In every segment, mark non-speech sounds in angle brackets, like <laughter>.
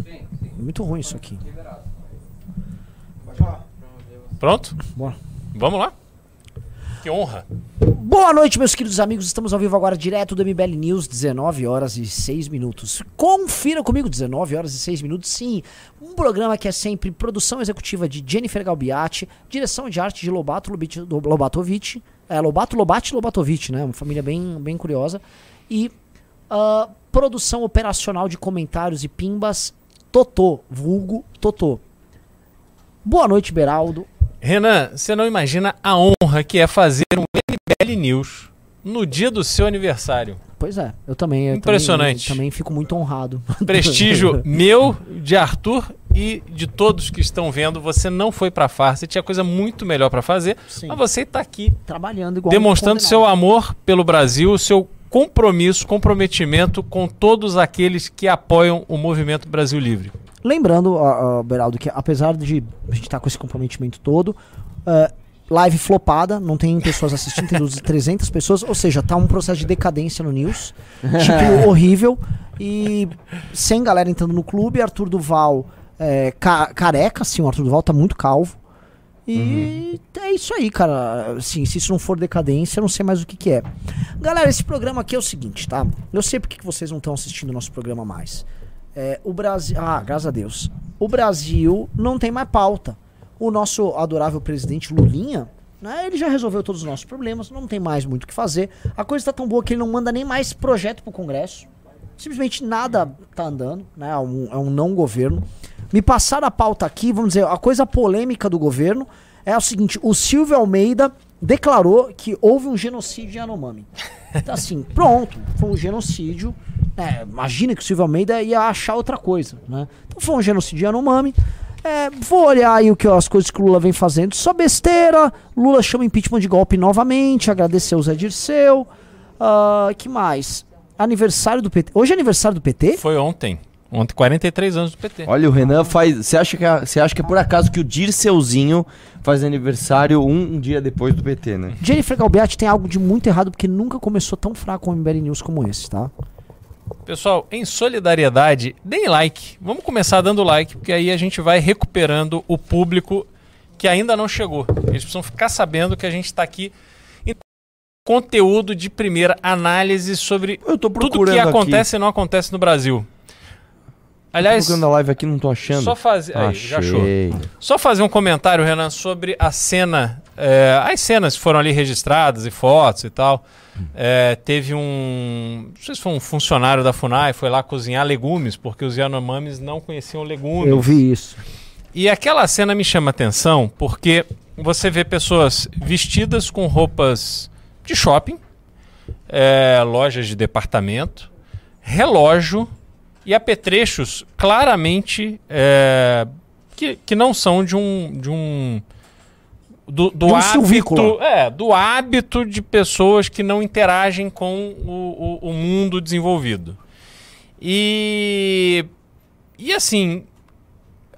Sim. Muito ruim isso aqui. Pronto? Bora. Vamos lá? Que honra. Boa noite, meus queridos amigos. Estamos ao vivo agora, direto do MBL News, 19 horas e 6 minutos. Confira comigo, 19 horas e 6 minutos. Sim, um programa que é sempre produção executiva de Jennifer Galbiati, direção de arte de Lobato Lubit- Lobatovic. É, Lobato Lobati Lobatovic, né? Uma família bem, bem curiosa. E ah, produção operacional de comentários e pimbas, Totô, vulgo Totô. Boa noite, Beraldo. Renan, você não imagina a honra que é fazer um MBL News no dia do seu aniversário. Pois é, eu também. eu Impressionante. Também, também fico muito honrado. <laughs> Prestígio meu, de Arthur e de todos que estão vendo. Você não foi pra farsa, tinha coisa muito melhor pra fazer, Sim. mas você tá aqui Trabalhando igual. demonstrando seu amor pelo Brasil, seu compromisso, comprometimento com todos aqueles que apoiam o movimento Brasil Livre. Lembrando, ó, Beraldo, que apesar de a gente estar com esse comprometimento todo, é, live flopada, não tem pessoas assistindo, tem 200, 300 <laughs> pessoas, ou seja, tá um processo de decadência no News, <laughs> tipo horrível, e sem galera entrando no clube, Arthur Duval é, ca- careca, assim, o Arthur Duval tá muito calvo, e é isso aí, cara. Assim, se isso não for decadência, eu não sei mais o que, que é. Galera, esse programa aqui é o seguinte, tá? Eu sei porque que vocês não estão assistindo o nosso programa mais. É, o Brasil. Ah, graças a Deus. O Brasil não tem mais pauta. O nosso adorável presidente Lulinha, né, ele já resolveu todos os nossos problemas, não tem mais muito o que fazer. A coisa tá tão boa que ele não manda nem mais projeto pro Congresso. Simplesmente nada tá andando, né? É um, é um não governo. Me passaram a pauta aqui, vamos dizer, a coisa polêmica do governo é o seguinte: o Silvio Almeida declarou que houve um genocídio em Yanomami. Então, <laughs> assim, pronto, foi um genocídio. É, imagina que o Silvio Almeida ia achar outra coisa, né? Então foi um genocídio em Yanomami. É, vou olhar aí o que as coisas que o Lula vem fazendo. Só besteira. Lula chama impeachment de golpe novamente. Agradeceu o Zé Dirceu. Ah, que mais? Aniversário do PT. Hoje é aniversário do PT? Foi ontem. Ontem, 43 anos do PT. Olha, o Renan faz. Você acha, que é- você acha que é por acaso que o Dirceuzinho faz aniversário um, um dia depois do PT, né? Jennifer Galbiati tem algo de muito errado porque nunca começou tão fraco um MBL News como esse, tá? Pessoal, em solidariedade, deem like. Vamos começar dando like, porque aí a gente vai recuperando o público que ainda não chegou. Eles precisam ficar sabendo que a gente está aqui conteúdo de primeira análise sobre tô tudo que aqui. acontece e não acontece no Brasil. Tô Aliás, procurando a live aqui não tô achando. só fazer. Aí, já achou. Só fazer um comentário, Renan, sobre a cena. é, as cenas foram ali registradas e fotos e tal. É, teve um. Não sei se foi um funcionário da FUNAI, foi lá cozinhar legumes, porque os Yanomamis não conheciam legumes. Eu vi isso. E aquela cena me chama atenção porque você vê pessoas vestidas com roupas de shopping, é, lojas de departamento, relógio e apetrechos claramente é, que, que não são de um. De um do, do um hábito, é, do hábito de pessoas que não interagem com o, o, o mundo desenvolvido. E, e assim,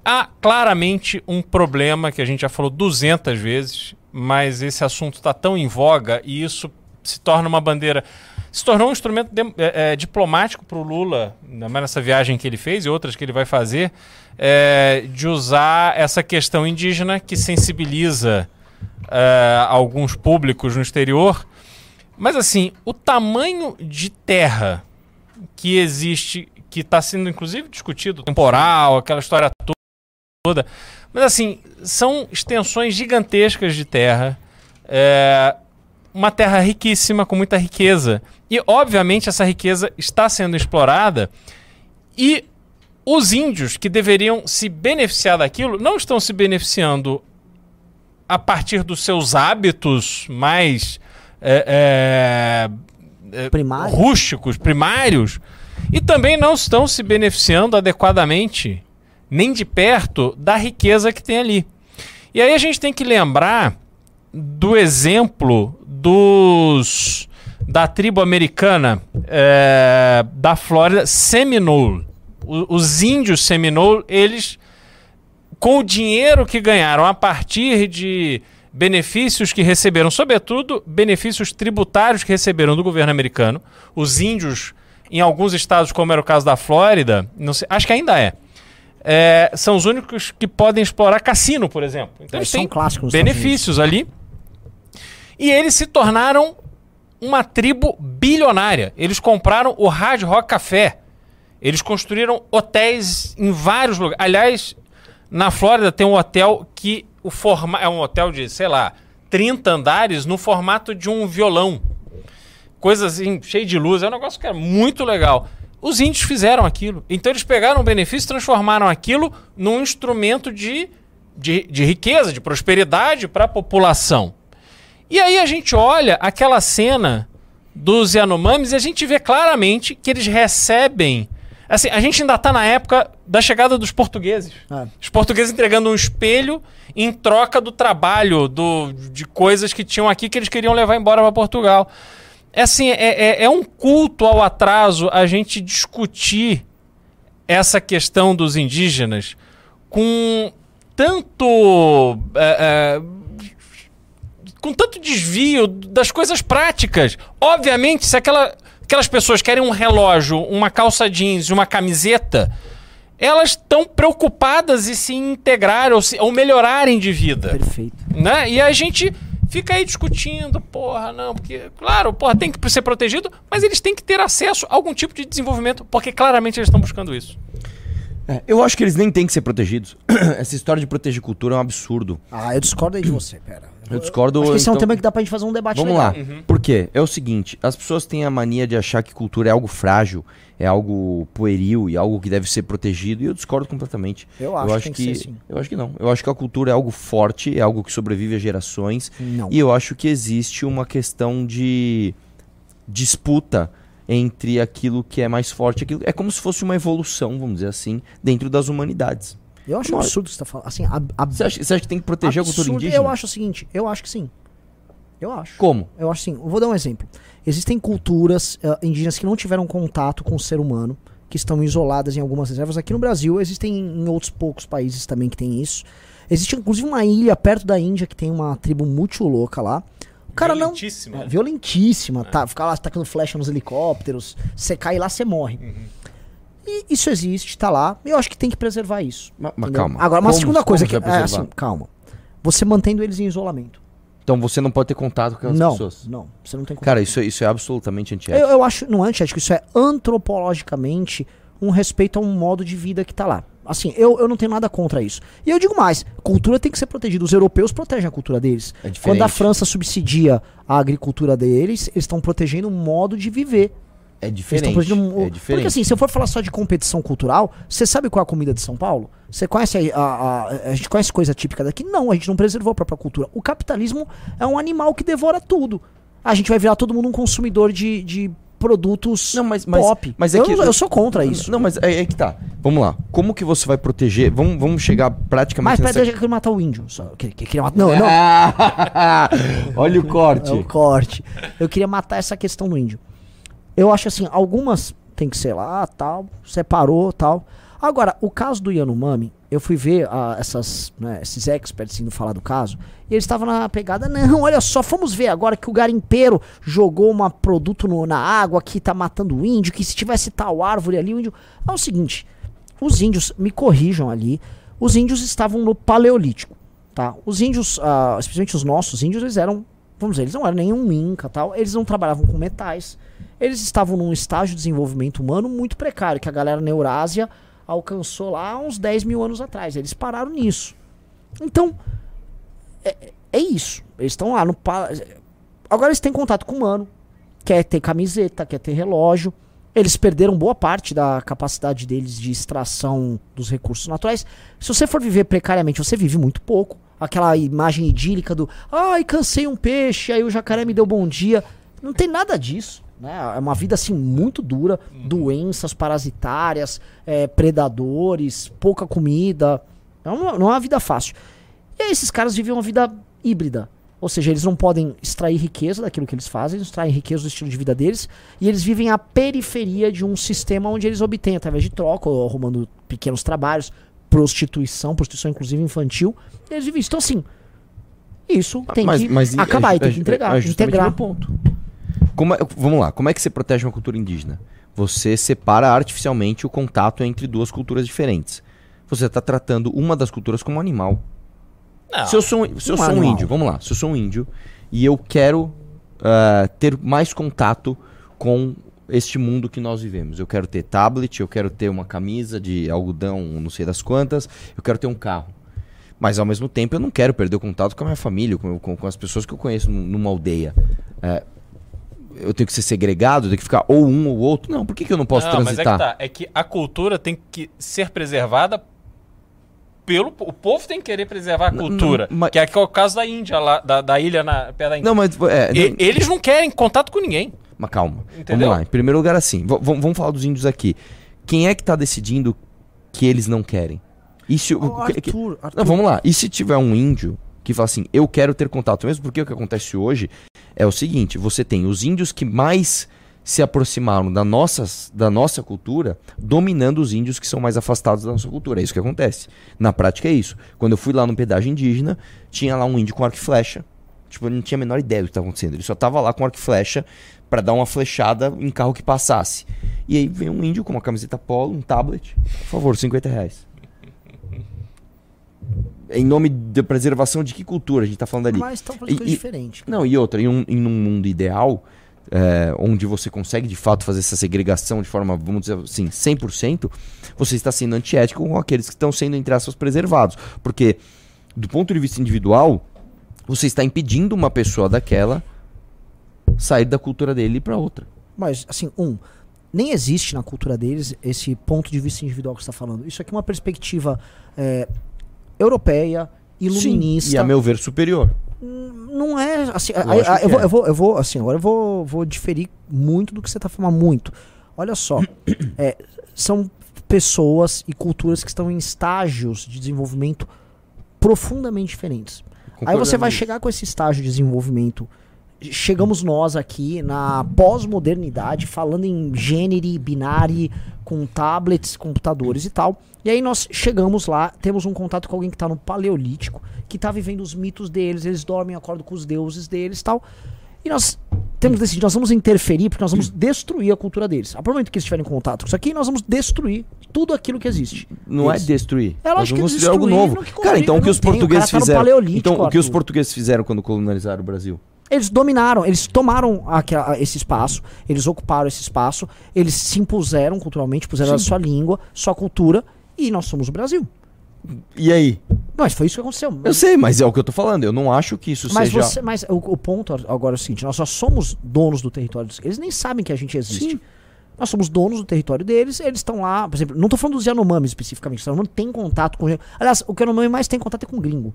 há claramente um problema que a gente já falou 200 vezes, mas esse assunto está tão em voga e isso se torna uma bandeira. Se tornou um instrumento dem- é, é, diplomático para o Lula, nessa viagem que ele fez e outras que ele vai fazer, é, de usar essa questão indígena que sensibiliza é, alguns públicos no exterior. Mas assim, o tamanho de terra que existe, que está sendo inclusive discutido, temporal, aquela história toda. Mas assim, são extensões gigantescas de terra. é, uma terra riquíssima, com muita riqueza. E, obviamente, essa riqueza está sendo explorada. E os índios que deveriam se beneficiar daquilo não estão se beneficiando a partir dos seus hábitos mais é, é, é, Primário. rústicos, primários, e também não estão se beneficiando adequadamente, nem de perto, da riqueza que tem ali. E aí a gente tem que lembrar do exemplo dos da tribo americana é, da Flórida, Seminole. Os índios Seminole, eles com o dinheiro que ganharam a partir de benefícios que receberam, sobretudo benefícios tributários que receberam do governo americano, os índios em alguns estados, como era o caso da Flórida, sei, acho que ainda é, é, são os únicos que podem explorar cassino, por exemplo. Então É, eles é têm clássico nos benefícios ali. E eles se tornaram uma tribo bilionária. Eles compraram o Hard Rock Café. Eles construíram hotéis em vários lugares. Aliás, na Flórida tem um hotel que o forma é um hotel de, sei lá, 30 andares no formato de um violão. Coisa assim, cheia de luz. É um negócio que era muito legal. Os índios fizeram aquilo. Então eles pegaram o benefício e transformaram aquilo num instrumento de, de, de riqueza, de prosperidade para a população. E aí a gente olha aquela cena dos Yanomamis e a gente vê claramente que eles recebem. Assim, a gente ainda tá na época da chegada dos portugueses. É. Os portugueses entregando um espelho em troca do trabalho, do, de coisas que tinham aqui que eles queriam levar embora para Portugal. É assim, é, é, é um culto ao atraso a gente discutir essa questão dos indígenas com tanto. é, é, com tanto desvio das coisas práticas. Obviamente, se aquela, aquelas pessoas querem um relógio, uma calça jeans e uma camiseta, elas estão preocupadas em se integrar ou, se, ou melhorarem de vida Perfeito. né? E a gente fica aí discutindo, porra, não, porque, claro, porra, tem que ser protegido, mas eles têm que ter acesso a algum tipo de desenvolvimento, porque claramente eles estão buscando isso. É, eu acho que eles nem têm que ser protegidos. <clears throat> Essa história de proteger cultura é um absurdo. Ah, eu discordo aí de você, pera. Eu discordo. Acho que esse é um então- tema que dá pra gente fazer um debate Vamos legal. lá. Por quê? É o seguinte, as pessoas têm a mania de achar que cultura é algo frágil, é algo pueril e algo que deve ser protegido, e eu discordo completamente. Eu acho que tem que ser assim. Eu acho que não. Eu acho que a cultura é algo forte, é algo que sobrevive a gerações, Não. e eu acho que existe uma questão de disputa entre aquilo que é mais forte, aquilo é como se fosse uma evolução, vamos dizer assim, dentro das humanidades. Eu acho um Olha- absurdo o que você tá falando. Assim, ab ab Você acha, você acha que tem que proteger a cultura absurdo. indígena? Eu acho o seguinte, eu acho que sim. Eu acho. Como? Eu acho sim. Eu vou dar um exemplo. Existem culturas eh, indígenas que não tiveram contato com o ser humano, que estão isoladas em algumas reservas. Aqui no Brasil, existem em outros poucos países também que tem isso. Existe inclusive uma ilha perto da Índia que tem uma tribo muito louca lá. O cara não. Violentíssima, É, né? violentíssima, tá? Ficar lá tacando flecha nos helicópteros. Você cai lá, você morre. E isso existe, tá lá. Eu acho que tem que preservar isso. Ma- Mas, entendeu? calma. Agora, uma Como- segunda coisa que. vai É, preservar? assim, calma. Você mantendo eles em isolamento. Então você não pode ter contato com aquelas não, pessoas. não. Você não tem Cara, isso, é- isso é absolutamente antiético. eu, eu acho, não é antiético, isso é antropologicamente um respeito a um modo de vida que tá lá. Assim, eu, eu não tenho nada contra isso. E eu digo mais, cultura tem que ser protegida. Os europeus protegem a cultura deles. É. Quando a França subsidia a agricultura deles, eles estão protegendo um modo de viver. É diferente. um- É diferente. Porque assim, se eu for falar só de competição cultural, você sabe qual é a comida de São Paulo? Você conhece a, a, a, a gente conhece coisa típica daqui? Não, a gente não preservou a própria cultura. O capitalismo é um animal que devora tudo. A gente vai virar todo mundo um consumidor de, de produtos Não, mas- mas- pop. mas é eu, que- eu sou contra isso. Não, mas é, é que tá. Vamos lá. Como que você vai proteger? Vamos, vamos chegar Mas praticamente peraí, nessa... deixa eu queria matar o índio. Só. Eu queria, queria matar, <laughs> não, não. <laughs> Olha o corte. É o corte. Eu queria matar essa questão do índio. Eu acho assim, algumas tem que ser lá, tal, separou, tal. Agora, o caso do Yanomami, eu fui ver ah, essas, né, esses experts indo falar do caso, e eles estavam na pegada, não, olha só, fomos ver agora que o garimpeiro jogou um produto no- na água que tá matando o índio, que se tivesse tal árvore ali, o índio... É o seguinte, os índios, me corrijam ali, os índios estavam no paleolítico, tá? Os índios, ah, especialmente os nossos índios, eles eram, vamos dizer, eles não eram nenhum inca, tal, eles não trabalhavam com metais, eles estavam num estágio de desenvolvimento humano muito precário, que a galera na Eurásia alcançou lá uns 10 mil anos atrás, eles pararam nisso. Então, é, é isso, eles estão lá no... Agora eles têm contato com o humano, quer ter camiseta, quer ter relógio, eles perderam boa parte da capacidade deles de extração dos recursos naturais. Se você for viver precariamente, você vive muito pouco. Aquela imagem idílica do ai, cansei um peixe, aí o jacaré me deu bom dia. Não tem nada disso. Né? É uma vida assim muito dura, doenças parasitárias, é, predadores, pouca comida. É uma- não é uma vida fácil. E aí esses caras vivem uma vida híbrida. Ou seja, eles não podem extrair riqueza daquilo que eles fazem, eles extraem riqueza do estilo de vida deles, e eles vivem à periferia de um sistema onde eles obtêm, através de troca, ou arrumando pequenos trabalhos, prostituição, prostituição inclusive infantil, eles vivem isso. Então, assim, isso tem Mas- que mas acabar é- e tem é- que entregar, é integrar. ponto. Como é- vamos lá, como é que você protege uma cultura indígena? Você separa artificialmente o contato entre duas culturas diferentes. você está tratando uma das culturas como animal. Não. Se eu sou, um- se eu Não é sou um índio, vamos lá, se eu sou um índio e eu quero ah, ter mais contato com este mundo que nós vivemos. Eu quero ter tablet, eu quero ter uma camisa de algodão, não sei das quantas, eu quero ter um carro. Mas ao mesmo tempo eu não quero perder o contato com a minha família, com, com- com as pessoas que eu conheço num- numa aldeia. É, eu tenho que ser segregado, eu tenho que ficar ou um ou outro. Não, por que, que eu não posso não, mas é que transitar? tá. É que a cultura tem que ser preservada pelo. O povo tem que querer preservar a cultura. não, mas- Que é que é o caso da Índia, lá, da, da ilha na, perto da Índia. Não, mas, é, E- eles não querem contato com ninguém. Mas calma. Entendeu? Vamos lá. Em primeiro lugar, assim, vamos falar dos índios aqui. Quem é que tá decidindo que eles não querem? E se, o- Ô, que- que- Arthur, Arthur, Não, vamos lá. E se tiver um índio que fala assim, eu quero ter contato mesmo, porque o que acontece hoje é o seguinte: você tem os índios que mais se aproximaram da, nossas, da nossa cultura, dominando os índios que são mais afastados da nossa cultura. É isso que acontece. Na prática é isso. Quando eu fui lá no pedágio indígena, tinha lá um índio com arco e flecha. Tipo, eu não tinha a menor ideia do que estava acontecendo. Ele só tava lá com arco e flecha para dar uma flechada em carro que passasse. E aí vem um índio com uma camiseta polo, um tablet. Por favor, 50 reais. Em nome da preservação de que cultura a gente tá falando ali? Mas estão falando de E- coisa e- diferente. Não, e outra, em um, em um mundo ideal, é, onde você consegue de fato fazer essa segregação de forma, vamos dizer assim, 100%, você está sendo antiético com aqueles que estão sendo, entre aspas, preservados. Porque, do ponto de vista individual, você está impedindo uma pessoa daquela sair da cultura dele para outra. Mas, assim, um, nem existe na cultura deles esse ponto de vista individual que você está falando. Isso aqui é uma perspectiva é, europeia, iluminista. Sim, e a meu ver superior. Não é assim. eu, vou, é. eu vou, eu vou, assim, agora eu vou, vou diferir muito do que você está falando, muito. Olha só, <coughs> é, são pessoas e culturas que estão em estágios de desenvolvimento profundamente diferentes. Aí você vai chegar com esse estágio de desenvolvimento. Chegamos nós aqui na pós-modernidade, falando em gênero, binário, com tablets, computadores e tal. E aí nós chegamos lá, temos um contato com alguém que está no paleolítico, que está vivendo os mitos deles, eles dormem, acordam com os deuses deles e tal. E nós temos decidido, nós vamos interferir porque nós vamos destruir a cultura deles. A partir do momento que eles tiverem contato com isso aqui, nós vamos destruir tudo aquilo que existe. Não é Eles- destruir. É Nós vamos que construir algo novo. Cara, então o que os portugueses tá fizeram? Então o que os portugueses fizeram quando colonizaram o Brasil? Eles dominaram, eles tomaram aquela- esse espaço, eles ocuparam esse espaço, eles se impuseram culturalmente, puseram a sua língua, sua cultura, e nós somos o Brasil. E aí? Mas foi isso que aconteceu. Eu sei, mas é o que eu tô falando. Eu não acho que isso Mas, seja. você, mas o, o ponto agora é o seguinte: nós só somos donos do território deles. Eles nem sabem que a gente existe. Sim. Nós somos donos do território deles, eles estão lá, por exemplo, não tô falando dos Yanomami especificamente, os Yanomami tem contato com. Aliás, o que o Yanomami mais tem contato é com gringo.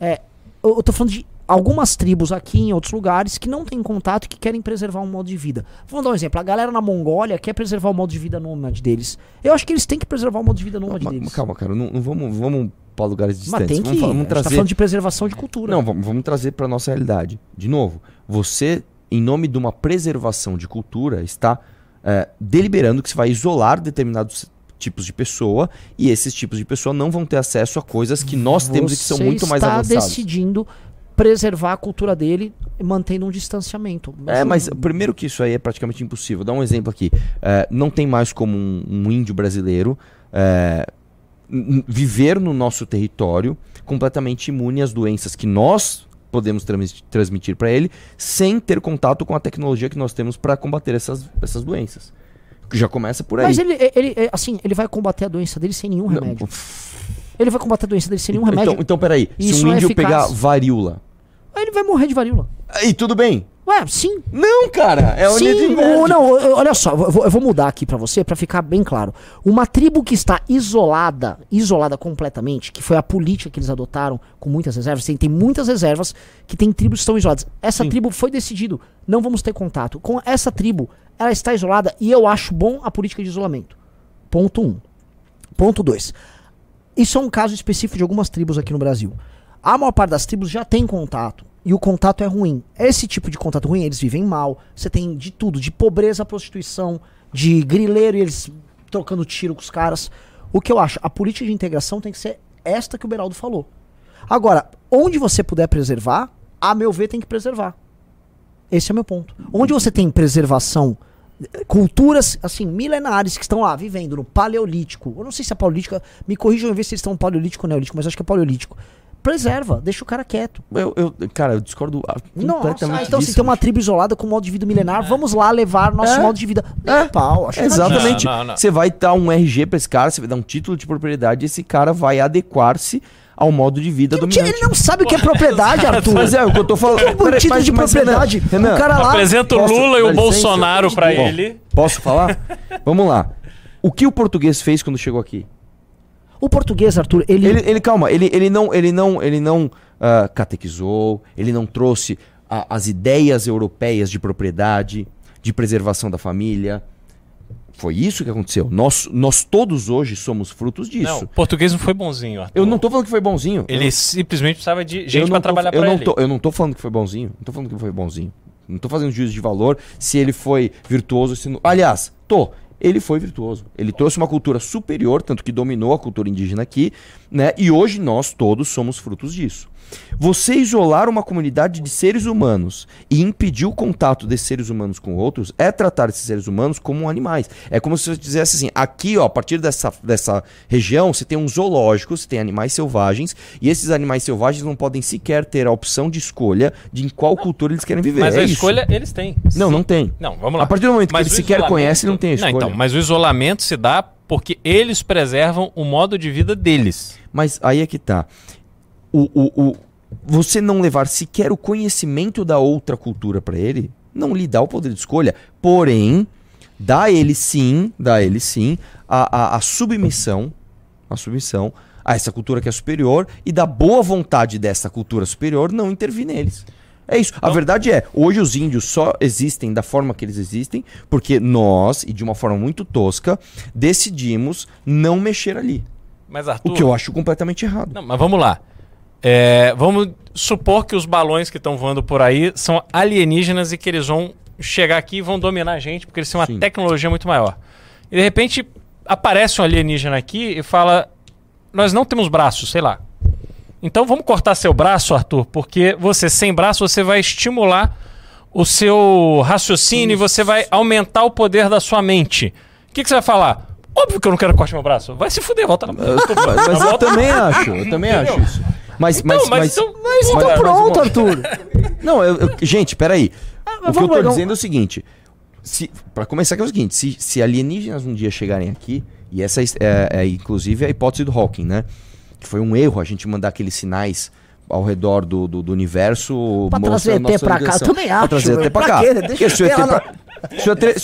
É, eu, eu tô falando de algumas tribos aqui em outros lugares que não têm contato e que querem preservar um modo de vida. Vamos dar um exemplo: a galera na Mongólia quer preservar o modo de vida nômade deles. Eu acho que eles têm que preservar o modo de vida nômade Ma- deles. calma, cara, não, não vamos, vamos para lugares Mas distantes. tem que. vamos, vamos a gente tá trazer. falando de preservação de cultura. Não, vamos, vamos trazer para nossa realidade. De novo, você, em nome de uma preservação de cultura, está é, deliberando que você vai isolar determinados tipos de pessoa e esses tipos de pessoa não vão ter acesso a coisas que nós temos e que são Você muito mais está avançadas. decidindo preservar a cultura dele mantendo um distanciamento. É, mas primeiro que isso aí é praticamente impossível. Dá um exemplo aqui. É, não tem mais como um, um índio brasileiro é, viver no nosso território completamente imune às doenças que nós podemos trans- transmitir para ele sem ter contato com a tecnologia que nós temos para combater essas, essas doenças. Já começa por aí. Mas ele, ele, assim, ele vai combater a doença dele sem nenhum Não, remédio. Ele vai combater a doença dele sem nenhum então, remédio. então, peraí. Se um não é índio eficaz. pegar varíola, Aí ele vai morrer de varíola. aí tudo bem? Ué, sim. Não, cara. É sim, ou não, olha só, eu vou, eu vou mudar aqui pra você pra ficar bem claro. Uma tribo que está isolada, isolada completamente, que foi a política que eles adotaram com muitas reservas, tem, tem muitas reservas que tem tribos que estão isoladas. Essa Sim. tribo foi decidido, não vamos ter contato. Com essa tribo, ela está isolada e eu acho bom a política de isolamento. Ponto 1. Um. Ponto 2. Isso é um caso específico de algumas tribos aqui no Brasil. A maior parte das tribos já tem contato. E o contato é ruim. Esse tipo de contato ruim, eles vivem mal. Você tem de tudo, de pobreza prostituição, de grileiro e eles trocando tiro com os caras. O que eu acho, a política de integração tem que ser esta que o Beraldo falou. Agora, onde você puder preservar, a meu ver, tem que preservar. Esse é o meu ponto. Onde você tem preservação culturas, assim, milenares que estão lá vivendo no Paleolítico. Eu não sei se é Paleolítico, me corrijam ver se eles estão Paleolítico ou Neolítico, mas acho que é Paleolítico. Preserva, deixa o cara quieto. Eu, eu- cara, eu discordo ah, Nossa, completamente então se disso, tem uma tribo isolada com modo de vida milenar, vamos lá levar nosso É. modo de vida. Nem É. pau, acho Exatamente. Não, não, não. Você vai dar um RG pra esse cara, você vai dar um título de propriedade e esse cara vai adequar-se ao modo de vida dominante. ele não sabe o que é propriedade, <laughs> Arthur. Mas é o que eu tô falando. Um mas- de mas, propriedade. Renan, o cara lá. Apresenta o Lula e o? Bolsonaro pra Bom, ele. Posso falar? <laughs> Vamos lá. O que o português fez quando chegou aqui? O português, Arthur, ele. Ele, ele calma, ele, ele não, ele não, ele não ah, catequizou, ele não trouxe a- as ideias europeias de propriedade, de preservação da família. Foi isso que aconteceu. Nós, nós todos hoje somos frutos disso. Não, o português não foi bonzinho, Arthur. Eu não tô falando que foi bonzinho. Ele eu, simplesmente precisava de eu gente tô- trabalhar eu pra não ele. Tô, eu não tô falando que foi bonzinho. Não tô falando que foi bonzinho. Não tô fazendo juízo de valor se ele foi virtuoso. Se não... Aliás, tô. Ele foi virtuoso. Ele trouxe uma cultura superior, tanto que dominou a cultura indígena aqui, né? E hoje nós todos somos frutos disso. Você isolar uma comunidade de seres humanos e impedir o contato desses seres humanos com outros é tratar esses seres humanos como animais. É como se você dissesse assim: aqui, ó, a partir dessa, dessa região, você tem um zoológico, você tem animais selvagens, e esses animais selvagens não podem sequer ter a opção de escolha de em qual cultura eles querem viver. Mas É a isso. escolha eles têm. Não, não tem. Não, vamos lá. A partir do momento que Mas ele o sequer isolamento- conhece, ele não tem a escolha. então, mas o isolamento se dá porque eles preservam o modo de vida deles. Mas aí é que tá. O, o, o, você não levar sequer o conhecimento da outra cultura pra ele, não lhe dá o poder de escolha. Porém, dá a ele sim, dá a ele sim, a, a, a submissão, a submissão a essa cultura que é superior e da boa vontade dessa cultura superior não intervir neles. É isso. A verdade é, hoje os índios só existem da forma que eles existem porque nós, e de uma forma muito tosca, decidimos não mexer ali. Mas Arthur, O que eu acho completamente errado. Não, mas vamos lá. É, vamos supor que os balões que estão voando por aí são alienígenas e que eles vão chegar aqui e vão dominar a gente porque eles têm uma Sim. tecnologia muito maior. E de repente aparece um alienígena aqui e fala: Nós não temos braços, sei lá. Então vamos cortar seu braço, Arthur, porque você sem braço você vai estimular o seu raciocínio e você vai aumentar o poder da sua mente. O que, que você vai falar? Óbvio que eu não quero cortar meu braço. Vai se fuder, volta na. <laughs> Eu- mas eu também acho, eu também acho Entendeu? isso. Mas, Não, mas, mas mas, então- mas- Então mas- pronto, mas- Arthur. <laughs> Não, eu, eu- gente, peraí. mas O que eu tô dizendo é o seguinte: se, pra começar, que é o seguinte: se, se alienígenas um dia chegarem aqui, e essa é, é, é, inclusive a hipótese do Hawking, né? Que foi um erro a gente mandar aqueles sinais ao redor do, do, do universo. Pra trazer ET pra cá, eu também Pra acho, trazer ET pra Pra cá. quê? Deixa Porque se o ET lá pra- se o ET, ET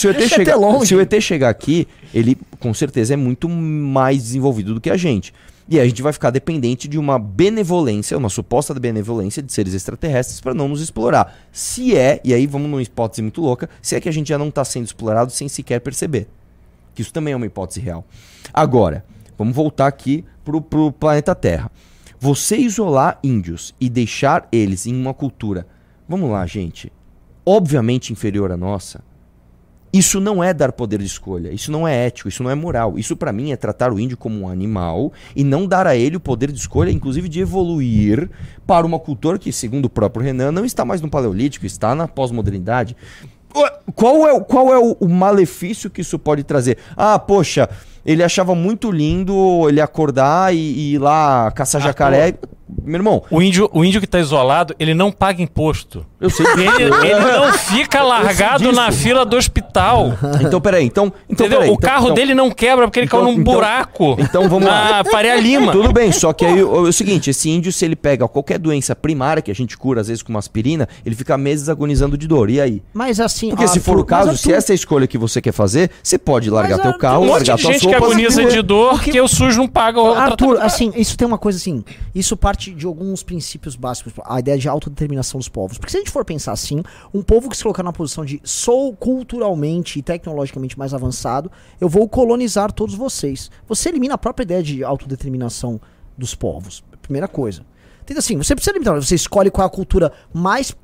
se o ET chegar aqui, ele com certeza é muito mais desenvolvido do que a gente. E a gente vai ficar dependente de uma benevolência, uma suposta benevolência de seres extraterrestres para não nos explorar. Se é, e aí vamos numa hipótese muito louca, se é que a gente já não está sendo explorado sem sequer perceber. Que isso também é uma hipótese real. Agora, vamos voltar aqui pro, pro planeta Terra. Você isolar índios e deixar eles em uma cultura, vamos lá, gente, obviamente inferior à nossa, isso não é dar poder de escolha, isso não é ético, isso não é moral. Isso pra mim é tratar o índio como um animal e não dar a ele o poder de escolha, inclusive de evoluir para uma cultura que, segundo o próprio Renan, não está mais no paleolítico, está na pós-modernidade. Qual é, o- qual é o, o malefício que isso pode trazer? Ah, poxa, ele achava muito lindo ele acordar e, e ir lá caçar jacaré. Meu irmão, O índio, o índio que tá isolado, ele não paga imposto. eu sei Ele, ele não fica largado disso. na fila do hospital. Então, peraí, então. então entendeu? peraí, o então- carro então- dele não quebra porque ele então- caiu num então- buraco. então vamos lá. Na Faria Lima. Tudo bem, só que aí o, o seguinte, esse índio, se ele pega qualquer doença primária que a gente cura, às vezes com uma aspirina, ele fica meses agonizando de dor. E aí? Mas assim. Porque se Arthur, for o caso, se Arthur, essa é a escolha que você quer fazer, você pode largar Mas, teu Arthur, carro, Um monte largar de tuas gente que roupas agoniza de dor Porque- porque o SUS não paga o Arthur, tratamento. assim, isso tem uma coisa assim. Isso parte de alguns princípios básicos. A ideia de autodeterminação dos povos. Porque se a gente for pensar assim, um povo que se colocar na posição de sou culturalmente e tecnologicamente mais avançado, eu vou colonizar todos vocês. Você elimina a própria ideia de autodeterminação dos povos. Primeira coisa. Entenda assim, você precisa limitar. Você escolhe qual é a cultura mais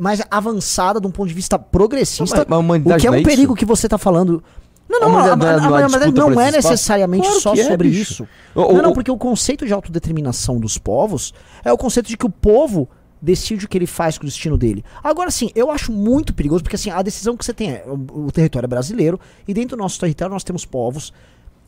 mais avançada de um ponto de vista progressista. Mas- mas o que é um é perigo que você tá falando. Não, A não, a, a, não é- a, não humanidade disputa não por é necessariamente Claro só é, sobre isso. O- não, o- não, porque o conceito de autodeterminação dos povos é o conceito de que o povo decide o que ele faz com o destino dele. Agora sim, eu acho muito perigoso, porque assim, a decisão que você tem é o, o território é brasileiro, e dentro do nosso território nós temos povos.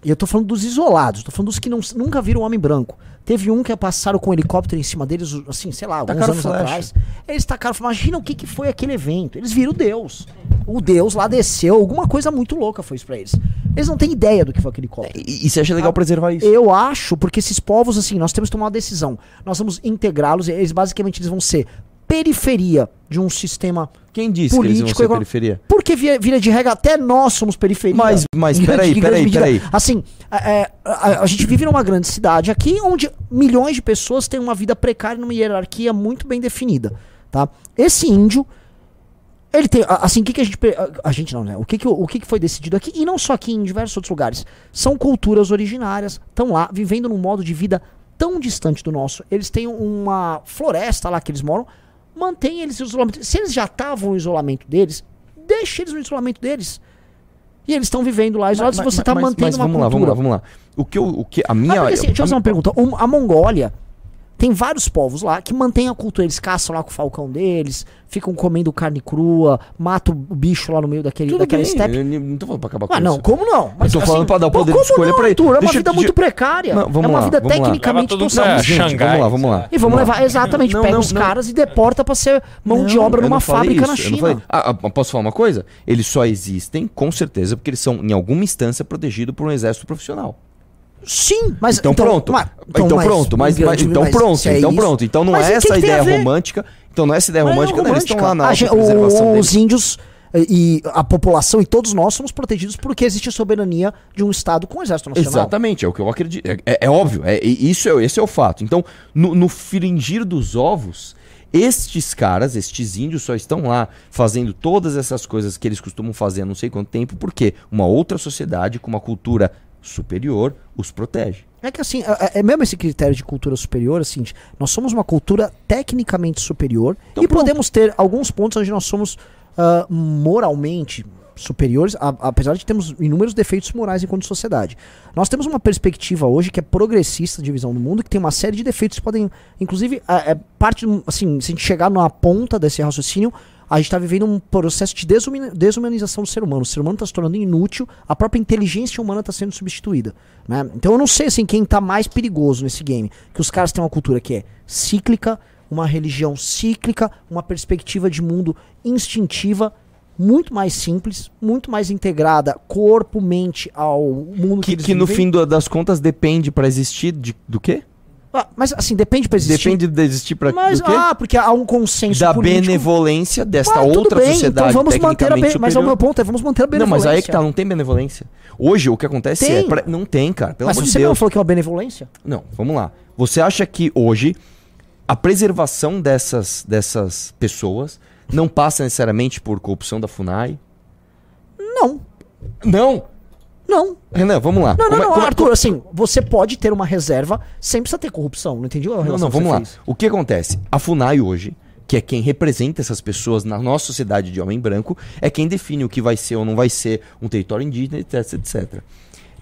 E eu tô falando dos isolados, tô falando dos que não, nunca viram homem branco. Teve um que passaram com um helicóptero em cima deles, assim, sei lá, alguns Tacaram anos flecha. atrás. Eles tacaram, imagina o que, que foi aquele evento. Eles viram Deus. O Deus lá desceu, alguma coisa muito louca foi isso pra eles. Eles não têm ideia do que foi aquele helicóptero. E, e você acha legal Ah, preservar isso? Eu acho, porque esses povos, assim, nós temos que tomar uma decisão. Nós vamos integrá-los, e eles basicamente eles vão ser periferia de um sistema. Quem disse que eles político, igual- periferia? Porque via, vira de regra, até nós somos periferia. Mas- mas peraí, peraí, peraí. Assim, é, é, a, a gente vive numa grande cidade aqui onde milhões de pessoas têm uma vida precária numa hierarquia muito bem definida, tá? Esse índio, ele tem, assim, o que, que a gente, a, a gente não, né? O que que, o que que foi decidido aqui e não só aqui, em diversos outros lugares, são culturas originárias, estão lá vivendo num modo de vida tão distante do nosso. Eles têm uma floresta lá que eles moram, mantém eles em isolamento. Se eles já estavam no isolamento deles, deixa eles no isolamento deles. E eles estão vivendo lá isolados, Mas- você está mas- mantendo mas uma vamos lá, cultura. vamos lá, vamos lá. O que, eu, o que a Ah, minha... porque, assim, deixa eu a- fazer uma pergunta. A Mongólia tem vários povos lá que mantêm a cultura. Eles caçam lá com o falcão deles, ficam comendo carne crua, matam o bicho lá no meio daquele, Tudo daquela bem, steppe. eu não tô falando pra acabar com Ah, não, isso. como não? Eu tô falando pra dar o poder de escolha não, pra ele. Arthur? É uma Deixa vida muito precária. Não, vamos é uma lá, vida vamos lá. tecnicamente Leva. Gente, Xangai, vamos lá, vamos lá. E vamos levar, exatamente, Não, pega não, os não. caras e deporta pra ser mão de Não, obra numa não fábrica na isso, não China. falei. Ah, ah, posso falar uma coisa? Eles só existem, com certeza, porque eles são, em alguma instância, protegidos por um exército profissional. Sim, mas Então, pronto. mas- então, pronto, mas, em grande- mas- então mas pronto, é então isso- pronto. Então não Mas é que essa que ideia romântica. Então não é essa ideia Mas romântica, não, eles estão lá na A gente-. Os índios eh, e a população e todos nós somos protegidos porque existe a soberania de um Estado com o Exército Nacional. Exatamente, é o que eu acredito. É, é- é óbvio, é, isso é, esse é o fato. Então, no, no fringir dos ovos, estes caras, estes índios, só estão lá fazendo todas essas coisas que eles costumam fazer há não sei quanto tempo, porque uma outra sociedade com uma cultura superior os protege. É que assim, é, mesmo esse critério de cultura superior, assim, nós somos uma cultura tecnicamente superior Então e pronto. podemos ter alguns pontos onde nós somos ah, moralmente superiores, a- apesar de termos inúmeros defeitos morais enquanto sociedade. Nós temos uma perspectiva hoje que é progressista de visão do mundo, que tem uma série de defeitos que podem, inclusive, é, é parte, assim, se a gente chegar na ponta desse raciocínio, a gente está vivendo um processo de desumani- desumanização do ser humano. O ser humano está se tornando inútil, a própria inteligência humana está sendo substituída. Né? Então eu não sei assim, quem está mais perigoso nesse game. Que os caras têm uma cultura que é cíclica, uma religião cíclica, uma perspectiva de mundo instintiva, muito mais simples, muito mais integrada corpo, mente ao mundo que, Que, que no fim do- das contas depende pra existir de, do quê? Ah, mas assim, depende pra existir. Depende de existir pra mas, ah, porque há um consenso da político. benevolência desta Ah, outra bem, sociedade então vamos manter a be... Mas é o meu ponto, é vamos manter a Não, benevolência. mas aí é que tá, não tem benevolência. Hoje o que acontece Tem. é. pra- Não tem, cara. Pelo Mas amor de você não Deus. falou que é uma benevolência? Não, vamos lá. Você acha que hoje a preservação dessas, dessas pessoas não passa necessariamente por corrupção da FUNAI? Não. Não! Não. Renan, vamos lá. Não, não, Como é- não, como é- Arthur, assim, você pode ter uma reserva sem precisar ter corrupção. Não entendi Não, não, que vamos lá. fez. O que acontece? A FUNAI hoje, que é quem representa essas pessoas na nossa sociedade de homem branco, é quem define o que vai ser ou não vai ser um território indígena, etc, etc.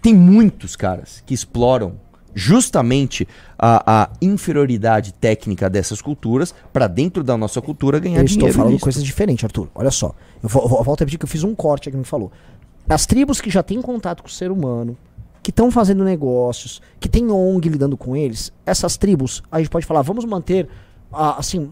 Tem muitos caras que exploram justamente a, a inferioridade técnica dessas culturas para dentro da nossa cultura ganhar Eu estou dinheiro. falando nisso. coisas diferentes, Arthur. Olha só. Eu, eu volto a repetir que eu fiz um corte aqui que me falou. As tribos que já têm contato com o ser humano, que estão fazendo negócios, que tem ONG lidando com eles, essas tribos, a gente pode falar, vamos manter, ah, assim,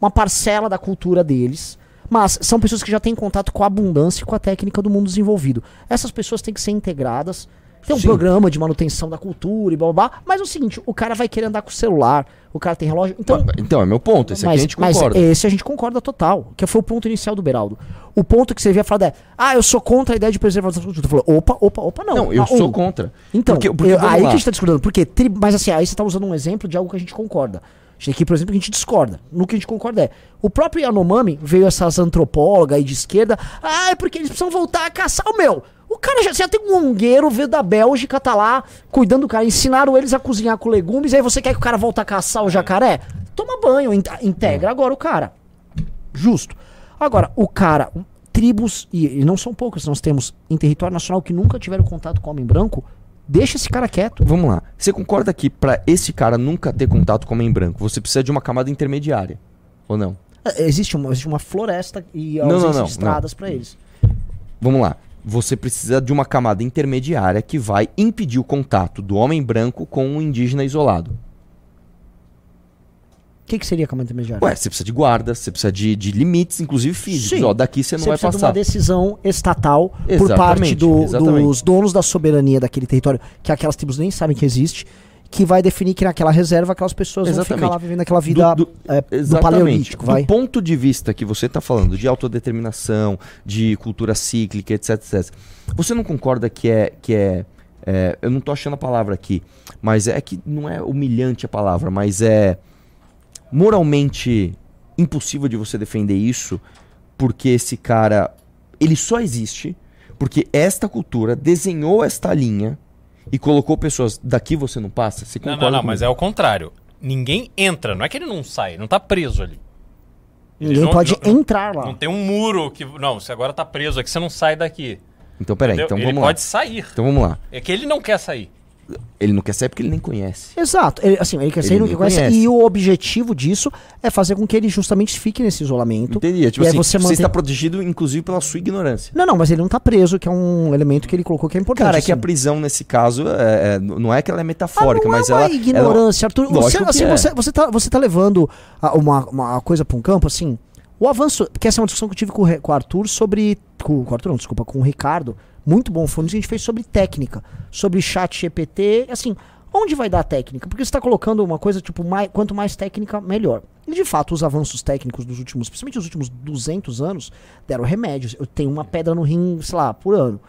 uma parcela da cultura deles. Mas são pessoas que já têm contato com a abundância e com a técnica do mundo desenvolvido. Essas pessoas têm que ser integradas. Tem um Sim. programa de manutenção da cultura e blá blá blá. Mas é o seguinte, o cara vai querer andar com o celular, o cara tem relógio. Então, Então, é meu ponto. Esse aqui mas, a gente mas concorda. esse a gente concorda total. Que foi o ponto inicial do Beraldo. O ponto que você via falar é, ah, eu sou contra a ideia de preservação da cultura. Falou, opa, opa, opa, não. Não, eu Ah, sou um. contra. Então, Porque- porque eu- aí lá. que a gente tá discordando. Porque, tri- mas assim, aí você tá usando um exemplo de algo que a gente concorda. Aqui, por exemplo, que a gente discorda. No que a gente concorda é, o próprio Yanomami veio essas antropólogas aí de esquerda, ah, é porque eles precisam voltar a caçar. O meu, o cara já, já tem um ongueiro, veio da Bélgica, tá lá, cuidando do cara, ensinaram eles a cozinhar com legumes, aí você quer que o cara volte a caçar o jacaré? Toma banho, in- integra agora o cara. Justo. Agora, o cara, tribos, e, e não são poucas, nós temos em território nacional que nunca tiveram contato com homem branco, deixa esse cara quieto. Vamos lá. Você concorda que para esse cara nunca ter contato com homem branco, você precisa de uma camada intermediária? Ou não? É, Existe uma, existe uma floresta e Não, não, não, estradas pra eles. Vamos lá. Você precisa de uma camada intermediária que vai impedir o contato do homem branco com um indígena isolado. O que, que seria a camada intermediária? Ué, você precisa de guardas, você precisa de, de limites, inclusive físicos. Sim. Ó, daqui você não Você vai precisa de passar. uma decisão estatal por Exatamente, parte do- dos donos da soberania daquele território, que aquelas tribos nem sabem que existe, que vai definir que naquela reserva aquelas pessoas vão Exatamente. ficar lá vivendo aquela vida Do- do- é, do paleolítico, vai. Do ponto de vista que você está falando de autodeterminação, de cultura cíclica, etc, etc. Você não concorda que é que é, é, eu não tô achando a palavra aqui, mas é que não é humilhante a palavra, mas é moralmente impossível de você defender isso, porque esse cara ele só existe porque esta cultura desenhou esta linha e colocou pessoas daqui você não passa. Você Não, concorda não, não, mas é o contrário. Ninguém entra, não é que ele não sai, não tá preso ali. Ele Ninguém não- pode não- entrar lá. Não tem um muro que. Não, você agora tá preso aqui, você não sai daqui. Então peraí, entendeu? então ele vamos pode lá. sair. Então vamos lá. É que ele não quer sair. Ele não quer sair porque ele nem conhece. Exato. Ele, assim, ele quer sair Ele que conhece. conhece. E o objetivo disso é fazer com que ele justamente fique nesse isolamento. Entendi. É Tipo E assim, você mantém- está protegido, inclusive, pela sua ignorância. Não, não, mas ele não tá preso, que é um elemento que ele colocou que é importante. Cara, é que a assim. prisão, nesse caso, é- é- não é que ela é metafórica, Ah, não mas é uma ela. ignorância, Arthur. Você, assim, é. você, você, tá, você tá levando uma, uma coisa pra um campo, assim. O avanço. Porque essa é uma discussão que eu tive com o, com o Arthur sobre. Com, com o Arthur, não, desculpa, com o Ricardo. Muito bom. Que a gente fez sobre técnica. Sobre chat GPT. Assim, onde vai dar a técnica? Porque você tá colocando uma coisa, tipo, mais, quanto mais técnica, melhor. E de fato, os avanços técnicos dos últimos, principalmente os últimos 200 anos, deram remédios. Eu tenho uma pedra no rim, sei lá, por ano.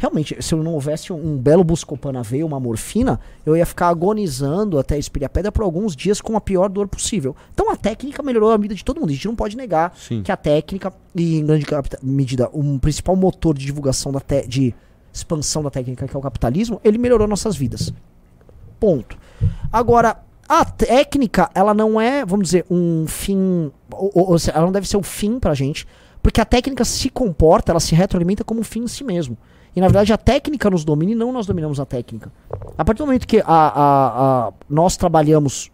Realmente, se eu não houvesse um, um belo Buscopan na veia, uma morfina, eu ia ficar agonizando até expirar a pedra por alguns dias com a pior dor possível. Então a técnica melhorou a vida de todo mundo. A gente não pode negar Sim. que a técnica, e em grande medida, um principal motor de divulgação da de expansão da técnica, que é o capitalismo, ele melhorou nossas vidas. Ponto. Agora, a técnica, ela não é, vamos dizer, um fim. Ou, ou- ela não deve ser o fim pra gente, porque a técnica se comporta, ela se retroalimenta como um fim em si mesmo. E na verdade a técnica nos domina e não nós dominamos a técnica. A partir do momento que a, a- a- nós trabalhamos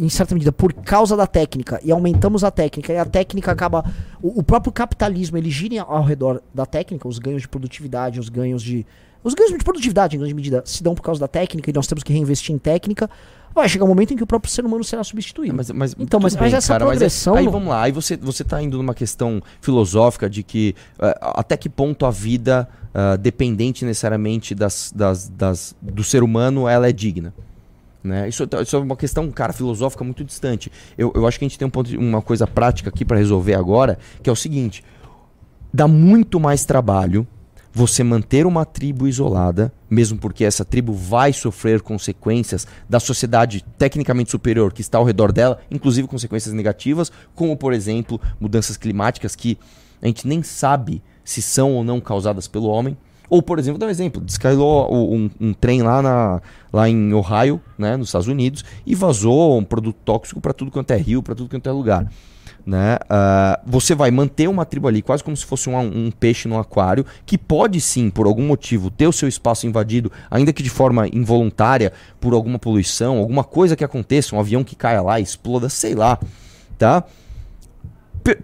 em certa medida por causa da técnica e aumentamos a técnica e a técnica acaba o, o próprio capitalismo ele gira ao redor da técnica os ganhos de produtividade os ganhos de os ganhos de produtividade em grande medida se dão por causa da técnica e nós temos que reinvestir em técnica vai chegar um momento em que o próprio ser humano será substituído Mas, mas, Então, mas- mas essa é- progressão aí não- vamos lá, aí você, você tá indo numa questão filosófica de que eh, até que ponto a vida, ah, dependente necessariamente das, das, das, do ser humano, ela é digna. Né? Isso, isso é uma questão, cara, filosófica muito distante. Eu, eu acho que a gente tem um ponto uma coisa prática aqui para resolver agora, que é o seguinte: dá muito mais trabalho você manter uma tribo isolada, mesmo porque essa tribo vai sofrer consequências da sociedade tecnicamente superior que está ao redor dela, inclusive consequências negativas, como por exemplo mudanças climáticas que a gente nem sabe se são ou não causadas pelo homem. Ou, por exemplo, dá um exemplo, descarrilou um, um trem lá, na, lá em Ohio, né, nos Estados Unidos, e vazou um produto tóxico para tudo quanto é rio, para tudo quanto é lugar né? Ah, você vai manter uma tribo ali, quase como se fosse um, um peixe no aquário, que pode sim, por algum motivo, ter o seu espaço invadido, ainda que de forma involuntária, por alguma poluição, alguma coisa que aconteça, um avião que caia lá, exploda, sei lá, tá?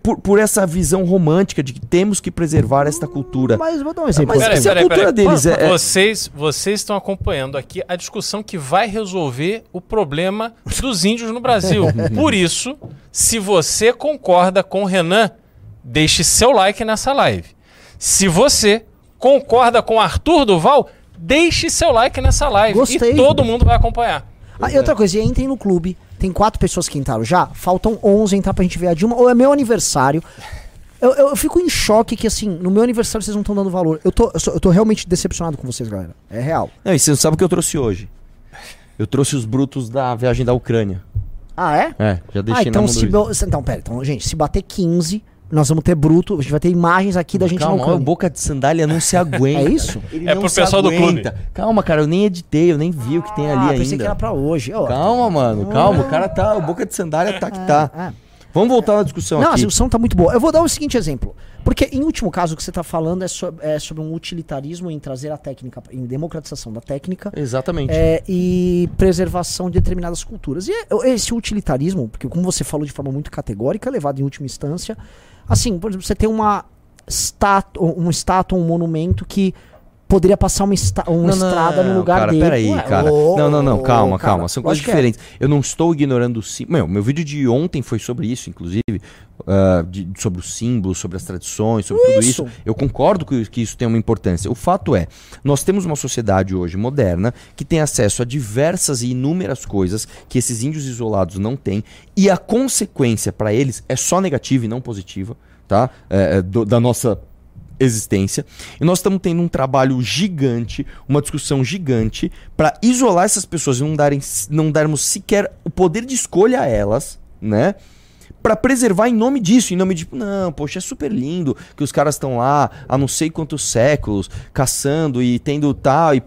Por, por essa visão romântica de que temos que preservar esta cultura. mas vou dar um exemplo Mas Peraí, se a peraí, cultura peraí. deles é- é- Vocês, vocês estão acompanhando aqui a discussão que vai resolver o problema dos índios no Brasil. <laughs> Por isso, se você concorda com o Renan, deixe seu like nessa live. Se você concorda com o Arthur Duval, deixe seu like nessa live. Gostei. E todo mundo vai acompanhar. Ah, e outra coisa, e entrem no clube. Tem quatro pessoas que entraram já. Faltam 11 entrar pra gente ver a Dilma. Ou é meu aniversário. Eu, eu, eu fico em choque que, assim, no meu aniversário vocês não estão dando valor. Eu tô, eu, sou- eu tô realmente decepcionado com vocês, galera. É real. Não, e você não sabe o que eu trouxe hoje? Eu trouxe os brutos da viagem da Ucrânia. Ah, é? É, já deixei Ah, na então mão do se. Luiz. Então, pera. Então, gente, se bater 15, nós vamos ter bruto. A gente vai ter imagens aqui da gente Calma, Ucrânia. boca de sandália não se aguenta. <laughs> É isso? Ele É não pro se pessoal do aguenta. Calma, cara, eu nem editei, eu nem vi o que tem ali ah, ainda. pensei que era pra hoje. Ó, Calma, mano, calma. O cara tá. O boca de sandália tá que tá. Ah, Vamos voltar na discussão Não, a aqui. discussão tá muito boa. Eu vou dar o seguinte exemplo. Porque, em último caso, o que você tá falando é, so- é sobre um utilitarismo em trazer a técnica, em democratização da técnica Exatamente. é, e preservação de determinadas culturas. E é- esse utilitarismo, porque como você falou de forma muito categórica, levado em última instância, assim, por exemplo, você tem uma estátua, um estátua, um monumento que poderia passar uma, esta- uma estrada no lugar cara, dele. Peraí, Ué, cara. ô, não, não, não, calma, cara, calma. São coisas é. diferentes. Eu não estou ignorando o símbolo. Meu, meu vídeo de ontem foi sobre isso, inclusive. Ah, de- sobre os símbolos, sobre as tradições, sobre tudo Isso. isso. Eu concordo que, que isso tem uma importância. O fato é, nós temos uma sociedade hoje moderna que tem acesso a diversas e inúmeras coisas que esses índios isolados não têm. E a consequência para eles é só negativa e não positiva, tá? É, é, do- da nossa existência. E nós estamos tendo um trabalho gigante, uma discussão gigante para isolar essas pessoas e não darem não darmos sequer o poder de escolha a elas, né? Pra preservar em nome disso, em nome de, não, poxa, é super lindo que os caras estão lá há não sei quantos séculos caçando e tendo tal e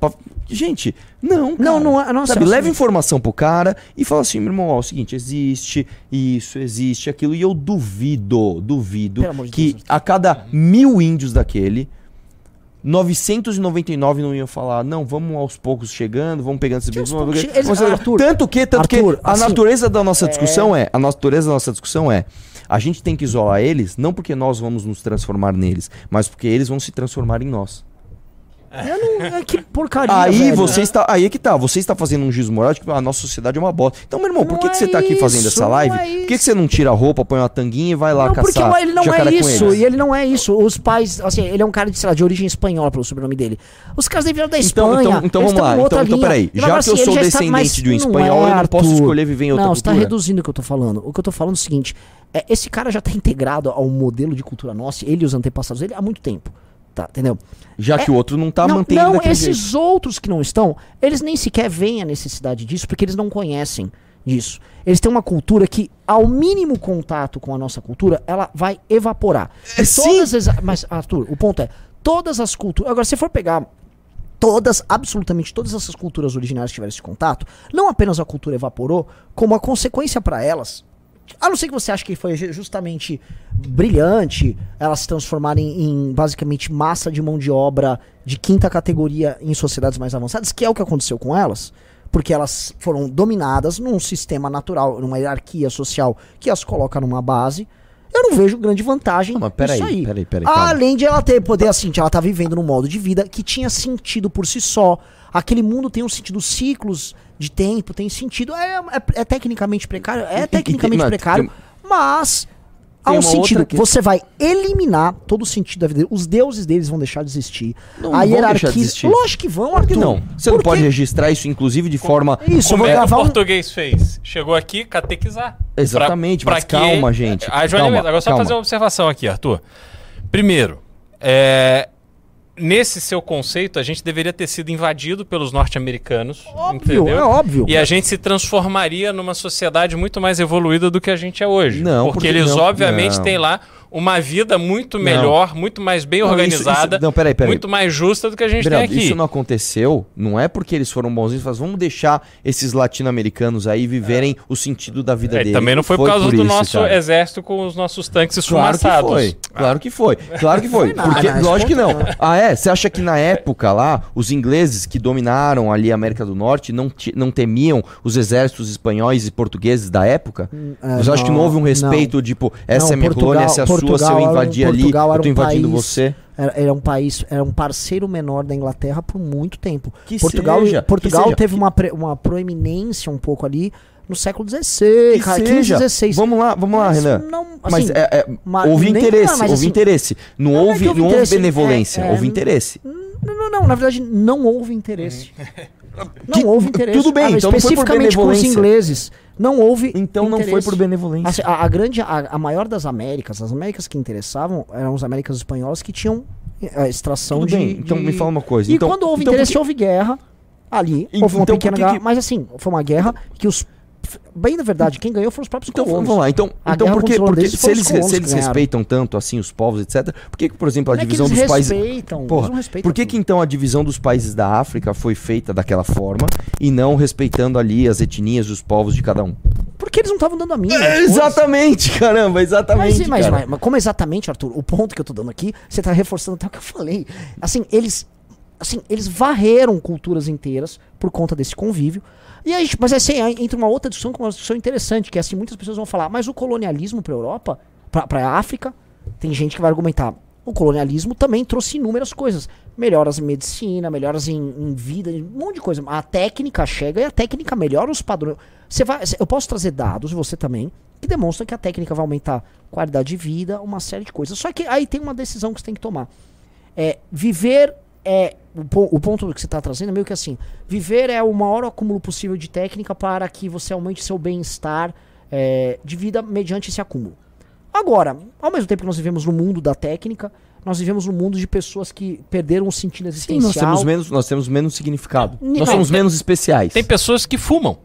gente, não, cara. Não, não é- não, Sabe, leva informação pro cara e fala assim, meu irmão, ó, é o seguinte, existe isso, existe aquilo e eu duvido, duvido Pelo de que Deus. a cada mil índios daquele 999 não iam falar, não, vamos aos poucos chegando, vamos pegando esses vamos- eles- Arthur, tanto que, tanto Arthur, que a assim, natureza da nossa discussão é, a natureza da nossa discussão é, a gente tem que isolar eles, não porque nós vamos nos transformar neles, mas porque eles vão se transformar em nós. Eu não, é que porcaria, Aí velho. você está, aí é que tá, você está fazendo um giz moral de que a nossa sociedade é uma bosta. Então, meu irmão, por Não que, que é você tá aqui fazendo essa live? não é por que, que você não tira a roupa, põe uma tanguinha e vai lá Não, porque caçar ele não é isso, e ele não é isso. Os pais, assim, ele é um cara de, sei lá, de origem espanhola, pelo sobrenome dele. Os caras vieram da Então, Espanha. então, então eles vamos lá. Então, então peraí. Já que eu assim, sou está- descendente de um não espanhol, é, eu não posso escolher viver em outra Não, você tá cultura. reduzindo o que eu tô falando. O que eu tô falando é o seguinte: é, esse cara já tá <laughs> integrado ao modelo de cultura nossa, ele e os antepassados dele, há muito tempo. Tá, entendeu? Já que o outro não tá não, mantendo não esses jeito. outros que não estão, eles nem sequer veem a necessidade disso, porque eles não conhecem disso. Eles têm uma cultura que, ao mínimo contato com a nossa cultura, ela vai evaporar. É, sim. mas, Arthur, o ponto é, todas as culturas. Agora, se for pegar todas, absolutamente todas essas culturas originárias que tiveram esse contato, não apenas a cultura evaporou, como a consequência para elas. A não ser que você ache que foi ju- justamente brilhante elas se transformarem em basicamente massa de mão de obra de quinta categoria em sociedades mais avançadas, que é o que aconteceu com elas, porque elas foram dominadas num sistema natural, numa hierarquia social que as coloca numa base. Eu não vejo grande vantagem Não, mas peraí, aí. peraí, peraí, calma. Além de ela ter poder assim, ela tá vivendo num modo de vida que tinha sentido por si só. Aquele mundo tem um sentido, ciclos de tempo, tem sentido. É, é- é tecnicamente precário, é E- tecnicamente mas precário, tem- mas há um sentido. que- Você vai eliminar todo o sentido da vida. dele. Os deuses deles vão deixar de existir. Não, a não hierarquia. de existir. Lógico que vão, que Arthur. não? Você não pode registrar isso, inclusive, de forma. Isso, eu Como vou é que o gravar um. português fez? Chegou aqui, catequizar. Exatamente, mas calma, gente. Ah, Calma, agora só calma. fazer uma observação aqui, Arthur. Primeiro, é, nesse seu conceito, a gente deveria ter sido invadido pelos norte-americanos. Óbvio, entendeu? é óbvio. E a gente se transformaria numa sociedade muito mais evoluída do que a gente é hoje. Não, porque, porque eles, não, obviamente, não. têm lá uma vida muito Não. melhor, muito mais bem Não, isso- organizada, isso- não, peraí, peraí. muito mais justa do que a gente tem aqui. isso não aconteceu, não é porque eles foram bonzinhos, mas vamos deixar esses latino-americanos aí viverem o sentido da vida É, deles. também não foi por causa do isso, nosso cara. exército com os nossos tanques Claro que esfumaçados. foi, claro que foi, claro que foi. Porque, lógico que não. não. Ah, é? Você acha que na época lá, os ingleses que dominaram ali a América do Norte não, não temiam os exércitos espanhóis e portugueses da época? é, Você acha que não houve um não, respeito, tipo, essa Não, é minha Portugal- colônia, essa é a sua, Portugal eu era um- invadir ali, Portugal eu era tô um invadindo país- você? Era, era um país, era um parceiro menor da Inglaterra por muito tempo. Que Portugal, seja, que Portugal seja. teve uma, pre- uma proeminência um pouco ali no século XVI, Que cara, seja. 15, XVI. Vamos lá, vamos lá, Mas Renan. não, mas assim, é, é, mas houve interesse, não, mas houve assim, interesse. Não, não é houve, que houve não houve interesse, benevolência, é- é- houve interesse. Não, não, não, na verdade não houve interesse. <laughs> Não Que- houve interesse. tudo bem, Ah, então não foi por especificamente com os ingleses. Não houve Então não foi interesse. por benevolência. Assim, a, a grande, a, a maior das Américas, as Américas que interessavam eram as Américas espanholas que tinham a extração Tudo de, bem, então de- me fala uma coisa. E então, quando houve então interesse, que- houve guerra ali. E- houve uma então pequena que guerra. Mas assim, foi uma guerra que os. Bem da verdade, quem ganhou foram os próprios Então colonos. vamos lá, então, A então porque holandeses se eles, se eles respeitam tanto assim os povos, etc., por que, por exemplo, a Não é divisão eles dos países. respeitam, eles Porra, não respeitam por que, que então a divisão dos países da África foi feita daquela forma e não respeitando ali as etnias e os povos de cada um? Porque eles não estavam dando a mínima. É, exatamente, caramba, Mas, exatamente. mas, cara. mas- mas como exatamente, Arthur, o ponto que eu tô dando aqui, você tá reforçando até o que eu falei. Assim, eles. Assim, eles varreram culturas inteiras por conta desse convívio. E aí, mas assim, entra uma outra discussão, uma discussão interessante, que é assim, muitas pessoas vão falar, mas o colonialismo pra Europa, pra, pra África, tem gente que vai argumentar. O colonialismo também trouxe inúmeras coisas. Melhoras em medicina, melhoras em, em vida, um monte de coisa. A técnica chega e a técnica melhora os padrões. Você vai, eu posso trazer dados, você também, que demonstram que a técnica vai aumentar qualidade de vida, uma série de coisas. Só que aí tem uma decisão que você tem que tomar. É, viver é. O, po- o ponto que você está trazendo é meio que assim: viver é o maior acúmulo possível de técnica para que você aumente seu bem-estar é, de vida mediante esse acúmulo. Agora, ao mesmo tempo que nós vivemos no mundo da técnica, nós vivemos no mundo de pessoas que perderam o sentido Sim, existencial. nós temos menos, nós temos menos significado. Não, nós somos tem- menos especiais. Tem pessoas que fumam.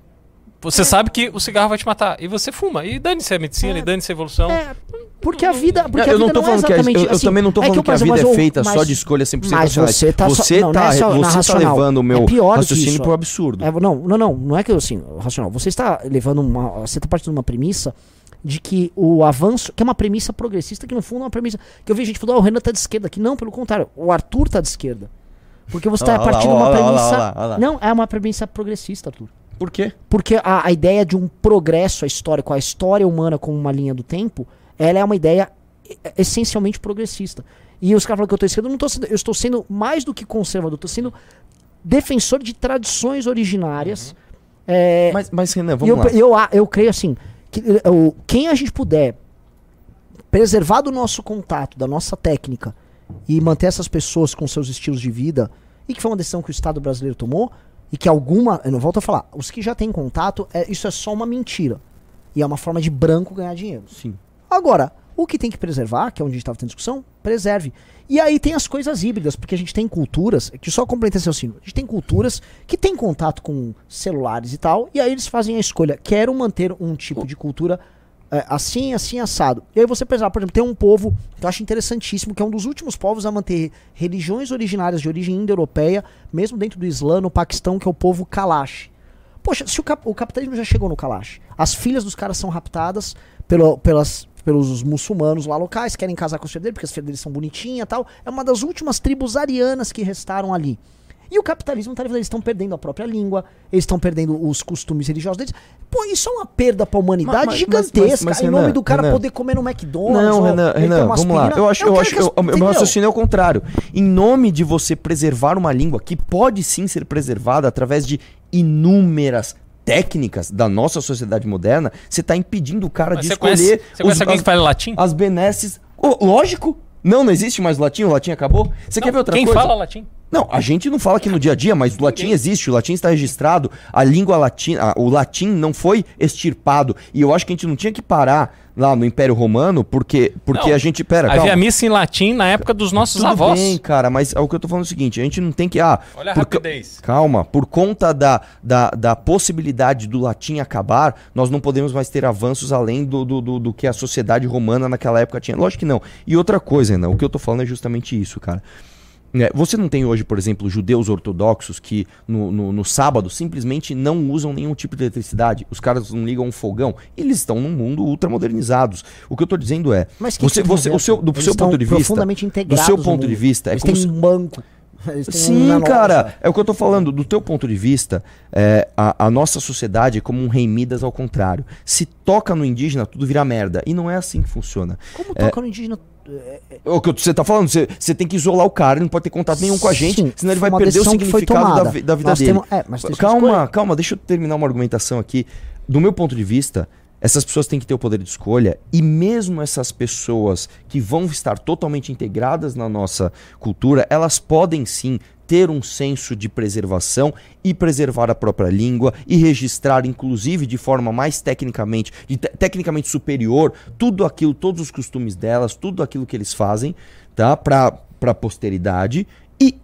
Você sabe que o cigarro vai te matar. E você fuma. E dane-se a medicina, É. e dane-se a evolução. É, porque a vida. Porque eu a não vida tô não falando é que a, exatamente eu, eu assim, também não tô é falando que, que, a mas- vida é feita só mas- de escolhas 100% mas racionais. você tá só- você não, tá, não é só na você tá levando o meu É que raciocínio pro absurdo. É, não, não, não, não é que eu assim, racional. Você está levando uma. Você está partindo de uma premissa de que o avanço, que é uma premissa progressista, que no fundo é uma premissa. Que eu vi gente falando, ah, o Renan tá de esquerda aqui. Não, pelo contrário, o Arthur tá de esquerda. Porque você está partindo de uma premissa. Não, é uma premissa progressista, Arthur. Por quê? Porque a, a ideia de um progresso histórico, a história humana como uma linha do tempo, ela é uma ideia e- essencialmente progressista. E os caras falam que eu estou esquerdo, eu não tô sendo, eu estou sendo mais do que conservador, eu estou sendo defensor de tradições originárias. É, Mas, mas Renan, vamos eu, lá. eu, a- eu creio assim, que o, quem a gente puder preservar do nosso contato, da nossa técnica, e manter essas pessoas com seus estilos de vida, e que foi uma decisão que o Estado brasileiro tomou, e que alguma, eu não volto a falar, os que já têm contato, é, isso é só uma mentira. E é uma forma de branco ganhar dinheiro. Sim. Agora, o que tem que preservar, que é onde a gente estava tendo discussão, preserve. E aí tem as coisas híbridas, porque a gente tem culturas, que só complementa esse raciocínio, a gente tem culturas que têm contato com celulares e tal, e aí eles fazem a escolha, quero manter um tipo de cultura é, assim, assim, assado. E aí você preservar, por exemplo, tem um povo que eu acho interessantíssimo, que é um dos últimos povos a manter religiões originárias de origem indo-europeia, mesmo dentro do Islã, no Paquistão, que é o povo Kalash. Poxa, se o, cap- o capitalismo já chegou no Kalash, as filhas dos caras são raptadas pelo- pelas, pelos muçulmanos lá locais, querem casar com os filhos dele, porque as filhas deles são bonitinhas e tal. É uma das últimas tribos arianas que restaram ali. E o capitalismo tá levando, eles estão perdendo a própria língua, eles estão perdendo os costumes religiosos deles. Pô, isso é uma perda pra humanidade Mas- gigantesca. mas- mas, em nome Renan, do cara Renan. poder comer no McDonald's. Não, ou Renan, Renan, vamos lá. aspirina. Eu acho, eu quero acho, que as- eu- o meu raciocínio é o contrário. Em nome de você preservar uma língua que pode sim ser preservada através de inúmeras técnicas da nossa sociedade moderna, você está impedindo o cara Mas de você escolher conhece, você conhece os- alguém as, que fala latim? as benesses. Ô, lógico! Não, não existe mais o latim, o latim acabou. Você quer ver outra Quem coisa? fala latim? Não, a gente não fala aqui no dia a dia, mas o latim existe, o latim está registrado, a língua latina, o latim não foi extirpado. E eu acho que a gente não tinha que parar lá no Império Romano, porque, porque Não, a gente. Pera, Havia calma. missa em latim na época dos nossos Tudo avós. bem, cara, mas é o que eu tô falando é o seguinte: a gente não tem que. Ah, Olha a rapidez. Calma, por conta da, da, da possibilidade do latim acabar, nós não podemos mais ter avanços além do, do, do, do que a sociedade romana naquela época tinha. Lógico que não. E outra coisa, Renan, o que eu tô falando é justamente isso, cara. É, você não tem hoje, por exemplo, judeus ortodoxos que no, no, no sábado simplesmente não usam nenhum tipo de eletricidade. Os caras não ligam um fogão. Eles estão num mundo ultramodernizados. O que eu tô dizendo é. Mas que você, que você, tem a o seu, do Eles seu ponto de vista. profundamente Do integrados seu no ponto de vista, é Eles como têm se- um banco. <laughs> Sim, uma cara, é o que eu tô falando. Do teu ponto de vista, é, a, a nossa sociedade é como um rei Midas ao contrário. Se toca no indígena, tudo vira merda. E não é assim que funciona. Como toca no indígena? É, É O que você tá falando, você, você tem que isolar o cara, ele não pode ter contato nenhum com a gente, Sim, senão ele vai perder o significado da, da vida Nós dele. temos- é, calma, calma, deixa eu terminar uma argumentação aqui. Do meu ponto de vista, essas pessoas têm que ter o poder de escolha e mesmo essas pessoas que vão estar totalmente integradas na nossa cultura, elas podem sim ter um senso de preservação e preservar a própria língua e registrar, inclusive de forma mais tecnicamente, de te- tecnicamente superior, tudo aquilo, todos os costumes delas, tudo aquilo que eles fazem, tá? Para a posteridade e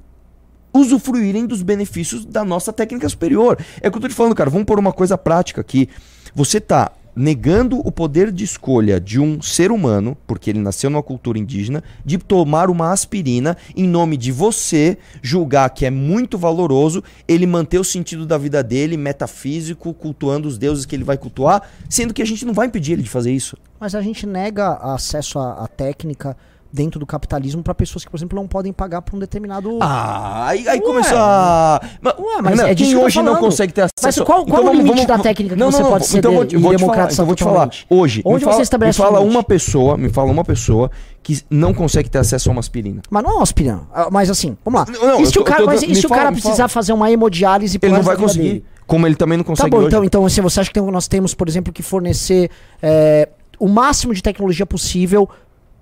usufruírem dos benefícios da nossa técnica superior. É o que eu tô te falando, cara. Vamos pôr uma coisa prática aqui. Você tá negando o poder de escolha de um ser humano, porque ele nasceu numa cultura indígena, de tomar uma aspirina em nome de você julgar que é muito valoroso ele manter o sentido da vida dele, metafísico, cultuando os deuses que ele vai cultuar, sendo que a gente não vai impedir ele de fazer isso. Mas a gente nega acesso à, à técnica dentro do capitalismo para pessoas que, por exemplo, não podem pagar por um determinado. Ah, aí, aí começou a. Mas, Ué, mas Renan, é quem tô hoje não consegue ter acesso. Mas qual- Então qual o vamos- limite vamos- da técnica que não, você não, pode então ceder eu vou te- falar, então vou te falar. Hoje, Onde me você fala, me estabelece o fala uma pessoa, me fala uma pessoa que não consegue ter acesso a uma aspirina. Mas não é uma aspirina. Ah, Mas assim, vamos lá. Não, e se tô- o cara, tô- mas me se o fala, cara me precisar fala. fazer uma hemodiálise Ele não vai conseguir. dele? Como ele também não Tá consegue bom, hoje. então, então assim, você acha que nós temos, por exemplo, que fornecer é, o máximo de tecnologia possível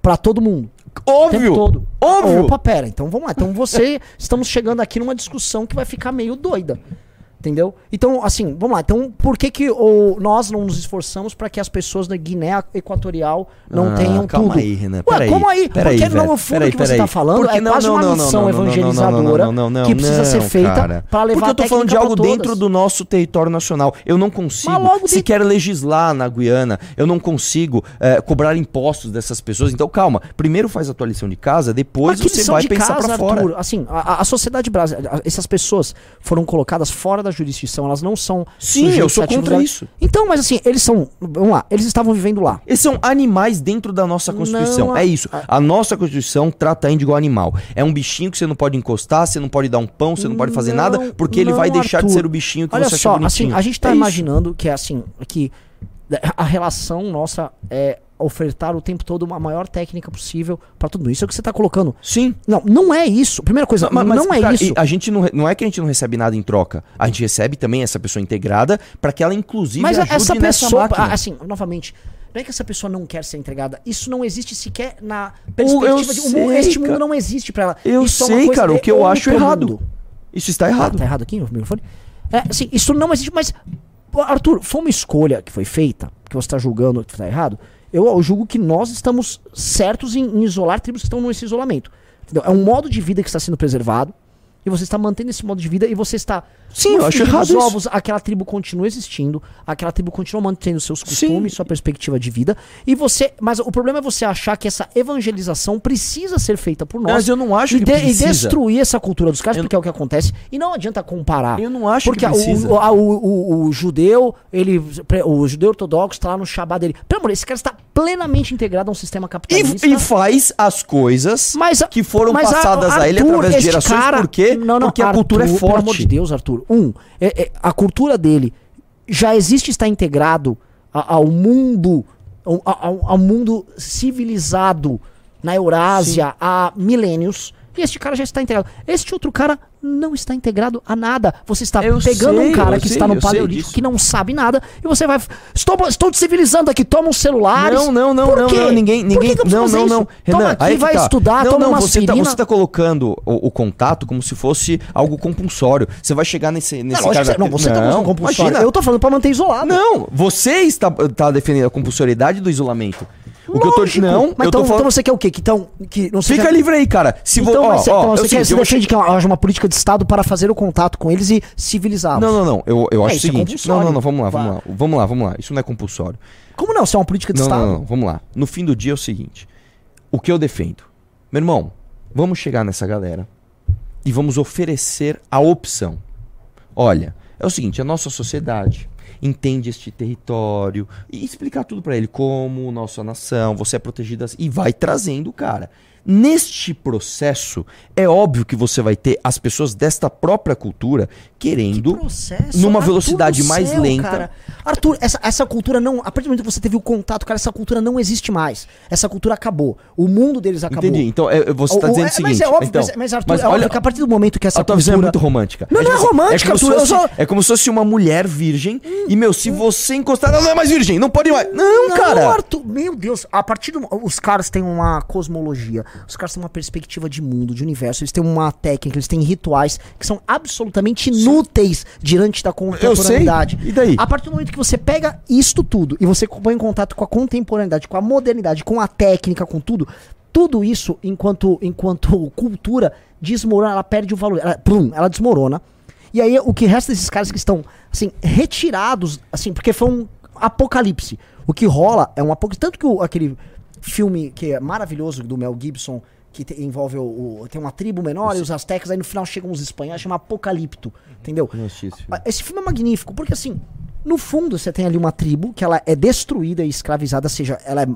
pra todo mundo? Óbvio! todo. Óbvio! Opa, pera, então vamos lá. Então você, <laughs> estamos chegando aqui numa discussão que vai ficar meio doida. Entendeu? Então, assim, vamos lá. Então, por que, que o, nós não nos esforçamos para que as pessoas da Guiné Equatorial não Ah, tenham calma tudo? aí, Renan. Ué, como aí? Porque velho, no fundo peraí, que você está falando Porque é não, quase não, uma não, não, missão não, não, não, não, evangelizadora não, não, não, que precisa ser não, feita para levar Porque eu a falando de algo dentro do nosso território nacional. Eu não consigo sequer legislar na Guiana. Eu não consigo eh, cobrar impostos dessas pessoas. Então, calma. Primeiro faz a tua lição de casa, depois você vai pensar pra fora. Assim, a, a- a sociedade brasileira, essas pessoas foram colocadas fora da jurisdição, elas não são. Sim, eu sou contra da- isso. Então, mas assim, eles são. Vamos lá, eles estavam vivendo lá. Eles são animais dentro da nossa Constituição. Não, é isso. a- A nossa Constituição trata índio igual animal. É um bichinho que você não pode encostar, você não pode dar um pão, você não pode fazer Não, nada, porque ele não, vai deixar Arthur. de ser o bichinho que Olha você acha só, assim, bonitinho. a gente tá É isso. imaginando que é assim, que a relação nossa é ofertar o tempo todo uma maior técnica possível pra tudo isso. É o que você tá colocando. Sim. Não, não é isso. Primeira coisa, Mas- mas, não é cara, isso. A gente não, não é que a gente não recebe nada em troca. A gente recebe também essa pessoa integrada para que ela inclusive Mas ajude essa nessa pessoa, máquina. ah, assim, novamente, não é que essa pessoa não quer ser entregada. Isso não existe sequer na eu perspectiva de. o mundo- sei, este mundo cara. não existe pra ela. Eu Isso é sei, coisa cara, o de que eu acho errado. mundo. Isso está Ah, errado. tá errado aqui o microfone? É, assim, isso não existe, mas. Arthur, foi uma escolha que foi feita, que você está julgando que está errado. Eu, julgo que nós estamos certos em, em isolar tribos que estão nesse isolamento. Entendeu? É um modo de vida que está sendo preservado. E você está mantendo esse modo de vida e você está. Sim, eu acho errado dos isso. ovos, aquela tribo continua existindo, aquela tribo continua mantendo seus costumes, Sim. sua perspectiva de vida. E você. Mas o problema é você achar que essa evangelização precisa ser feita por nós. Mas eu não acho e, que de- e precisa. destruir essa cultura dos caras, Eu- porque é o que acontece. E não adianta comparar. Eu não acho Porque que o- precisa. O, a- o, o- o judeu, ele, o judeu ortodoxo está lá no Shabbat dele. Pelo amor, esse cara está plenamente integrado a um sistema capitalista. E, e faz as coisas Mas a- que foram mas a- passadas a, ele através de gerações. cara- por quê? Não, não, Porque a Arthur, cultura é forte. Pelo amor de Deus, Arthur. Um, é- é- a cultura dele já existe, está integrado a- ao mundo, ao, ao- ao mundo civilizado na Eurásia há milênios. E este cara já está integrado. Este outro cara não está integrado a nada. Você está Eu pegando sei, um cara que sei, está no paleolítico que não sabe nada e você vai. Estou, estou te civilizando aqui, toma os celulares. Não, não, não, não, não, ninguém, que ninguém, que preciso não, não, não, Toma aqui, que vai tá. estudar, não, toma não, uma você tá, você tá colocando o, o contato como se fosse algo compulsório. Você vai chegar nesse, nesse Não, que cara... não, você tá usando compulsório. imagina. Eu tô falando pra manter isolado. Não, você está, tá defendendo a compulsoriedade do isolamento. O que eu tô Lógico. não, Mas então, tô falando... então você quer o quê? Que, então, que não Fica seja- livre aí, cara. Se vo... Então, ó, mas você, ó, então é você, quer, seguinte, você eu vou defende que haja uma política de Estado para fazer o contato com eles e civilizá-los. Não, não, não. Eu, eu É, acho o isso é seguinte. compulsório. não, não, não. Vamos lá, vamos lá. Vamos lá, vamos lá. Isso não é compulsório. Como não? Se é uma política de Não, Estado. não, não. Vamos lá. No fim do dia é o seguinte. O que eu defendo? Meu irmão, vamos chegar nessa galera e vamos oferecer a opção. Olha, é o seguinte, a nossa sociedade entende este território e explicar tudo pra ele como nossa nação, você é protegido assim, e vai trazendo o cara. Neste processo, é óbvio que você vai ter as pessoas desta própria cultura querendo processo, numa Arthur velocidade mais céu, lenta. cara. Arthur, essa, essa cultura não. A partir do momento que você teve o contato, cara, essa cultura não existe mais. Essa cultura acabou. O mundo deles acabou. Entendi. Então, é, você tá O- o- dizendo é, o seguinte. mas é óbvio, então, mas, mas Arthur, mas é olha, óbvio que a partir do momento que essa a tua cultura. visão é muito romântica. Não, não é assim, romântica, Arthur, eu fosse- só- É como se fosse uma mulher virgem e, meu, se você encostar, ela não é mais virgem, não pode mais. Não, cara. Arthur, meu Deus, a partir do. Os caras têm uma cosmologia, os caras têm uma perspectiva de mundo, de universo, eles têm uma técnica, eles têm rituais que são absolutamente inúteis diante da contemporaneidade. E daí? A partir do momento que você pega isto tudo e você põe em contato com a contemporaneidade, com a modernidade, com a técnica, com tudo, tudo isso, enquanto, enquanto cultura, desmorona, ela perde o valor. Ela, plum, ela desmorona. E aí o que resta desses caras que estão, assim, retirados, assim, porque foi um, apocalipse. O que rola é um apocalipse. Tanto que o- aquele filme que é maravilhoso do Mel Gibson, que te- envolve o, o- Tem uma tribo menor e os astecas, aí no final chegam os espanhóis, chama Apocalipto. Entendeu? Não assisti esse filme. Ah, Esse filme é magnífico, porque assim, no fundo você tem ali uma tribo que ela é destruída e escravizada, seja, ela é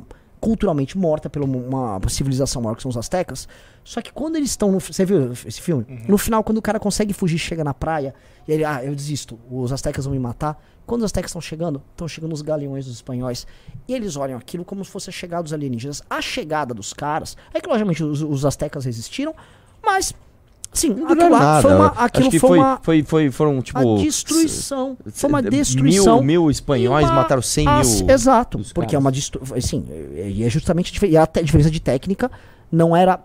culturalmente morta por uma, civilização maior que são os astecas. Só que quando eles estão no. Você viu esse filme? No final, quando o cara consegue fugir, chega na praia, e ele, ah, eu desisto, os astecas vão me matar. Quando os astecas estão chegando, estão chegando os galeões dos espanhóis. E eles olham aquilo como se fosse a chegada dos alienígenas. A chegada dos caras. É que, logicamente, os, os astecas resistiram, mas. Sim, Não aquilo nada. foi uma. Acho Aquilo que foi, foi, uma. foi, foi, foram tipo. a destruição. Foi uma mil- destruição. Mil, espanhóis E uma- mataram 100 Ah, mil. Exato, porque é caras. uma destruição. Assim, e é justamente a e a diferença de técnica não era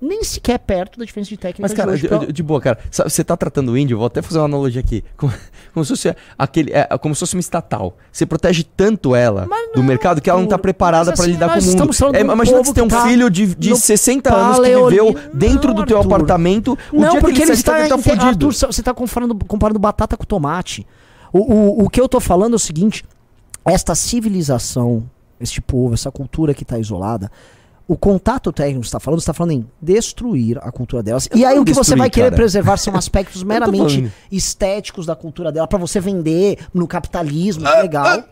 nem sequer perto da diferença de técnica Mas, cara, de de, pra- de- de boa, cara, sabe, você tá tratando o índio, vou até fazer uma analogia aqui. <laughs> Como, como se fosse aquele. É, como se fosse uma estatal. Você protege tanto ela do não, mercado que ela não tá preparada Mas pra assim, lidar com o mundo. É, imagina você tem um tá filho de, de no 60 anos que viveu paleolítico. dentro Não, do teu Arthur. apartamento. O não, dia porque que ele ele sai, está. tá fudido. Arthur, você está comparando, comparando batata com tomate. O, o, o que eu tô falando é o seguinte: esta civilização, este povo, essa cultura que está isolada. O contato técnico que você está falando, você está falando em destruir a cultura delas. Eu E aí o que você vai querer cara. preservar são <laughs> aspectos meramente estéticos da cultura dela, pra você vender no capitalismo, Ah, legal. ah,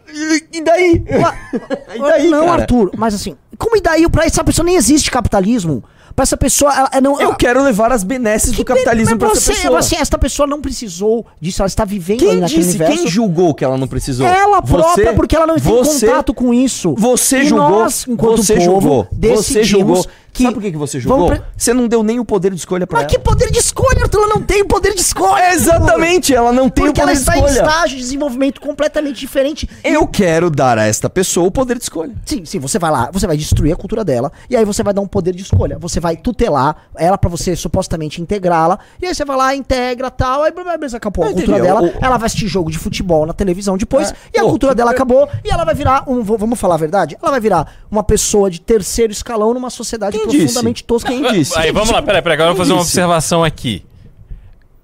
e daí? <laughs> E daí, não, cara? Arthur, mas assim, como e daí? Pra essa pessoa nem existe capitalismo. Pra essa pessoa, ela, ela não. Eu quero levar as benesses do capitalismo pra você, essa pessoa. Assim, essa pessoa não precisou disso, ela está vivendo Quem disse? universo. Quem julgou que ela não precisou? ela própria, Você- porque ela não tem você- contato com isso. Você E julgou. nós, enquanto você povo, julgou. Você decidimos julgou. Que Sabe por que, que você julgou? pre- Você não deu nem o poder de escolha pra Mas ela. que poder de escolha, Arthur? Ela não tem poder de escolha. Exatamente, ela não tem Porque o ela poder de está em escolha. estágio de desenvolvimento completamente diferente. Eu quero dar a esta pessoa o poder de escolha. Sim, sim, você vai lá, você vai destruir a cultura dela, e aí você vai dar um poder de escolha. Você vai tutelar ela pra você supostamente integrá-la, e aí você vai lá, integra tal, aí beleza, acabou a Eu cultura dela, o- ela vai assistir jogo de futebol na televisão depois, É, e a pô, cultura dela acabou, e ela vai virar, um, vamos falar a verdade, ela vai virar uma pessoa de terceiro escalão numa sociedade Quem profundamente disse? tosca. Quem disse? Aí, vamos lá, peraí, peraí, agora eu vou fazer uma disse? observação aqui.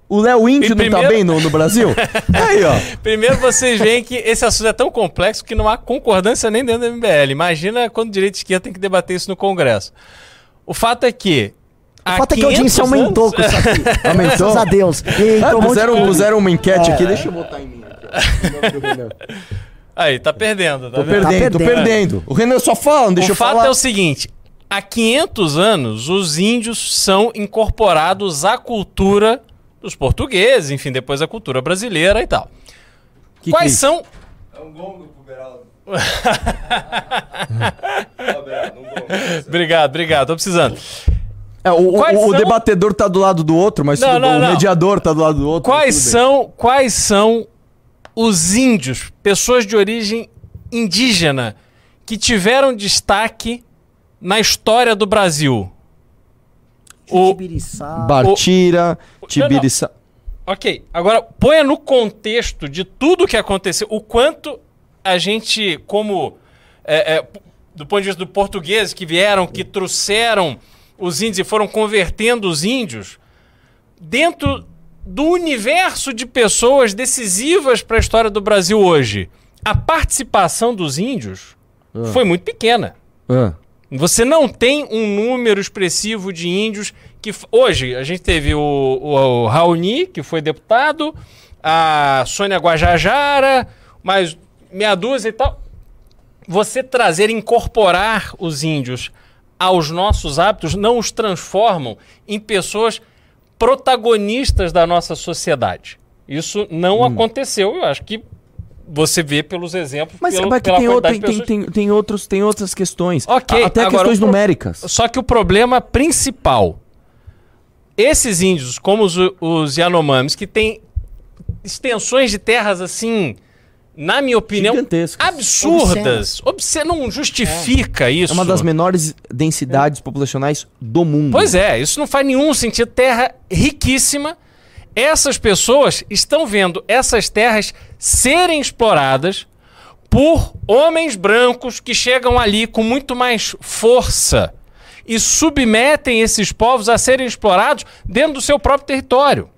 O Léo Índio E não tá primeiro- bem no, no Brasil? <laughs> Aí, ó. Primeiro vocês veem que esse assunto é tão complexo que não há concordância nem dentro do MBL. Imagina quando direita e esquerda tem que debater isso no Congresso. O fato é que. O fato é que a audiência 500 aumentou anos- com isso aqui. <laughs> Aumentou? Graças a Deus. E Ah, um uma enquete É. aqui, deixa eu botar em mim. Aqui, Aí, tá perdendo, tá Tô vendo? perdendo, tô perdendo. perdendo. O Renan só fala, não deixa o eu fato falar. é o seguinte: há 500 anos, os índios são incorporados à cultura dos portugueses, enfim, depois à cultura brasileira e tal. Que Quais que é são. É um gongo pro Beraldo. <laughs> Obrigado, obrigado, tô precisando. É, o, o- Quais o são- debatedor tá do lado do outro, mas Não, não, o não. mediador tá do lado do outro. Quais são, quais são os índios, pessoas de origem indígena, que tiveram destaque na história do Brasil? O, Tibiriçá. Bartira, Tibiriçá. Ok, agora ponha no contexto de tudo que aconteceu, o quanto a gente, como é, é, do ponto de vista do português que vieram, que trouxeram os índios e foram convertendo os índios, dentro do universo de pessoas decisivas para a história do Brasil hoje, a participação dos índios foi muito pequena. Ah. Você não tem um número expressivo de índios que. Hoje, a gente teve o, o, o Raoni, que foi deputado, a Sônia Guajajara, mais meia dúzia e tal. Você trazer, incorporar os índios aos nossos hábitos não os transformam em pessoas protagonistas da nossa sociedade. Isso não aconteceu. Eu acho que você vê pelos exemplos. Mas pelo, sabe que pela tem, outro, tem, de tem, tem, tem outros, tem outras questões. Ok, A- Até agora questões pro- numéricas. Só que o problema principal, esses índios, como os, os Yanomamis, que têm extensões de terras assim, na minha opinião, Gigantescas. absurdas. Obsceno. não justifica isso. É uma das menores densidades populacionais do mundo. Pois é, isso não faz nenhum sentido. Terra riquíssima. Essas pessoas estão vendo essas terras serem exploradas por homens brancos que chegam ali com muito mais força e submetem esses povos a serem explorados dentro do seu próprio território.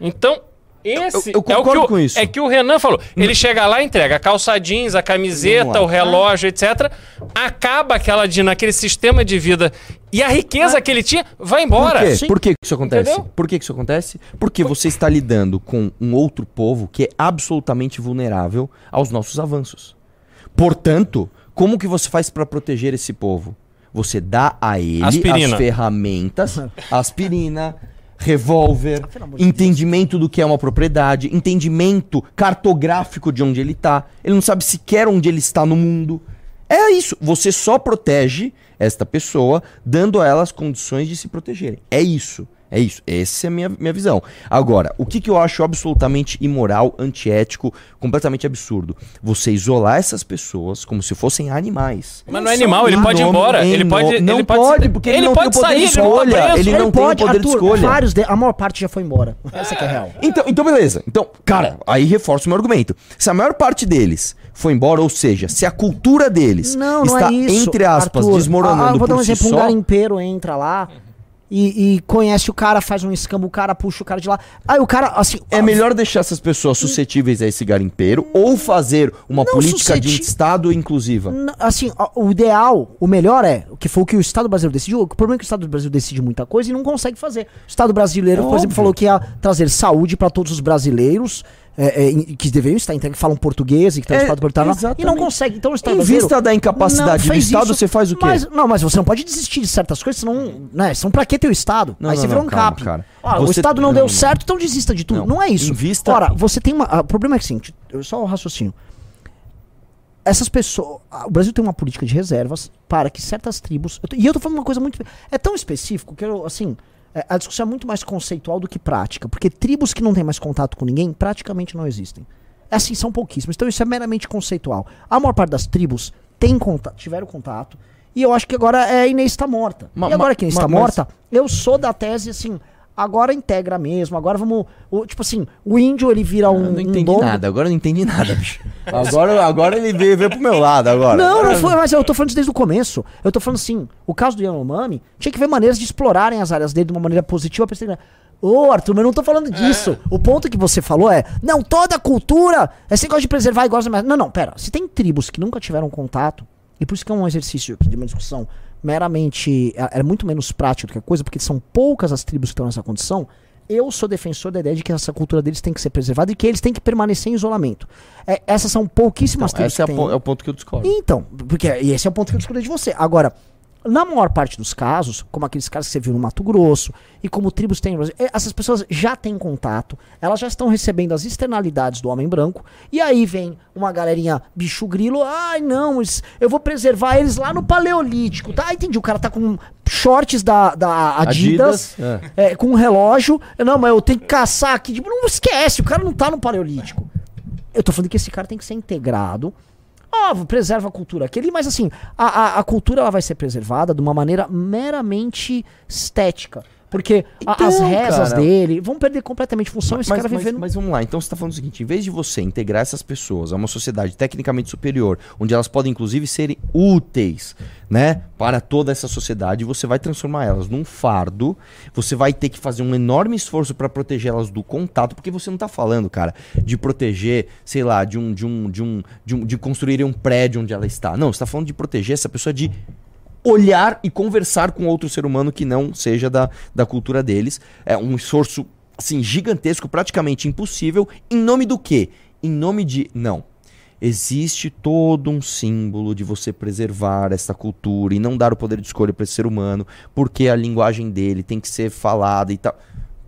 Então, Esse eu é o concordo que o, com isso. É que o Renan falou. Ele chega lá, entrega a calça jeans, a camiseta, o relógio, etc. Acaba aquela de naquele sistema de vida e a riqueza que ele tinha vai embora. Por quê? Por que que isso acontece? Entendeu? Por que que isso acontece? Porque você está lidando com um outro povo que é absolutamente vulnerável aos nossos avanços. Portanto, como que você faz para proteger esse povo? Você dá a ele Aspirina. as ferramentas, <laughs> aspirina, revólver, Ah, entendimento do que é uma propriedade, entendimento cartográfico de onde ele está. Ele não sabe sequer onde ele está no mundo. É isso. Você só protege esta pessoa dando a ela as condições de se protegerem. É isso. É isso. Essa é a minha, minha visão. Agora, o que, que eu acho absolutamente imoral, antiético, completamente absurdo? Você isolar essas pessoas como se fossem animais. Mas não é animal, ele pode ir embora. em Ele pode, não ele pode, pode, porque ele ele não pode tem o poder sair, de ele não tá escolha, ele não tem o pode, poder de escolha. Vários de, a maior parte já foi embora. Essa que é real. Então, então, beleza. Então, cara, aí reforça o meu argumento. Se a maior parte deles foi embora, ou seja, se a cultura deles Não, não está, é isso. entre aspas, Arthur. desmoronando Ah, ah, vou dar um si exemplo, um só, garimpeiro entra lá e, e conhece o cara, faz um escambo, o cara puxa o cara de lá. Aí o cara, assim... É melhor deixar essas pessoas suscetíveis a esse garimpeiro ou fazer uma política de Estado inclusiva. Assim, o ideal, o melhor é, o que foi o que o Estado brasileiro decidiu. O problema é que o Estado do Brasil decide muita coisa e não consegue fazer. O Estado brasileiro, por Óbvio. exemplo, falou que ia trazer saúde para todos os brasileiros, é, é, em- que deveriam estar, então, que falam português e que estão É, no Estado portuário, e não consegue. Então o Estado Em vista da incapacidade do Estado, isso, você faz o quê? Mas, não, mas você não pode desistir de certas coisas, senão, né, são pra que ter o Estado? Não, Aí não, você virou um calma, cap. cara. Ó, o Você- Estado não, não, deu não. certo, então desista de tudo. Não. Não, é isso. Invista- Ora, você tem uma. ah, O problema é que assim, eu- só o raciocínio essas pessoas. ah, O Brasil tem uma política de reservas para que certas tribos. eu tô- e eu tô falando uma coisa muito. É tão específico que eu, assim. É, a discussão é muito mais conceitual do que prática. Porque tribos que não têm mais contato com ninguém praticamente não existem. É Assim, são pouquíssimas. Então isso é meramente conceitual. A maior parte das tribos tem contato, tiveram contato. E eu acho que agora a Inês está morta. Ma- e agora ma- que Inês está mas- morta, eu sou da tese assim. Agora integra mesmo. Agora vamos. o- tipo assim, o índio ele vira um. Eu não um entendi dono- nada, agora eu não entendi nada, bicho. <laughs> Agora, agora ele veio, veio pro meu lado agora. Não, não foi, mas eu tô falando isso desde o começo. Eu tô falando assim, o caso do Yanomami tinha que ver maneiras de explorarem as áreas dele de uma maneira positiva pra esse- Ô, Arthur, mas eu não tô falando disso. O ponto que você falou é, não, toda cultura, é esse negócio de preservar e gosta mais. Não, não, pera. Se tem tribos que nunca tiveram contato, e por isso que é um exercício aqui de uma discussão meramente. É, é muito menos prático do que a coisa, porque são poucas as tribos que estão nessa condição. Eu sou defensor da ideia de que essa cultura deles tem que ser preservada e que eles têm que permanecer em isolamento. É, essas são pouquíssimas Então, tribos esse é, po- é o ponto que eu discordo. Então, porque e esse é o ponto que eu discuti de você. Agora, na maior parte dos casos, como aqueles casos que você viu no Mato Grosso, e como tribos têm no Brasil, eh, essas pessoas já têm contato, elas já estão recebendo as externalidades do homem branco, e aí vem uma galerinha bicho grilo, ai não, eu vou preservar eles lá no Paleolítico, tá? Entendi, o cara tá com shorts da, da Adidas, Adidas, é, com um relógio, não, mas eu tenho que caçar aqui, tipo, não esquece, o cara não tá no Paleolítico. Eu tô falando que esse cara tem que ser integrado. Ó, preserva a cultura aquele, mas assim, a, a, a cultura ela vai ser preservada de uma maneira meramente estética. Porque a- Então, as rezas cara- dele vão perder completamente função esse Mas, cara mas- vivendo. mas vamos lá, então você está falando o seguinte: em vez de você integrar essas pessoas a uma sociedade tecnicamente superior, onde elas podem inclusive serem úteis, né, para toda essa sociedade, você vai transformar elas num fardo, você vai ter que fazer um enorme esforço para protegê-las do contato, porque você não está falando, cara, de proteger, sei lá, de um, de um, de um, de um, de construir um prédio onde ela está. Não, você está falando de proteger essa pessoa de olhar e conversar com outro ser humano que não seja da, da cultura deles. É um esforço, assim, gigantesco, praticamente impossível. Em nome do quê? Em nome de. Não. Existe todo um símbolo de você preservar essa cultura e não dar o poder de escolha para esse ser humano, porque a linguagem dele tem que ser falada e tal.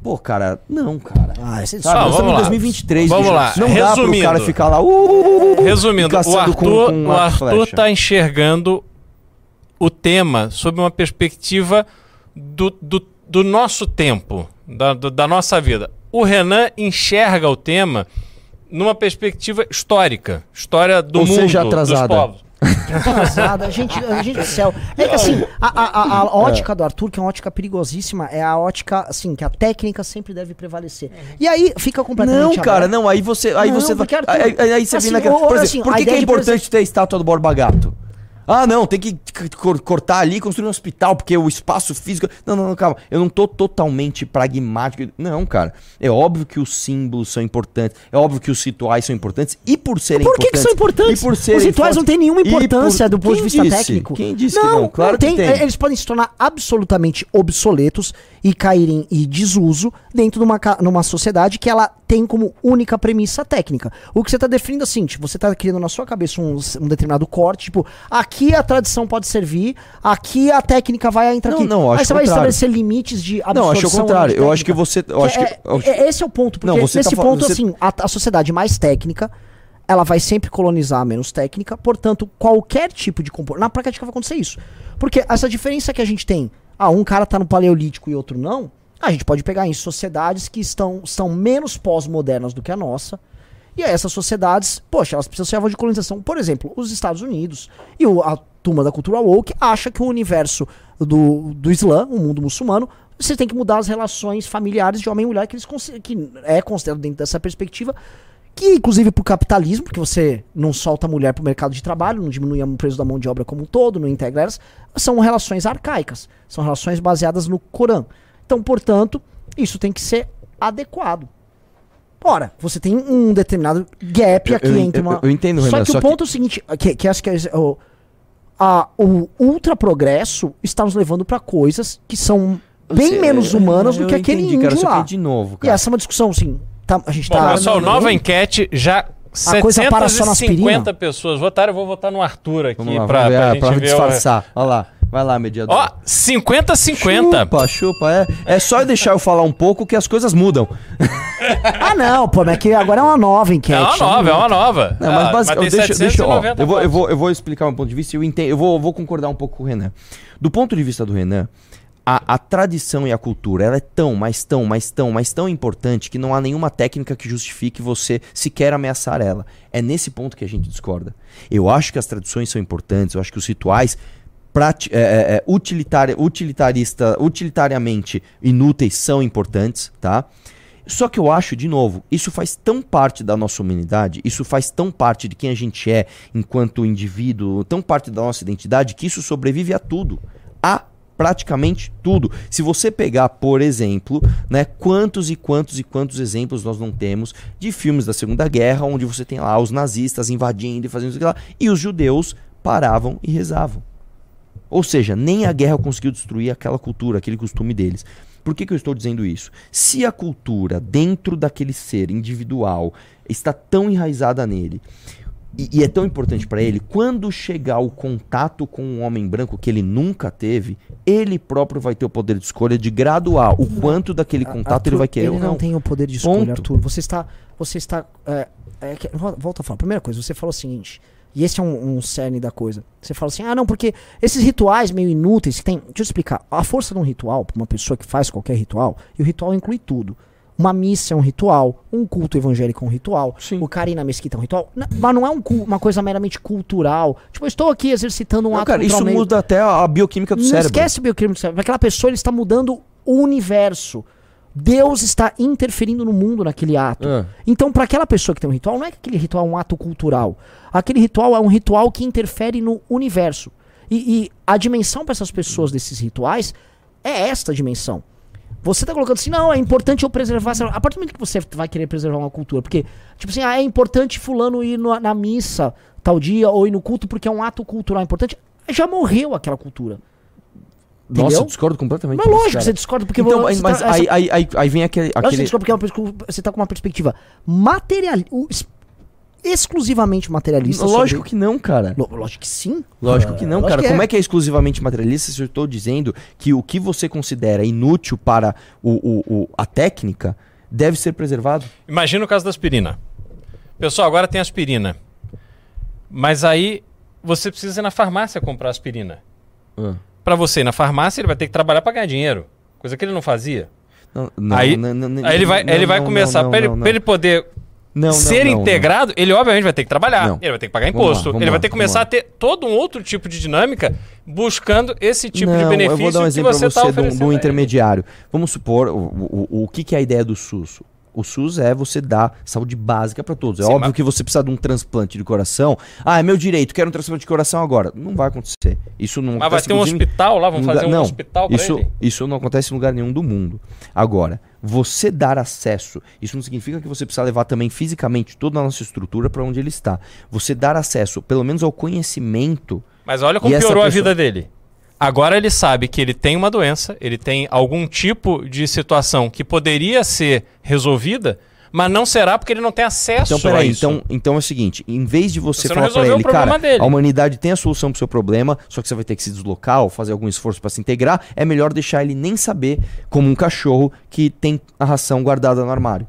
Pô, cara, não, cara. Ah, esse Sabe, Ah, nós vamos estamos em lá. 2023, Vamos bicho. lá. Não dá pro Resumindo. cara ficar lá. "Uh, uh, uh", Resumindo, o Arthur, com- com o Arthur flecha. tá enxergando o tema sob uma perspectiva do, do, do nosso tempo, da, do- da nossa vida. O Renan enxerga o tema numa perspectiva histórica, história do Ou mundo, seja, dos atrasada. povos. atrasada, gente, gente do céu. É que assim, <laughs> a, a- a- a ótica do Arthur, que é uma ótica perigosíssima, é a ótica, assim, que a técnica sempre deve prevalecer. E aí fica completamente. Não, cara, aberto. não, aí você, aí Não, você Arthur, aí, aí- você assim, vem naquela, por assim, por a que, que é importante ter a estátua do Borba Gato? Ah, não, tem que cortar ali construir um hospital, porque o espaço físico. Não, não, não, calma. Eu não tô totalmente pragmático. Não, cara. É óbvio que os símbolos são importantes. É óbvio que os rituais são importantes. E por serem Por que, que importantes. são importantes? E por serem Os rituais não têm nenhuma e por- importância do ponto de vista disse? técnico. Quem disse que não? Claro tem. que tem. Eles podem se tornar absolutamente obsoletos e caírem em desuso dentro de uma, numa sociedade que ela tem como única premissa técnica. O que você está definindo é assim, tipo, você está criando na sua cabeça um, um determinado corte, tipo, aqui a tradição pode servir, aqui a técnica vai entrar Não, aqui. não, eu Aí acho você vai contrário. estabelecer limites de absorção. Não, acho o contrário. Eu acho que você. Eu acho que. É- acho- é- esse é o ponto, porque Não, você nesse tá ponto, você- assim, a, a sociedade mais técnica, ela vai sempre colonizar menos técnica, portanto, qualquer tipo de comportamento. Na prática vai acontecer isso. Porque essa diferença que a gente tem, ah, um cara tá no paleolítico e outro não, a gente pode pegar em sociedades que estão, são menos pós-modernas do que a nossa. E essas sociedades, poxa, elas precisam ser alvo de colonização. Por exemplo, os Estados Unidos e o- a turma da cultura woke acha que o universo do, do Islã, o mundo muçulmano, você tem que mudar as relações familiares de homem e mulher, que, eles, que é considerado dentro dessa perspectiva, que inclusive pro capitalismo, porque você não solta a mulher pro mercado de trabalho, não diminui o preço da mão de obra como um todo, não integra elas, são relações arcaicas, são relações baseadas no Corão. Então, portanto, isso tem que ser adequado. Ora, você tem um determinado gap Eu- aqui eu- entre eu- uma. eu entendo, Só Renan, que só o ponto é o seguinte, que, que acho que é, o, a, o ultra progresso está nos levando para coisas que são bem Você- menos humanas do eu que aquele entendi, cara, índio só que lá. de novo, E cara. essa é uma discussão, assim, tá, a gente Bom, tá... pessoal, não, nova não, enquete, já A coisa para só na 750 aspirina? pessoas votaram. Eu vou votar no Arthur aqui lá, pra, pra ah, gente disfarçar. Olha lá. Vai lá, mediador. Ó, 50-50. Chupa, chupa, é. É só deixar eu falar um pouco que as coisas mudam. <laughs> Ah, não, pô, mas é que agora é uma nova enquete. É uma nova, é uma nova. Não, mas Ah, deixa, deixa, ó, 790 eu, vou, eu, vou, eu vou explicar um ponto de vista e eu, entendo, eu vou, eu vou concordar um pouco com o Renan. Do ponto de vista do Renan, a, a tradição e a cultura ela é tão, mas tão, mas tão, mas tão importante que não há nenhuma técnica que justifique você sequer ameaçar ela. É nesse ponto que a gente discorda. Eu acho que as tradições são importantes, eu acho que os rituais prati- é, é, é, utilitari- utilitarista, utilitariamente inúteis são importantes, tá? Só que eu acho, de novo, isso faz tão parte da nossa humanidade, isso faz tão parte de quem a gente é enquanto indivíduo, tão parte da nossa identidade, que isso sobrevive a tudo. A praticamente tudo. Se você pegar, por exemplo, né, quantos e quantos e quantos exemplos nós não temos de filmes da Segunda Guerra, onde você tem lá os nazistas invadindo e fazendo isso e lá, e os judeus paravam e rezavam. Ou seja, nem a guerra conseguiu destruir aquela cultura, aquele costume deles. Por que, que eu estou dizendo isso? Se a cultura dentro daquele ser individual está tão enraizada nele e, e é tão importante para ele, quando chegar o contato com um homem branco que ele nunca teve, ele próprio vai ter o poder de escolha de graduar o quanto daquele contato Arthur, ele vai querer Ele não não. tem o poder de escolha, Ponto. Arthur. Você está. Você está. é, é volta a falar. Primeira coisa, você falou o seguinte. E esse é um, um cerne da coisa. Você fala assim, ah, não, porque esses rituais meio inúteis que tem. Deixa eu explicar. A força de um ritual, pra uma pessoa que faz qualquer ritual, e o ritual inclui tudo. Uma missa é um ritual, um culto evangélico é um ritual, Sim. o cara ir na mesquita é um ritual. Mas não é um uma coisa meramente cultural. Tipo, eu estou aqui exercitando um Não, ato cara, isso meio- muda até a a bioquímica do não cérebro. esquece o bioquímico do cérebro. Aquela pessoa ele está mudando o universo. Deus está interferindo no mundo naquele ato. Ah. Então, para aquela pessoa que tem um ritual, não é que aquele ritual é um ato cultural. Aquele ritual é um ritual que interfere no universo. E, e a dimensão para essas pessoas desses rituais é esta dimensão. Você tá colocando assim, não, é importante eu preservar. A partir do momento que você vai querer preservar uma cultura, porque, tipo assim, ah, é importante fulano ir no- na missa tal dia ou ir no culto porque é um ato cultural importante, já morreu aquela cultura. Nossa, Entendeu? eu discordo completamente. Mas lógico, cara. você discorda porque Então, você mas tá- aí, essa- aí, aí, aí vem aquele. Aquele... você discorda porque é uma você tá com uma perspectiva material, exclusivamente materialista. Lógico sobre- que não, cara. Lo- Lógico que sim. Lógico que não, Lógico cara. que Como é. é que é exclusivamente materialista se eu estou dizendo que o que você considera inútil para o, o- o- a técnica deve ser preservado? Imagina o caso da aspirina. Pessoal, agora tem aspirina. Mas aí você precisa ir na farmácia comprar aspirina. Ah. Pra você ir na farmácia, ele vai ter que trabalhar pra ganhar dinheiro. Coisa que ele não fazia. Não, não, aí, não, aí ele vai, ele vai começar. pra, ele, ele poder ser integrado, ele obviamente vai ter que trabalhar. Ele vai ter que pagar Vamos lá, imposto. vamos ele vai ter que começar lá. a ter todo um outro tipo de dinâmica buscando esse tipo de benefício eu vou dar um exemplo você um a ele. intermediário. Vamos supor, o, o, o, o que, que é a ideia do SUS? O SUS é você dar saúde básica pra todos. É Sim, óbvio mas- que você precisa de um transplante de coração. Ah, é meu direito, quero um transplante de coração agora. Não vai acontecer. Isso não Mas vai ter um hospital lá, vamos fazer lugar- um não, hospital pra isso, ele? isso não acontece em lugar nenhum do mundo. Agora, você dar acesso, isso não significa que você precisa levar também fisicamente toda a nossa estrutura para onde ele está. Você dar acesso, pelo menos ao conhecimento. Mas olha como piorou a pessoa- vida dele. Agora ele sabe que ele tem uma doença, ele tem algum tipo de situação que poderia ser resolvida, mas não será porque ele não tem acesso Então, peraí, a isso. então, então é o seguinte: em vez de você, Você falar para ele, cara, dele." a humanidade tem a solução pro seu problema, só que você vai ter que se deslocar ou fazer algum esforço para se integrar, é melhor deixar ele nem saber, como um cachorro que tem a ração guardada no armário.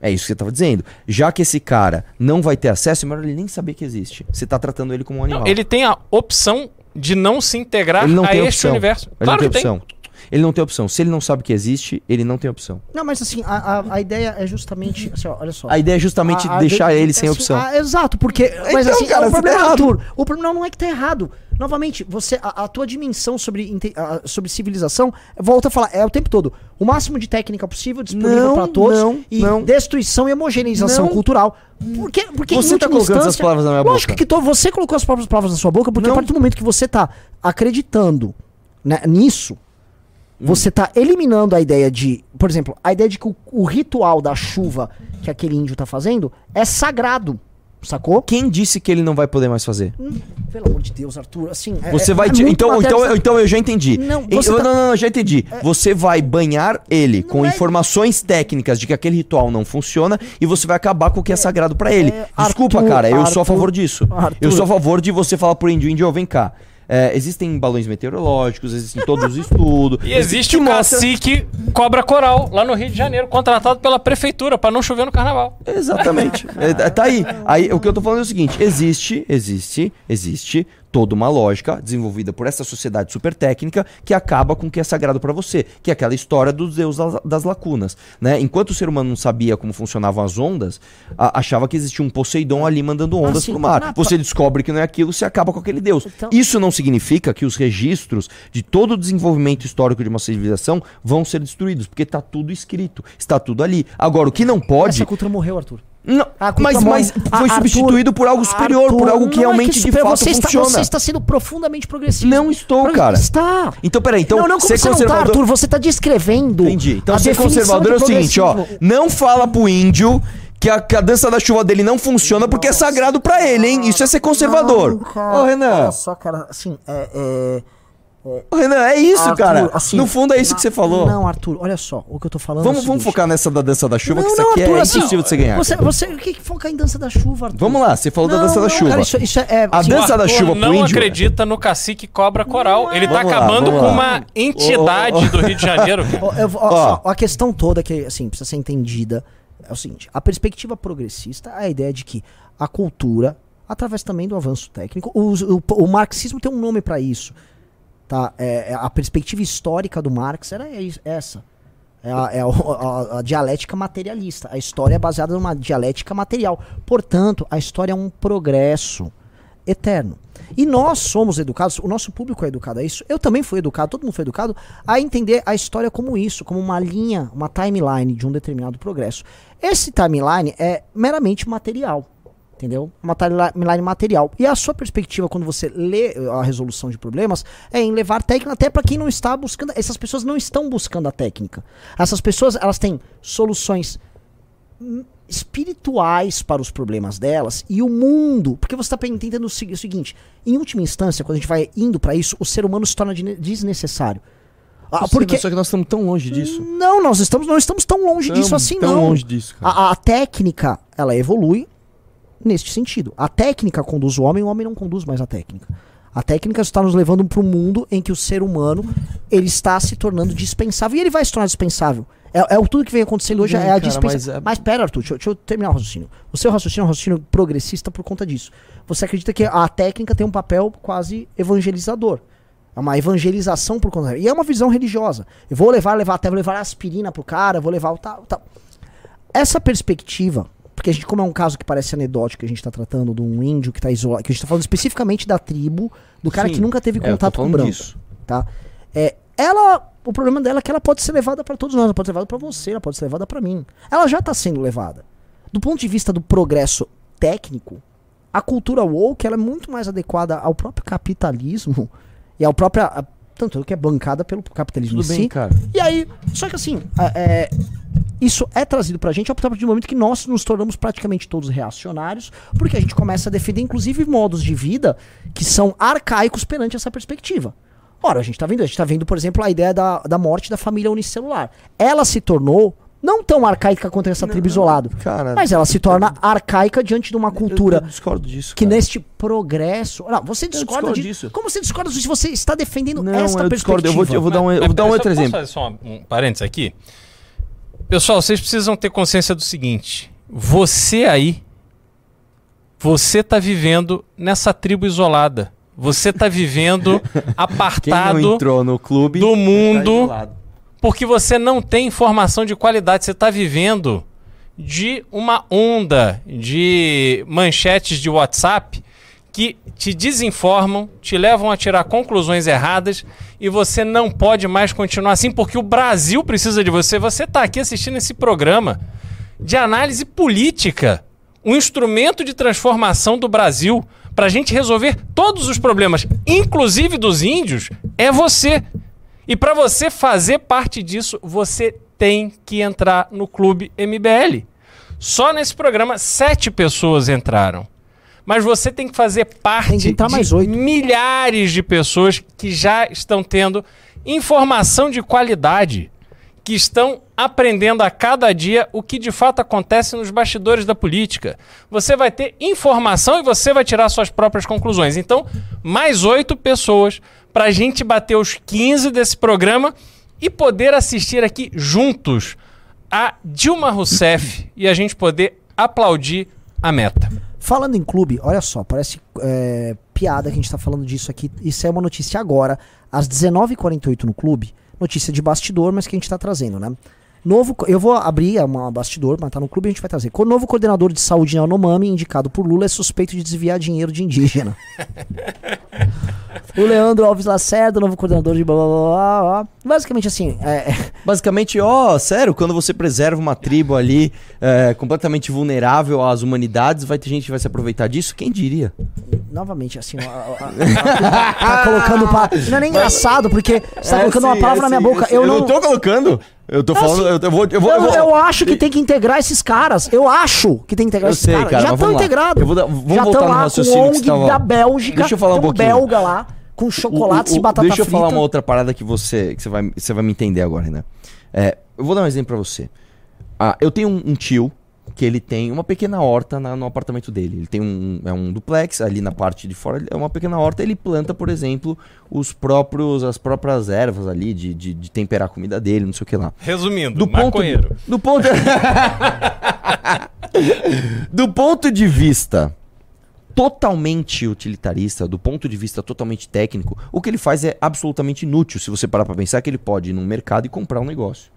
É isso que você tava dizendo. Já que esse cara não vai ter acesso, é melhor ele nem saber que existe. Você tá tratando ele como um animal. Não, ele tem a opção de não se integrar não a este opção. universo. Ele claro que tem tem. Ele não tem opção. Se ele não sabe que existe, ele não tem opção. Não, mas assim, a, a, a ideia é justamente. Assim, ó, olha só. A ideia é justamente A- deixar de- ele sem assim, opção. ah, exato, porque. Mas Então, assim, cara, o você problema, tá errado. Arthur, o problema não é que tá errado. Novamente, você, a, tua dimensão sobre, sobre civilização, volta a falar, é o tempo todo. O máximo de técnica possível disponível para todos não, e não. destruição e homogeneização Não. cultural. Porque, porque Você tá colocando essas palavras na minha Lógico boca. que tô, você colocou as próprias palavras na sua boca, porque Não. a partir do momento que você tá acreditando né, nisso. Você tá eliminando a ideia de, por exemplo, a ideia de que o, o ritual da chuva que aquele índio tá fazendo é sagrado, sacou? Quem disse que ele não vai poder mais fazer? Pelo amor de Deus, Arthur, assim... é- Você é- vai. é ti- muito então, matéria- então, então eu já entendi. Não, você eu- tá- não, não, já entendi. Você vai banhar ele com é- informações técnicas de que aquele ritual não funciona e você vai acabar com o que é sagrado pra ele. é, Desculpa, Arthur, cara, eu sou a Arthur, favor disso. Arthur. Eu sou a favor de você falar pro índio, índio, vem cá. É, existem balões meteorológicos, existem todos os <laughs> estudos. E existe o mostra- cacique Cobra Coral, lá no Rio de Janeiro, contratado pela prefeitura para não chover no carnaval. Exatamente. <laughs> É, é, tá aí. Aí o que eu tô falando é o seguinte: existe, existe, existe toda uma lógica desenvolvida por essa sociedade super técnica que acaba com o que é sagrado pra você, que é aquela história dos deuses das, lacunas, né? Enquanto o ser humano não sabia como funcionavam as ondas, a- achava que existia um Poseidon ali mandando ondas Assim, pro mar. na- Você descobre que não é aquilo, você acaba com aquele deus. Então- Isso não significa que os registros de todo o desenvolvimento histórico de uma civilização vão ser destruídos, porque tá tudo escrito, está tudo ali. Agora, o que não pode Essa cultura morreu, Arthur. Não, A culpa mas, mas A- foi Arthur- substituído por algo superior, por Arthur, algo que não é realmente de superior, fato você está, funciona. Você está sendo profundamente progressista. Não estou, Pro- cara. Está. Então, peraí, então, não, não, ser você não tá, conservador- Arthur, você está descrevendo. Entendi. Então, a ser conservador é o de seguinte, ó. Não fala pro índio que a, que a dança da chuva dele não funciona porque é sagrado pra ele, hein? Isso é ser conservador. Não, Ô, Renan. Olha só, cara, assim, é... é... Renan, é isso, Arthur, cara. assim, no fundo é isso que você falou. Não, Arthur, olha só, o que eu tô falando vamos, é o vamos focar nessa da dança da chuva, Não, que isso não, aqui Arthur, é assim, impossível de você ganhar. Você, você, o que que foca em dança da chuva, Arthur? Vamos lá, você falou da Não, dança da chuva. Cara, isso, isso é, A assim, dança da chuva pro não índio- acredita no cacique Cobra Coral. Ele tá Vamos acabando com lá. uma entidade do Rio de Janeiro. <laughs> Eu ó, Ó. a questão toda que assim precisa ser entendida é o seguinte: a perspectiva progressista é a ideia de que a cultura, através também do avanço técnico, os- o, o marxismo tem um nome para isso, tá? É, é a perspectiva histórica do Marx era is- essa. É a, é a- a- a dialética materialista. A história é baseada numa dialética material. Portanto, a história é um progresso eterno. E nós somos educados, o nosso público é educado a isso. Eu também fui educado, todo mundo foi educado a entender a história como isso, como uma linha, uma timeline de um determinado progresso. Esse timeline é meramente material. Entendeu? Uma timeline material. E a sua perspectiva, quando você lê eh, a resolução de problemas, é em levar técnica, até para quem não está buscando. Essas pessoas não estão buscando a técnica. Essas pessoas, elas têm soluções hum, espirituais para os problemas delas e o mundo. Porque você está entendendo o segui- o seguinte: em última instância, quando a gente vai indo para isso, o ser humano se torna de- desnecessário. Ah, porque. Só que nós estamos tão longe disso. Não, nós estamos, não estamos tão longe disso Tamo assim, tão não. longe disso, cara. A, a técnica, ela evolui neste sentido. A técnica conduz o homem, o homem não conduz mais a técnica. A técnica está nos levando para um mundo em que o ser humano ele está se tornando dispensável e ele vai se tornar dispensável. É, é o tudo que vem acontecendo hoje bem, é a cara, dispensação. mas Mas, é- pera, Arthur, deixa, eu- deixa eu terminar o raciocínio. O seu raciocínio é um raciocínio progressista por conta disso. Você acredita que a técnica tem um papel quase evangelizador. É uma evangelização por conta. E é uma visão religiosa. Eu vou levar, levar até, vou levar aspirina pro cara, vou levar o tal, tal. Essa perspectiva, porque a gente, como é um caso que parece anedótico, a gente tá tratando de um índio que tá isolado, que a gente tá falando especificamente da tribo, do cara Sim, que nunca teve é, contato com o branco. disso. Tá? É, ela, o problema dela é que ela pode ser levada pra todos nós, ela pode ser levada pra você, ela pode ser levada pra mim. Ela já tá sendo levada. Do ponto de vista do progresso técnico, a cultura woke ela é muito mais adequada ao próprio capitalismo e ao próprio tanto que é bancada pelo capitalismo Tudo em bem, si. cara. E aí, só que assim, é, isso é trazido pra gente a partir do momento que nós nos tornamos praticamente todos reacionários, porque a gente começa a defender, inclusive, modos de vida que são arcaicos perante essa perspectiva. Ora, a gente tá vendo, a gente tá vendo, por exemplo, a ideia da, da morte da família unicelular. Ela se tornou não tão arcaica quanto essa tribo isolado, Cara, mas ela se torna arcaica diante de uma eu- cultura Eu, discordo disso. que cara. nesse progresso. Não, você discorda discordo disso. disso. Como você discorda disso se você está defendendo Não, esta eu perspectiva? discordo. Eu vou, eu vou dar um, eu vou dar um Mas, outro posso exemplo. fazer só um, um parênteses aqui? Pessoal, vocês precisam ter consciência do seguinte: você aí, você tá vivendo nessa tribo isolada. Você tá vivendo <laughs> apartado entrou no clube do tá mundo porque você não tem informação de qualidade. Você está vivendo de uma onda de manchetes de WhatsApp que te desinformam, te levam a tirar conclusões erradas e você não pode mais continuar assim porque o Brasil precisa de você. Você está aqui assistindo esse programa de análise política, um instrumento de transformação do Brasil para a gente resolver todos os problemas, inclusive dos índios, é você. E para você fazer parte disso, você tem que entrar no Clube MBL. Só nesse programa, sete pessoas entraram. Mas você tem que fazer parte que de mais oito. milhares de pessoas que já estão tendo informação de qualidade, que estão aprendendo a cada dia o que de fato acontece nos bastidores da política. Você vai ter informação e você vai tirar suas próprias conclusões. Então, mais oito pessoas para a gente bater os 15 desse programa e poder assistir aqui juntos a Dilma Rousseff e a gente poder aplaudir a meta. Falando em clube, olha só, parece é, piada que a gente tá falando disso aqui. Isso é uma notícia agora, às 19h48 no clube. Notícia de bastidor, mas que a gente tá trazendo, né? Novo, eu vou abrir uma bastidor, mas tá no clube e a gente vai trazer. O novo coordenador de saúde em Anomami, indicado por Lula, é suspeito de desviar dinheiro de indígena. <laughs> o Leandro Alves Lacerda, novo coordenador de blá blá blá blá. blá. Basicamente assim, é, é, Basicamente, ó, sério, quando você preserva uma tribo ali é, completamente vulnerável às humanidades, vai ter gente que vai se aproveitar disso? Quem diria? novamente, assim, a- a- a- tá colocando pa... Não é nem engraçado, porque você tá colocando uma palavra é na minha sim, boca. é sim. Eu não. tô colocando. Eu tô falando. assim, eu, eu vou. Eu vou, eu vou- eu acho que tem que integrar esses caras. Eu acho que tem que integrar Eu esses sei, caras. cara, Já estão integrados. Vou vamos Já voltar estão no lá com raciocínio que você tava- da Bélgica. Deixa eu falar um pouquinho. belga lá, com chocolates O- o- e batata Deixa eu frita. falar uma outra parada que você, que você, vai, você vai me entender agora, né? É, eu vou dar um exemplo pra você. Ah, eu tenho um, um tio que ele tem uma pequena horta na- no apartamento dele. Ele tem um, é um duplex ali na parte de fora, é uma pequena horta. Ele planta, por exemplo, os próprios, as próprias ervas ali de, de, de temperar a comida dele, não sei o que lá. Resumindo, Do ponto, maconheiro. do ponto <laughs> do ponto de vista totalmente utilitarista, do ponto de vista totalmente técnico, o que ele faz é absolutamente inútil se você parar para pensar que ele pode ir num mercado e comprar um negócio.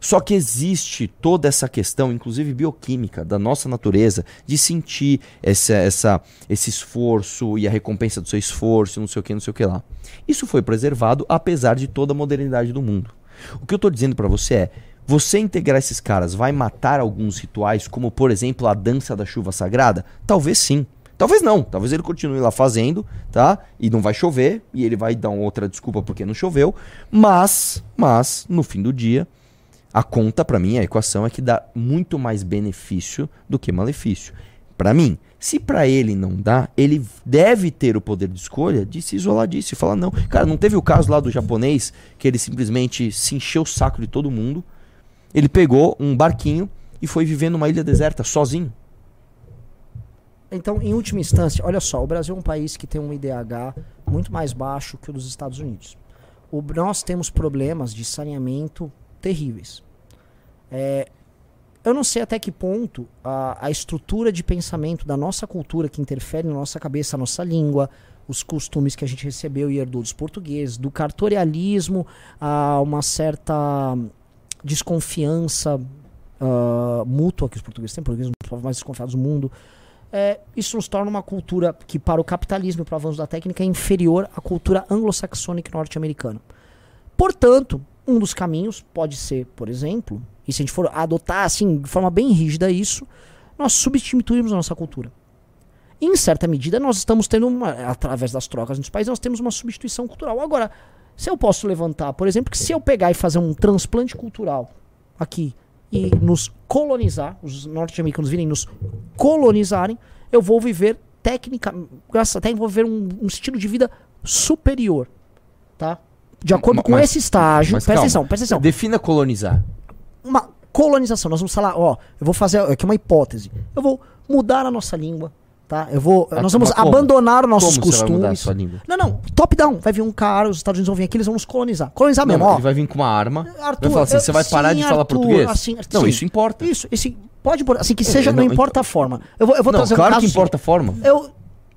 Só que existe toda essa questão, inclusive bioquímica, da nossa natureza, de sentir essa, essa, esse esforço e a recompensa do seu esforço, não sei o que, não sei o que lá. Isso foi preservado apesar de toda a modernidade do mundo. O que eu tô dizendo para você é, você integrar esses caras vai matar alguns rituais, como por exemplo a dança da chuva sagrada? Talvez sim. Talvez não. Talvez ele continue lá fazendo, tá? E não vai chover, e ele vai dar outra desculpa porque não choveu. Mas, mas, no fim do dia, a conta pra mim, a equação é que dá muito mais benefício do que malefício. Pra mim, se pra ele não dá, ele deve ter o poder de escolha de se isolar disso e falar não. Cara, não teve o caso lá do japonês que ele simplesmente se encheu o saco de todo mundo. Ele pegou um barquinho e foi viver numa ilha deserta sozinho. Então, em última instância, olha só, o Brasil é um país que tem um IDH muito mais baixo que o dos Estados Unidos. O- nós temos problemas de saneamento terríveis. É, eu não sei até que ponto a, a estrutura de pensamento da nossa cultura que interfere na nossa cabeça, a nossa língua, os costumes que a gente recebeu e herdou dos portugueses, do cartorialismo a uma certa desconfiança ah, mútua que os portugueses têm, portugueses são os mais desconfiados do mundo. É, isso nos torna uma cultura que, para o capitalismo e para o avanço da técnica, é inferior à cultura anglo-saxônica norte-americana. Portanto, um dos caminhos pode ser, por exemplo, e se a gente for adotar assim de forma bem rígida isso, nós substituirmos a nossa cultura. Em certa medida, nós estamos tendo uma, através das trocas nos países, nós temos uma substituição cultural. Agora, se eu posso levantar, por exemplo, que se eu pegar e fazer um transplante cultural aqui e nos colonizar, os norte-americanos virem nos colonizarem, eu vou viver técnica, graças a técnica, vou viver um, um estilo de vida superior, tá? De acordo com mas- esse estágio, presta calma. atenção, presta atenção Defina colonizar. uma colonização. Nós vamos falar, ó, eu vou fazer aqui uma hipótese. Eu vou mudar a nossa língua, tá? Eu vou, Ah, nós vamos abandonar os nossos Como a costumes. Não, não, top down. Vai vir um cara, os Estados Unidos vão vir aqui, eles vão nos colonizar. Colonizar Não, mesmo, ó. ele vai vir com uma arma. Arthur, vai falar assim, eu- você vai parar de sim, falar Arthur, português? assim, não, sim. isso importa. Isso, esse pode, assim que seja, É, não, não, importa a forma. Eu vou, eu vou Não, trazer claro um caso que importa a forma. Eu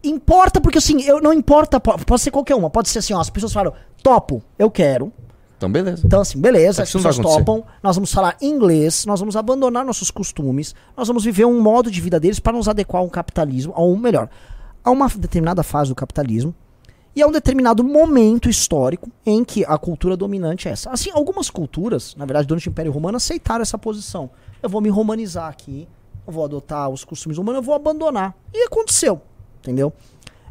importa porque assim, eu não importa, po- pode ser qualquer uma, pode ser assim, ó, as pessoas falam, topo, eu quero. Então, beleza. Então, assim, beleza, que as pessoas topam, nós vamos falar inglês, nós vamos abandonar nossos costumes, nós vamos viver um modo de vida deles para nos adequar a um capitalismo, ou melhor, a uma determinada fase do capitalismo, e a um determinado momento histórico em que a cultura dominante é essa. Assim, algumas culturas, na verdade, durante o Império Romano, aceitaram essa posição. Eu vou me romanizar aqui, eu vou adotar os costumes humanos, eu vou abandonar. E aconteceu, entendeu?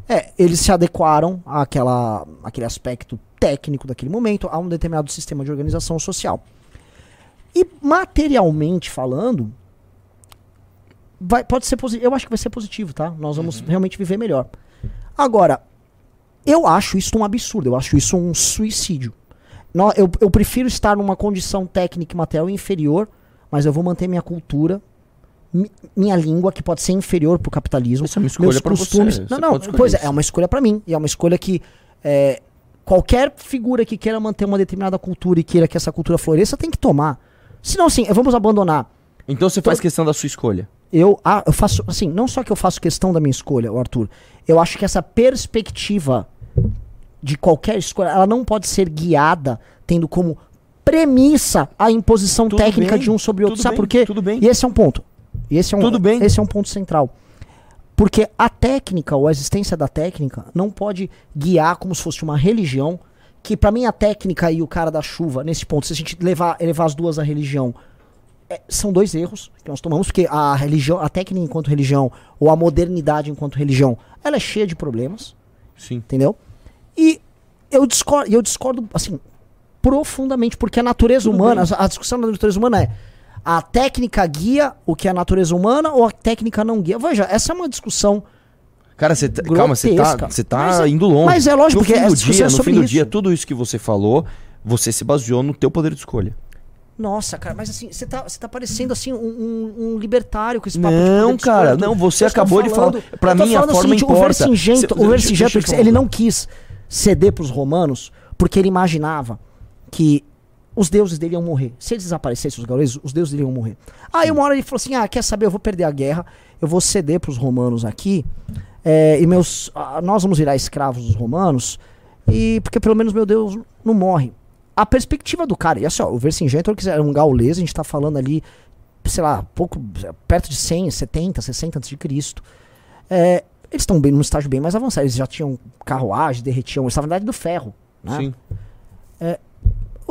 É, eles se adequaram àquela, àquele aspecto técnico daquele momento, a um determinado sistema de organização social. E materialmente falando, vai, pode ser positivo. Eu acho que vai ser positivo, tá? Nós vamos realmente viver melhor. Agora, eu acho isso um absurdo, eu acho isso um suicídio. Eu, eu prefiro estar numa condição técnica e material inferior, mas eu vou manter minha cultura, minha língua, que pode ser inferior pro capitalismo. Isso é uma escolha você, costumes. você Não, não, pode escolher pois é, é uma escolha pra mim. E é uma escolha que é, qualquer figura que queira manter uma determinada cultura e queira que essa cultura floresça tem que tomar. Senão, assim, vamos abandonar. Então você faz questão da sua escolha. Eu, ah, eu faço, assim, não só que eu faço questão da minha escolha, Arthur, eu acho que essa perspectiva de qualquer escolha, ela não pode ser guiada tendo como premissa a imposição Tudo técnica bem, de um sobre o outro. Sabe bem, por quê? tudo bem. E esse é um ponto. E esse é um, Tudo bem. Esse é um ponto central. Porque a técnica, ou a existência da técnica, não pode guiar como se fosse uma religião. Que pra mim a técnica e o cara da chuva, nesse ponto, se a gente levar, elevar as duas à religião, é, são dois erros que nós tomamos, porque a religião, a técnica enquanto religião, ou a modernidade enquanto religião, ela é cheia de problemas, Sim. entendeu? E eu discordo, eu discordo assim, profundamente, porque a natureza Tudo humana, bem. a discussão da natureza humana é a técnica guia o que é a natureza humana ou a técnica não guia? Veja, essa é uma discussão Cara, você tá- calma, você tá, você tá Mas é- indo longe. mas é lógico, no porque fim do dia, é no fim do isso. dia, tudo isso que você falou, você se baseou no teu poder de escolha. Nossa, cara, mas assim, você tá, você tá parecendo assim um, um- um libertário com esse papo de Não, de cara, não, você acabou de falar- falando- pra mim, a falando forma seguinte, importa. O Vercingento, Se- o Vercingento ele não quis ceder pros romanos porque ele imaginava que os deuses dele iam morrer. Se eles desaparecessem, os gauleses, os deuses dele iam morrer. Aí uma hora ele falou assim, ah, quer saber, eu vou perder a guerra, eu vou ceder pros romanos aqui, é, e meus, ah, nós vamos virar escravos dos romanos, e porque pelo menos meu Deus não morre. A perspectiva do cara, e assim, ó, o Vercingetorix quiser um gaulês, a gente tá falando ali, sei lá, pouco, perto de 100, 70, 60 antes de Cristo. É, eles estão bem num estágio bem mais avançado, eles já tinham carruagem, derretiam, eles estavam na idade do ferro. Né? Sim.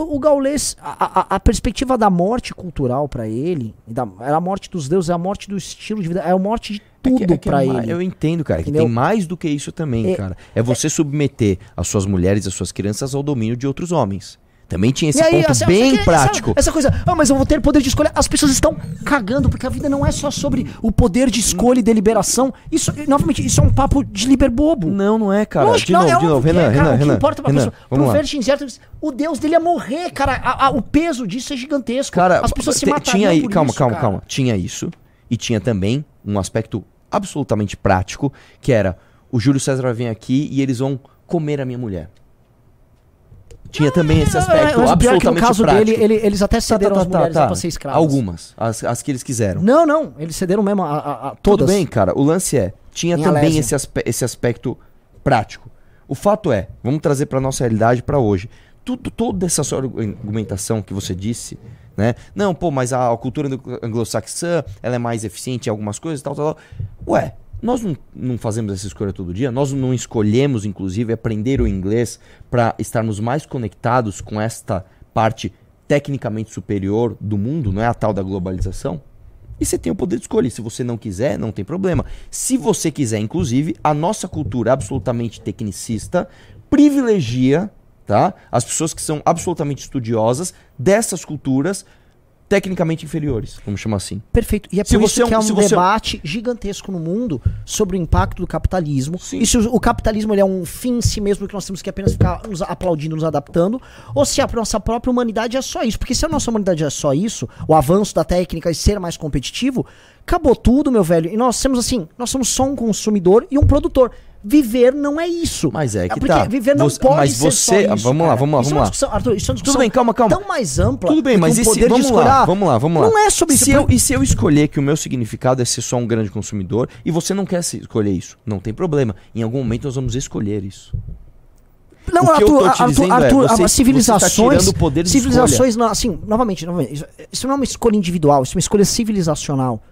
O, o gaulês, a, a- a perspectiva da morte cultural pra ele, da, era a morte dos deuses, é a morte do estilo de vida, é a morte de É tudo que- é que é pra ma- ele. Eu entendo, cara, que Entendeu? tem mais do que isso também, É- cara. É você submeter as suas mulheres, as suas crianças ao domínio de outros homens. Também tinha esse aí, ponto assim, bem essa- essa- prático. Essa, coisa, ah, mas eu vou ter poder de escolha. As pessoas estão cagando, porque a vida não é só sobre o poder de escolha e deliberação. Isso, novamente, isso é um papo de liber bobo. Não, não é, cara. Lógico de não, novo, é de novo, Renan, é, Renan, Renan, importa pra Renan, pessoa. Pro o Deus dele é morrer, cara. A- a- o peso disso é gigantesco. Cara, As pessoas se matariam tinha aí, por calma, isso, calma, cara. calma. Tinha isso e tinha também um aspecto absolutamente prático, que era o Júlio César vir aqui e eles vão comer a minha mulher. Tinha também esse Ah, aspecto mas o pior é que no caso prático. dele, ele- eles até cederam as mulheres lá pra ser escravas. Algumas, as, as que eles quiseram. Não, não. Eles cederam mesmo a, a- a- Tudo todas. bem, cara. O lance é, tinha Em também Alésia. esse, aspe- esse aspecto prático. O fato é, vamos trazer para nossa realidade para hoje. Tudo, toda essa sua argumentação que você disse, né? Não, pô, mas a, cultura anglo- anglo-saxã, ela é mais eficiente em algumas coisas, tal, tal, tal. Ué, Nós não, não fazemos essa escolha todo dia, nós não escolhemos, inclusive, aprender o inglês para estarmos mais conectados com esta parte tecnicamente superior do mundo, não é a tal da globalização? E você tem o poder de escolher. Se você não quiser, não tem problema. Se você quiser, inclusive, a nossa cultura absolutamente tecnicista privilegia tá, as pessoas que são absolutamente estudiosas dessas culturas tecnicamente inferiores, vamos chamar assim. Perfeito. E é Se por você isso é um- que há um debate gigantesco no mundo sobre o impacto do capitalismo. Sim. E se o, o capitalismo é um fim em si mesmo que nós temos que apenas ficar nos aplaudindo, nos adaptando, ou se a nossa própria humanidade é só isso. Porque se a nossa humanidade é só isso, o avanço da técnica e ser mais competitivo, acabou tudo, meu velho. E nós temos assim, nós somos só um consumidor e um produtor. Viver não é isso. Mas é que porque tá. viver não Você- pode mas ser você- só isso, vamos lá, cara. vamos lá, Isso vamos é uma lá. discussão, Arthur, isso é uma discussão bem, calma, calma. tão mais ampla. Tudo bem, mas um e se, poder de vamos lá, ah, vamos lá, vamos lá. Não é sobre isso. Se eu, e se eu escolher que o meu significado é ser só um grande consumidor e você não quer escolher isso, não tem problema. Em algum momento nós vamos escolher isso. Não, Arthur, é, você- você tá civilizações, poder civilizações, não, assim, novamente, novamente, isso, isso não é uma escolha individual, isso é uma escolha civilizacional.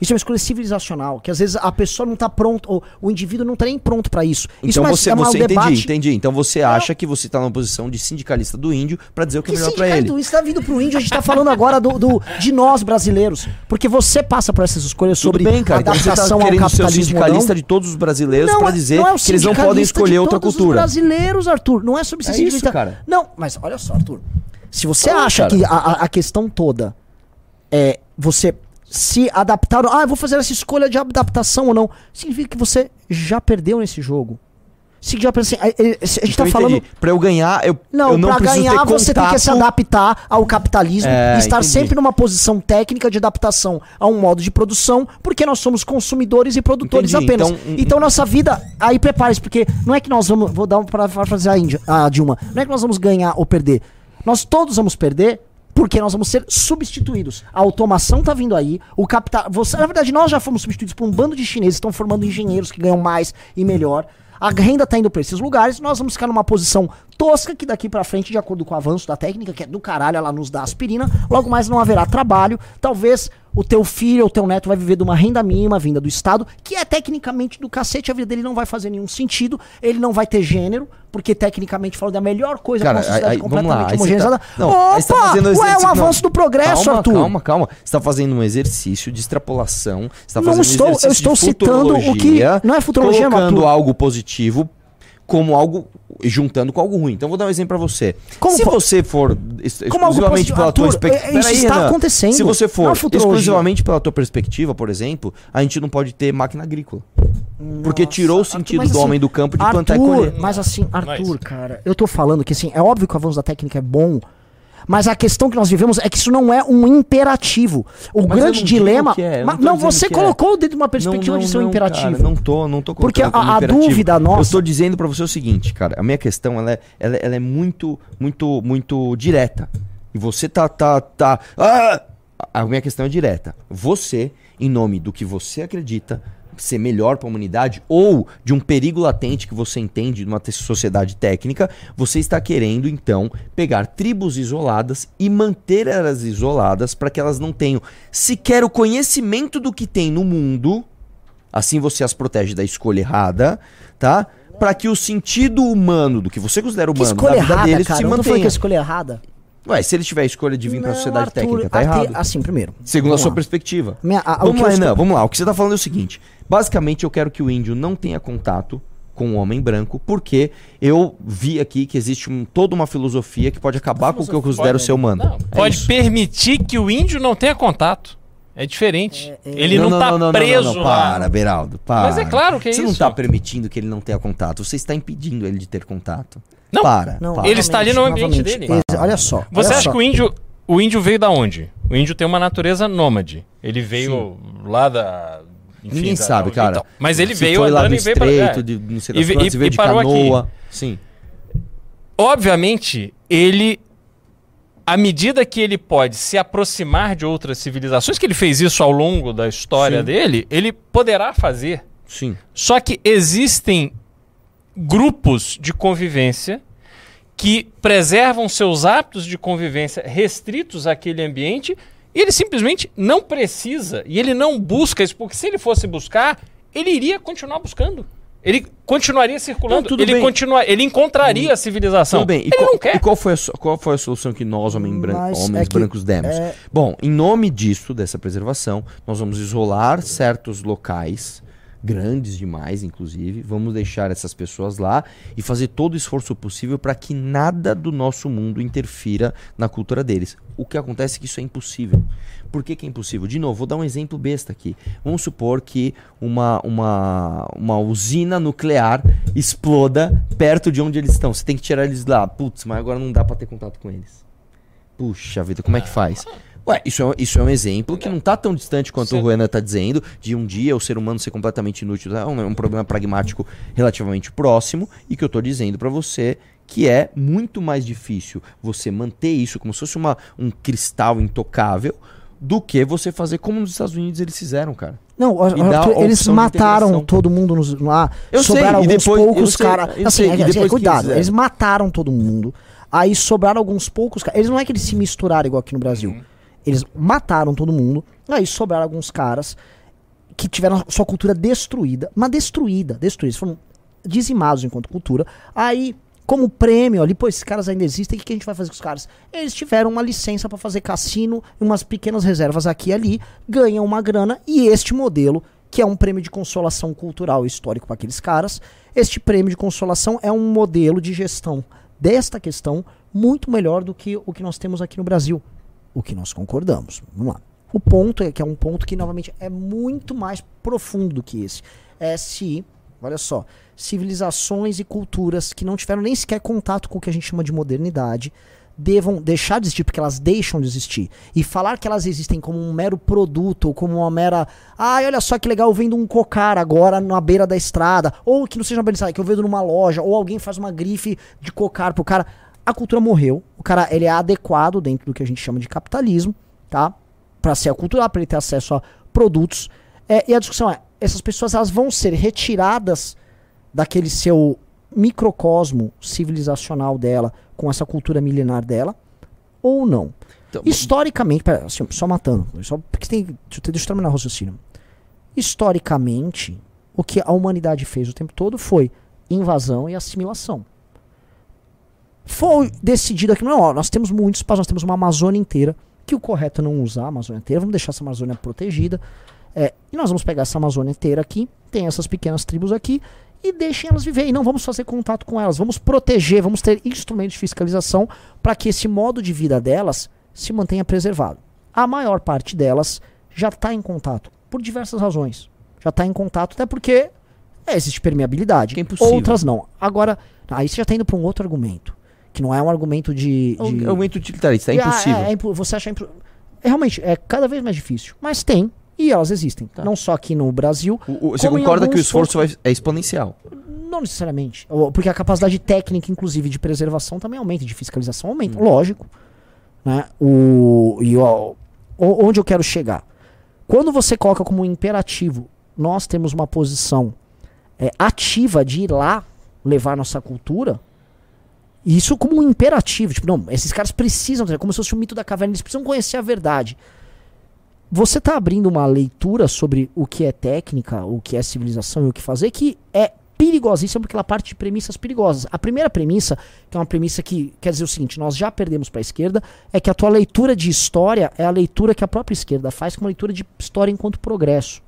Isso é uma escolha civilizacional, que às vezes a pessoa não tá pronto, ou o indivíduo não tá nem pronto pra isso. isso Então é, você, é você um debate entendi, entendi. Então você acha que você tá numa posição de sindicalista do índio pra dizer o que, Que é melhor sindicato ele. isso tá vindo pro índio, a gente tá falando agora do, do- de nós brasileiros. Porque você passa por essas escolhas Tudo sobre bem, cara. Então você tá adaptação ao ser o capitalismo ou sindicalista de todos os brasileiros pra é- dizer é o que eles não podem escolher de outra todos Os cultura. brasileiros, Arthur, não é sobre ser É isso, cara. Não, mas olha só, Arthur. Se você Não, acha cara. que a- a questão toda é você se adaptar, ah, eu vou fazer essa escolha de adaptação ou não, significa que você já perdeu nesse jogo. Significa assim, a, gente Então tá falando. Pra eu ganhar, eu não, eu não pra ganhar ter você tem que se contato- adaptar ao capitalismo É, e estar entendi. sempre numa posição técnica de adaptação a um modo de produção, porque nós somos consumidores e produtores Entendi, apenas. então, Então, nossa vida, aí prepare-se, porque não é que nós vamos, vou dar para fazer a, Índia, a Dilma, não é que nós vamos ganhar ou perder. Nós todos vamos perder porque nós vamos ser substituídos. A automação tá vindo aí, o capital, você, na verdade nós já fomos substituídos por um bando de chineses que estão formando engenheiros que ganham mais e melhor. A renda tá indo pra esses lugares, nós vamos ficar numa posição tosca que daqui pra frente, de acordo com o avanço da técnica, que é do caralho, ela nos dá aspirina, logo mais não haverá trabalho. Talvez o teu filho ou teu neto vai viver de uma renda mínima vinda do Estado, que é tecnicamente do cacete, a vida dele não vai fazer nenhum sentido, ele não vai ter gênero, porque tecnicamente falando da melhor coisa Cara, pra uma sociedade aí- lá, completamente você homogeneizada. tá- não, tá Opa! Ué, é um exercício- avanço não. do progresso, calma, Arthur. Calma, calma. Você tá fazendo um exercício de extrapolação. Você tá Não fazendo um estou- eu exercício estou de citando o que- não é futurologia, colocando Arthur. algo positivo como algo juntando com algo ruim. Então vou dar um exemplo pra você. Como se você for exclusivamente pela tua Arthur, perspectiva, é- isso está acontecendo. Se você for é futurologia. exclusivamente pela tua perspectiva, por exemplo, a gente não pode ter máquina agrícola. Porque Nossa, tirou o Arthur, sentido mas do assim, homem do campo de plantar e Arthur, colher. mas assim, é Arthur, isso. cara, eu tô falando que assim, é óbvio que o avanço da técnica é bom, mas a questão que nós vivemos é que isso não é um imperativo. O Mas grande não dilema. é, não não, você é. colocou dentro de uma perspectiva de ser um imperativo. Cara, não tô, não tô Porque a- a dúvida nossa- Eu tô dizendo pra você o seguinte, cara. A minha questão, ela é, ela, ela é muito, muito, muito direta. E você tá, tá, tá... Ah! A minha questão é direta. Você, em nome do que você acredita ser melhor pra humanidade ou de um perigo latente que você entende de uma sociedade técnica, você está querendo então pegar tribos isoladas e manter elas isoladas para que elas não tenham sequer o conhecimento do que tem no mundo Assim você as protege da escolha errada, tá? Pra que o sentido humano, do que você considera Que humano, escolha na vida errada, deles, cara. se Eu não tô falando que mantenha. é escolha errada. Ué, se ele tiver a escolha de vir pra Não, sociedade Arthur, técnica, tá ate- errado. Assim, primeiro. Segundo a sua lá. perspectiva. Minha- a- vamos que lá, Renan, estou- vamos lá. O que você tá falando é o seguinte. Basicamente, eu quero que o índio não tenha contato com o homem branco, porque eu vi aqui que existe um- toda uma filosofia que pode acabar com o que eu considero ser humano. Não, É pode isso. permitir que o índio não tenha contato. É diferente. Ele não, não, tá não, não, preso não, não. Para, Beraldo, para. Mas é claro que é Você não isso. tá permitindo que ele não tenha contato, você está impedindo ele de ter contato. Não. Para, Não, para. Ele está ali no ambiente dele. ex- Olha só. Você olha acha só. que o índio, o índio veio da onde? O índio tem uma natureza nômade. Ele veio lá da. Enfim, Ninguém da- sabe, cara. então. Mas ele Se veio foi lá andando do e veio pra estreito, é. de não sei E das ve- quantas, e- veio e de parou aqui. canoa. Sim. Obviamente, ele. À medida que ele pode se aproximar de outras civilizações, que ele fez isso ao longo da história Sim. dele, ele poderá fazer. Sim. Só que existem grupos de convivência que preservam seus hábitos de convivência restritos àquele ambiente e ele simplesmente não precisa e ele não busca isso, porque se ele fosse buscar, ele iria continuar buscando. Ele continuaria circulando, Não, tudo ele, bem. continua, ele encontraria a civilização. Tudo bem. E ele qual, não quer. e qual foi a, qual foi a solução que nós, homem bran- homens é que- brancos, demos? é- Bom, em nome disso, dessa preservação, nós vamos isolar certos locais, grandes demais, inclusive, vamos deixar essas pessoas lá e fazer todo o esforço possível para que nada do nosso mundo interfira na cultura deles. O que acontece é que isso é impossível. Por que, que é impossível? De novo, vou dar um exemplo besta aqui. Vamos supor que uma, uma, uma usina nuclear exploda perto de onde eles estão. Você tem que tirar eles lá. Putz, mas agora não dá pra ter contato com eles. Puxa vida, como é que faz? Ué, isso é, isso é um exemplo que não tá tão distante quanto Sim. o Ruena tá dizendo, de um dia o ser humano ser completamente inútil. É um, é um problema pragmático relativamente próximo e que eu tô dizendo pra você que é muito mais difícil você manter isso como se fosse uma, um cristal intocável do que você fazer como nos Estados Unidos eles fizeram, cara. Não, Arthur, eles mataram todo mundo nos, lá. Eu sei, sobraram e alguns depois- poucos sei, caras. eu Assim, sei, é, e é, cuidado, eles mataram todo mundo. Aí sobraram alguns poucos caras. Eles não é que eles se misturaram igual aqui no Brasil. Uhum. Eles mataram todo mundo. Aí sobraram alguns caras que tiveram sua cultura destruída. Mas destruída, destruída. Foram dizimados enquanto cultura. Aí, como prêmio ali, pô, esses caras ainda existem, o que, a gente vai fazer com os caras? Eles tiveram uma licença pra fazer cassino e umas pequenas reservas aqui e ali, ganham uma grana e este modelo, que é um prêmio de consolação cultural e histórico para aqueles caras, este prêmio de consolação é um modelo de gestão desta questão muito melhor do que o que nós temos aqui no Brasil. O que nós concordamos. Vamos lá. O ponto é que é um ponto que, novamente, é muito mais profundo do que esse. É se, olha só, civilizações e culturas que não tiveram nem sequer contato com o que a gente chama de modernidade devam deixar de existir porque elas deixam de existir. E falar que elas existem como um mero produto, ou como uma mera. Ai, olha só que legal, eu vendo um cocar agora na beira da estrada. Ou que não seja na beira da estrada, que eu vendo numa loja, ou alguém faz uma grife de cocar pro cara. A cultura morreu. O cara ele é adequado dentro do que a gente chama de capitalismo, tá? Para ser aculturado, para ele ter acesso a produtos. É, e a discussão é: essas pessoas elas vão ser retiradas daquele seu microcosmo civilizacional dela, com essa cultura milenar dela, ou não? Então, Historicamente, pera, assim, só matando, só porque tem, deixa eu, terminar o raciocínio. Historicamente, o que a humanidade fez o tempo todo foi invasão e assimilação. Foi decidido aqui, não, ó, nós temos muitos espaços, nós temos uma Amazônia inteira, que o correto é não usar a Amazônia inteira, vamos deixar essa Amazônia protegida, é, e nós vamos pegar essa Amazônia inteira aqui, tem essas pequenas tribos aqui, e deixem elas viver. E não vamos fazer contato com elas, vamos proteger, vamos ter instrumentos de fiscalização para que esse modo de vida delas se mantenha preservado. A maior parte delas já está em contato, por diversas razões. Já está em contato, até porque é, existe permeabilidade. É. Outras não. Agora, aí você já está indo para um outro argumento. Que não é um argumento de. É um de- aumento utilitarista, é ah, impossível. é, é você acha impo- é, Realmente, é cada vez mais difícil. Mas tem, e elas existem. Tá. Não só aqui no Brasil, O- você concorda que o esforço é exponencial? não necessariamente. Porque a capacidade técnica, inclusive, de preservação também aumenta, de fiscalização aumenta, Hum. lógico. Né? O, e ó, onde eu quero chegar? Quando você coloca como um imperativo, nós temos uma posição é, ativa de ir lá levar nossa cultura, e isso como um imperativo. Tipo, não, esses caras precisam, ter, como se fosse o mito da caverna, eles precisam conhecer a verdade. Você está abrindo uma leitura sobre o que é técnica, o que é civilização e o que fazer, que é perigosíssima porque ela parte de premissas perigosas. A primeira premissa, que é uma premissa que quer dizer o seguinte, nós já perdemos para a esquerda, é que a tua leitura de história é a leitura que a própria esquerda faz como leitura de história enquanto progresso.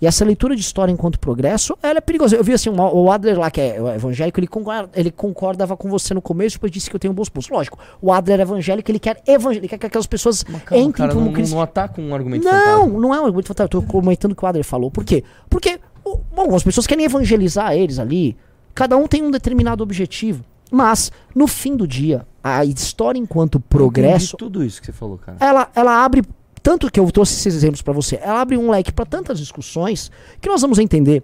E essa leitura de história enquanto progresso, ela é perigosa. Eu vi assim, o Adler lá, que é o evangélico, ele, concorda, ele concordava com você no começo, depois disse que eu tenho bons pontos. Lógico, o Adler é evangélico, ele quer evangélico, ele quer que aquelas pessoas entrem cara, como não, não, ataca um argumento Não, fantasma. não é um argumento fantasma. Eu tô comentando o que o Adler falou. Por quê? Porque, bom, as pessoas querem evangelizar eles ali. Cada um tem um determinado objetivo. Mas, no fim do dia, a história enquanto progresso, tudo isso que você falou, cara. ela, ela abre. Tanto que eu trouxe esses exemplos pra você, ela abre um leque pra tantas discussões que nós vamos entender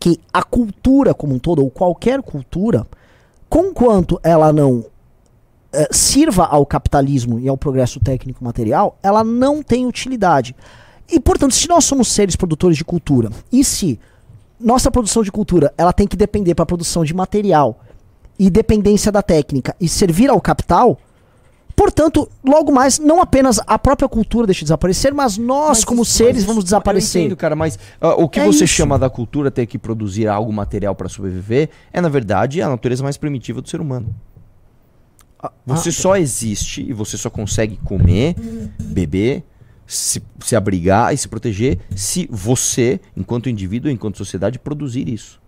que a cultura como um todo, ou qualquer cultura, conquanto ela não eh, sirva ao capitalismo e ao progresso técnico material, ela não tem utilidade. E, portanto, se nós somos seres produtores de cultura, e se nossa produção de cultura ela tem que depender para a produção de material e dependência da técnica e servir ao capital, Portanto, logo mais, não apenas a própria cultura deixa de desaparecer, mas nós, Mas como isso- seres, mas vamos desaparecer. Eu entendo, cara, mas ah, o que É você isso. chama da cultura ter que produzir algo material para sobreviver é, na verdade, a natureza mais primitiva do ser humano. Você Ah, só existe e você só consegue comer, beber, se, se abrigar e se proteger se você, enquanto indivíduo, enquanto sociedade, produzir isso.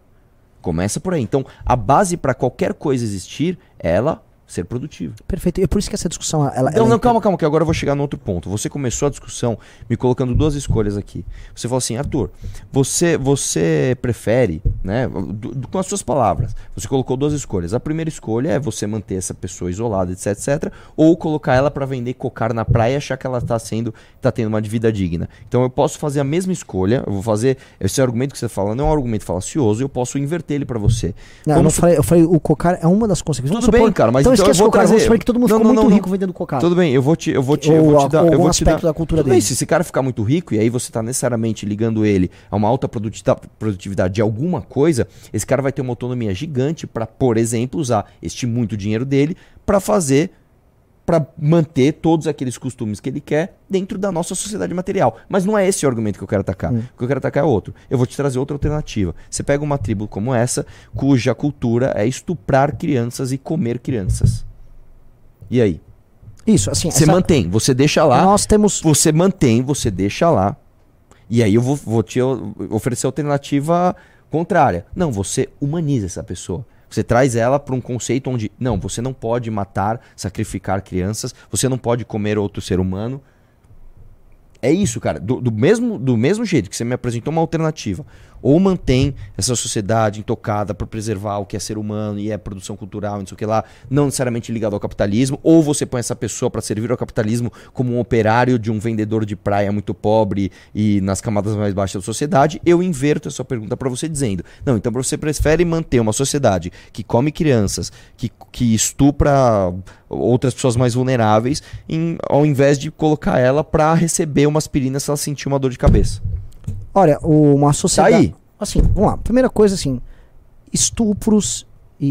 Começa por aí. Então, a base para qualquer coisa existir ela ser produtiva. Perfeito. E é por isso que essa discussão. Ela, Não, ela não, é calma, calma, que agora eu vou chegar no outro ponto. Você começou a discussão me colocando duas escolhas aqui. Você falou assim, Arthur, você, você prefere, né, do- com as suas palavras, você colocou duas escolhas. A primeira escolha é você manter essa pessoa isolada, etc, etc, ou colocar ela pra vender cocar na praia e achar que ela tá sendo, tá tendo uma vida digna. Então eu posso fazer a mesma escolha, eu vou fazer, esse argumento que você fala não é um argumento falacioso, eu posso inverter ele pra você. Não, eu, Vamos falei, eu falei, o cocar é uma das consequências. Tudo bem, cara, mas então, então eu esquece cocar. Vamos trazer- supor que todo mundo Não, ficou não, muito não, rico vendendo cocar. Tudo bem, eu vou te, eu vou te, eu Ou vou te dar, eu vou te dar. aspecto da cultura Tudo bem, dele. se esse cara ficar muito rico e aí você tá necessariamente ligando ele a uma alta produtividade de alguma coisa, esse cara vai ter uma autonomia gigante para, por exemplo, usar este muito dinheiro dele para fazer para manter todos aqueles costumes que ele quer dentro da nossa sociedade material. Mas não é esse o argumento que eu quero atacar. Hum. O que eu quero atacar é outro. Eu vou te trazer outra alternativa. Você pega uma tribo como essa, cuja cultura é estuprar crianças e comer crianças. E aí? Isso, assim. Você essa- mantém, você deixa lá, Nós temos. você mantém, você deixa lá. E aí eu vou, vou te oferecer alternativa contrária. Não, você humaniza essa pessoa. Você traz ela para um conceito onde, não, você não pode matar, sacrificar crianças, você não pode comer outro ser humano. É isso, cara. Do, do mesmo, do mesmo jeito que você me apresentou uma alternativa, ou mantém essa sociedade intocada para preservar o que é ser humano e é produção cultural, não sei o que lá, não necessariamente ligado ao capitalismo, ou você põe essa pessoa para servir ao capitalismo como um operário de um vendedor de praia muito pobre e nas camadas mais baixas da sociedade, eu inverto essa pergunta para você dizendo: não, então você prefere manter uma sociedade que come crianças, que, que estupra outras pessoas mais vulneráveis, em- ao invés de colocar ela para receber uma aspirina se ela sentir uma dor de cabeça. Olha, uma sociedade. Tá aí. Assim, vamos lá. Primeira coisa, assim. Estupros e,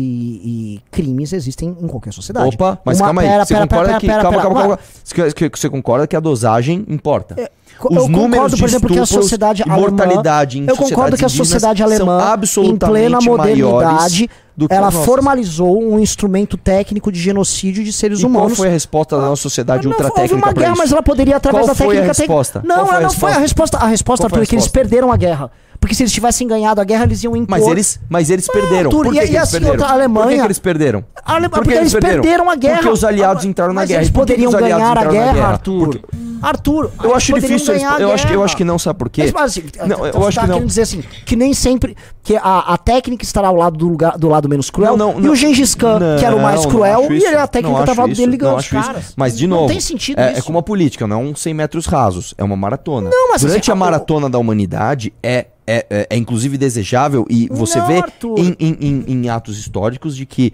e crimes existem em qualquer sociedade. Opa, mas Uma- calma aí. pera, você pera, concorda pera, que. calma, calma, calma. Você, você concorda que a dosagem importa. Co- Os eu números concordo, por exemplo, que a sociedade alemã. mortalidade em Eu concordo que a sociedade alemã, em plena maiores modernidade, do que ela formalizou um instrumento técnico de genocídio de seres E qual humanos. foi a resposta da nossa sociedade Não, ultra houve técnica uma pra guerra, isso? mas ela poderia através Qual da foi a técnica. tec- resposta? Não, Qual foi a não foi a resposta. A resposta, Qual Arthur, é que eles perderam a guerra. Porque se eles tivessem ganhado a guerra, eles iam impor. Mas eles, mas eles perderam. Arthur, Por que, e- que e eles assim, perderam? a Por que, Alemanha- que eles perderam? A Ale- Por que porque eles perderam a guerra. Porque os aliados entraram na Mas guerra. Eles poderiam ganhar a na guerra, Arthur. Porque- Arthur, Eu acho difícil. eles- ganhar a eu, acho, eu guerra. acho que não, sabe por quê? Mas, mas, assim, Não, eu acho tá que não. querendo dizer assim, que nem sempre que a, a técnica estará ao lado do, lugar, do lado menos cruel. Não, não, e não. o Gengis Khan, que era o mais Não, não cruel, e ele, a não técnica estava isso, dele não ligando os caras. Mas, de Não novo, tem sentido é, isso. é como a política, não é um 100 metros rasos, é uma maratona. Não, mas Durante assim, a a- maratona da humanidade, é, é, é, é inclusive desejável, e você Não, vê em, em, em- em atos históricos de que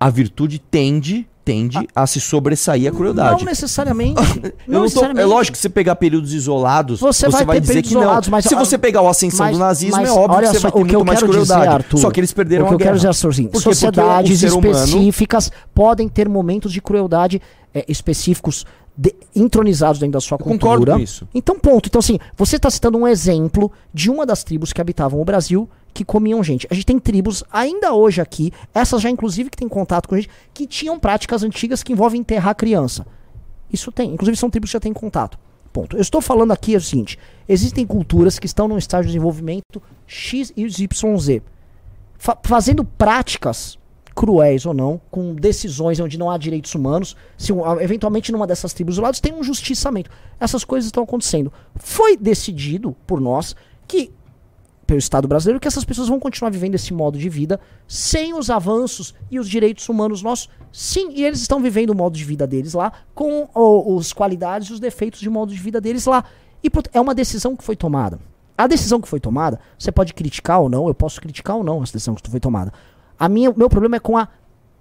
a virtude tende, tende a se sobressair a crueldade. Não necessariamente. <laughs> Não não tô- necessariamente. é lógico que se pegar períodos isolados, Você você, vai vai, dizer que não. mas- Se você pegar a ascensão mas- do nazismo, mas é óbvio que você só, vai ter o muito mais crueldade. Dizer, Arthur, só que eles perderam o que a eu guerra. quero dizer, Arthur, assim, Por quê? Porque o sociedades humano- específicas podem ter momentos de crueldade é, específicos de- entronizados dentro da sua Eu cultura. concordo com isso. Então, ponto. Então, assim, você está citando um exemplo de uma das tribos que habitavam o Brasil que comiam gente. A gente tem tribos ainda hoje aqui, essas já inclusive que têm contato com gente, que tinham práticas antigas que envolvem enterrar criança. Isso tem. Inclusive são tribos que já têm contato. Ponto. Eu estou falando aqui é o seguinte: existem culturas que estão num estágio de desenvolvimento X e YZ, fa- fazendo práticas cruéis ou não, com decisões onde não há direitos humanos, se eventualmente numa dessas tribos isoladas tem um justiçamento. Essas coisas estão acontecendo. Foi decidido por nós que pelo Estado brasileiro que essas pessoas vão continuar vivendo esse modo de vida sem os avanços e os direitos humanos nossos. Sim, e eles estão vivendo o modo de vida deles lá, com o- os qualidades e os defeitos de modo de vida deles lá. E é uma decisão que foi tomada. A decisão que foi tomada, você pode criticar ou não, eu posso criticar ou não essa decisão que foi tomada. A minha, meu problema é com a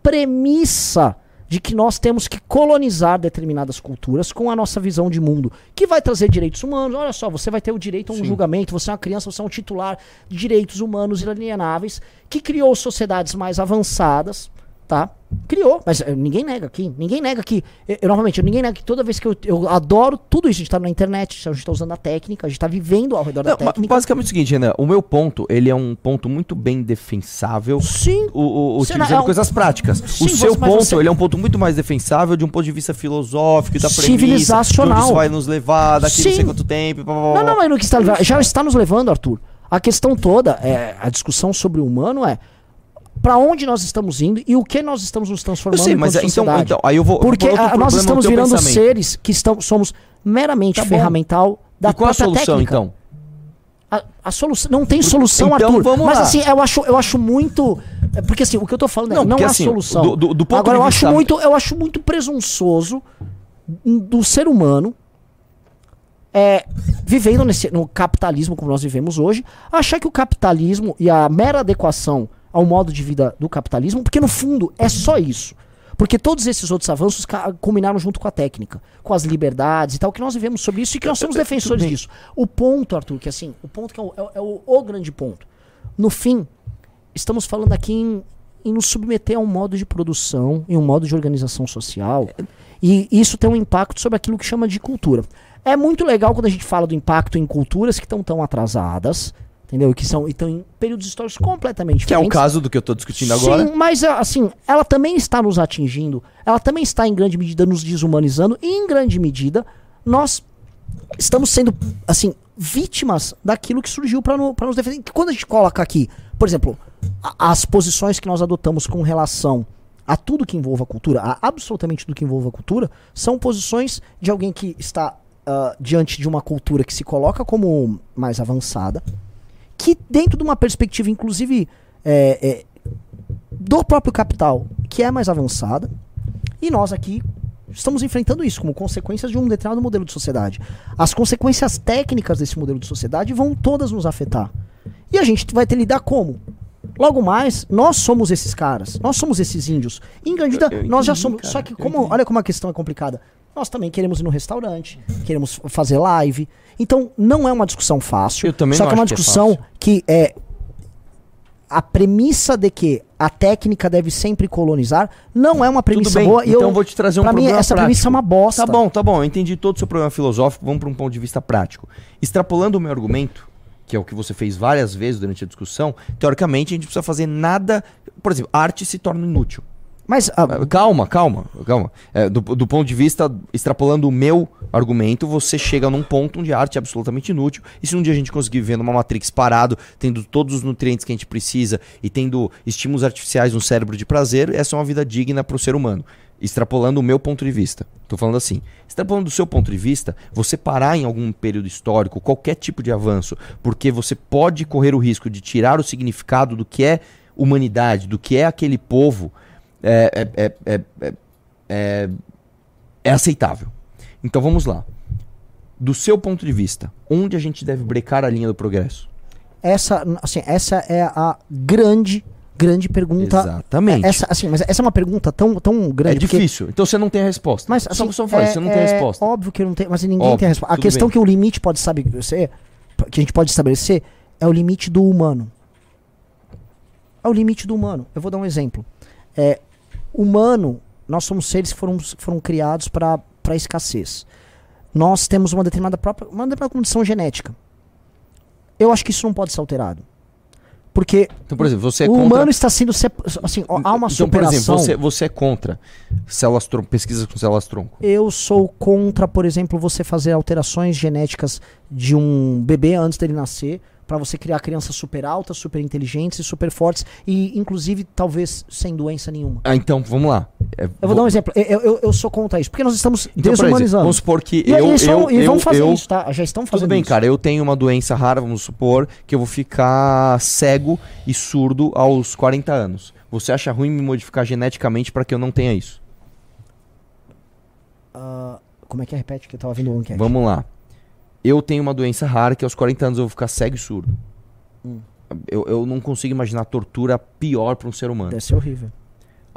premissa de que nós temos que colonizar determinadas culturas com a nossa visão de mundo, que vai trazer direitos humanos. Olha só, você vai ter o direito a um Sim. julgamento, você é uma criança, você é um titular de direitos humanos inalienáveis, que criou sociedades mais avançadas, tá? Criou, mas eh, ninguém nega aqui, ninguém nega que, eu, eu, novamente, ninguém nega que toda vez que eu, eu adoro tudo isso, a gente tá na internet, a gente tá usando a técnica, a gente tá vivendo ao redor Não, da técnica. basicamente é o seguinte, Renan, o meu ponto, ele é um ponto muito bem defensável, Sim, o, o, utilizando é um- coisas práticas. Sim, o seu ponto, você- ele é um ponto muito mais defensável de um ponto de vista filosófico, da premissa, Civilizacional. isso vai nos levar daqui não Sim. sei quanto tempo, blá, blá, blá, Não, não, mas no que está já está nos levando, Arthur. A questão toda, é, a discussão sobre o humano é para onde nós estamos indo e o que nós estamos nos Eu transformando sei, mas então, então, aí eu vou... eu vou Porque nós estamos virando pensamento. seres que estão, somos meramente Tá ferramental da E qual a solução, técnica. então? A, a solução não tem solução, então, Arthur. vamos mas lá. assim, eu acho, eu acho muito, é, porque assim, o que eu tô falando é, Não, não é a assim, solução. do- do- do ponto Agora de eu vista- acho muito, eu acho muito presunçoso do ser humano é, vivendo nesse, no capitalismo como nós vivemos hoje, achar que o capitalismo e a mera adequação ao modo de vida do capitalismo, porque no fundo é só isso. Porque todos esses outros avanços combinaram junto com a técnica, com as liberdades e tal, que nós vivemos sobre isso e que nós somos defensores bem. disso. O ponto, Arthur, que assim, o ponto que é o, é o- é o- o grande ponto. No fim, estamos falando aqui em, em nos submeter a um modo de produção e um modo de organização social. E isso tem um impacto sobre aquilo que chama de cultura. É muito legal quando a gente fala do impacto em culturas que estão tão atrasadas, entendeu? E que são, estão em períodos históricos completamente Que é o diferentes. caso do que eu tô discutindo agora. Sim, mas assim, ela também está nos atingindo, ela também está em grande medida nos desumanizando e em grande medida nós estamos sendo assim vítimas daquilo que surgiu para no, nos defender. Quando a gente coloca aqui, por exemplo, a- as posições que nós adotamos com relação a tudo que envolva a cultura, a absolutamente tudo que envolva a cultura, são posições de alguém que está ah, diante de uma cultura que se coloca como mais avançada, que dentro de uma perspectiva, inclusive, é, é, do próprio capital, que é mais avançada, e nós aqui estamos enfrentando isso como consequências de um determinado modelo de sociedade. As consequências técnicas desse modelo de sociedade vão todas nos afetar. E a gente vai ter que lidar como? Logo mais, nós somos esses caras, nós somos esses índios. Em grande medida, nós já somos. cara, só que, como, olha como a questão é complicada. Nós também queremos ir no restaurante, queremos fazer live. Então, não é uma discussão fácil. Eu também só não que é uma acho que é discussão que é a premissa de que a técnica deve sempre colonizar não é uma premissa boa. então eu, vou te trazer um pra mim, problema essa premissa é prático. uma bosta. Tá bom, tá bom, eu entendi todo o seu problema filosófico, vamos para um ponto de vista prático. Extrapolando o meu argumento, que é o que você fez várias vezes durante a discussão, teoricamente a gente precisa fazer nada. Por exemplo, arte se torna inútil. Mas ah, Ah, Calma, calma, calma. É, do, do ponto de vista, extrapolando o meu argumento, você chega num ponto onde a arte é absolutamente inútil. E se um dia a gente conseguir viver numa Matrix parado, tendo todos os nutrientes que a gente precisa e tendo estímulos artificiais no cérebro de prazer, essa é uma vida digna para o ser humano. Extrapolando o meu ponto de vista. Tô falando assim. Extrapolando do seu ponto de vista, você parar em algum período histórico, qualquer tipo de avanço, porque você pode correr o risco de tirar o significado do que é humanidade, do que é aquele povo, é, é, é, é, é, é, é aceitável. Então vamos lá. Do seu ponto de vista, onde a gente deve brecar a linha do progresso? essa, assim, essa é a grande, grande pergunta. Exatamente. Essa, assim, mas essa é uma pergunta tão, tão é grande. porque- difícil. Então você não tem a resposta. Mas Só- assim, só faz, é- você não tem a é resposta. Óbvio que não tem, mas ninguém Óbvio, tem a resposta. A questão bem. que o limite pode estabelecer, que a gente pode estabelecer, é o limite do humano. É o limite do humano. Eu vou dar um exemplo. É, humano, nós somos seres que foram, foram criados para escassez. Nós temos uma determinada própria, uma determinada condição genética. Eu acho que isso não pode ser alterado. Porque Então, por exemplo, você é o contra... humano está sendo assim, há uma então, por superação. exemplo, você, você é contra células tronco, pesquisas com células tronco. Eu sou contra, por exemplo, você fazer alterações genéticas de um bebê antes dele nascer, para você criar crianças super altas, super inteligentes e super fortes, e inclusive talvez sem doença nenhuma. Ah, então, vamos lá. É, Eu vou dar um exemplo. Eu, eu, eu sou contra isso, porque nós estamos Então, por exemplo, desumanizando. vamos supor que e, eu, vão, eu, e vão fazer eu, isso, tá? Já estão fazendo Tudo bem, isso. cara. Eu tenho uma doença rara, vamos supor, que eu vou ficar cego e surdo aos 40 anos. Você acha ruim me modificar geneticamente para que eu não tenha isso? Ah, como é que é? Repete que eu tava vendo o enquete. Vamos lá. Eu tenho uma doença rara que aos 40 anos eu vou ficar cego e surdo. Hum. Eu, eu não consigo imaginar tortura pior para um ser humano. Deve ser horrível.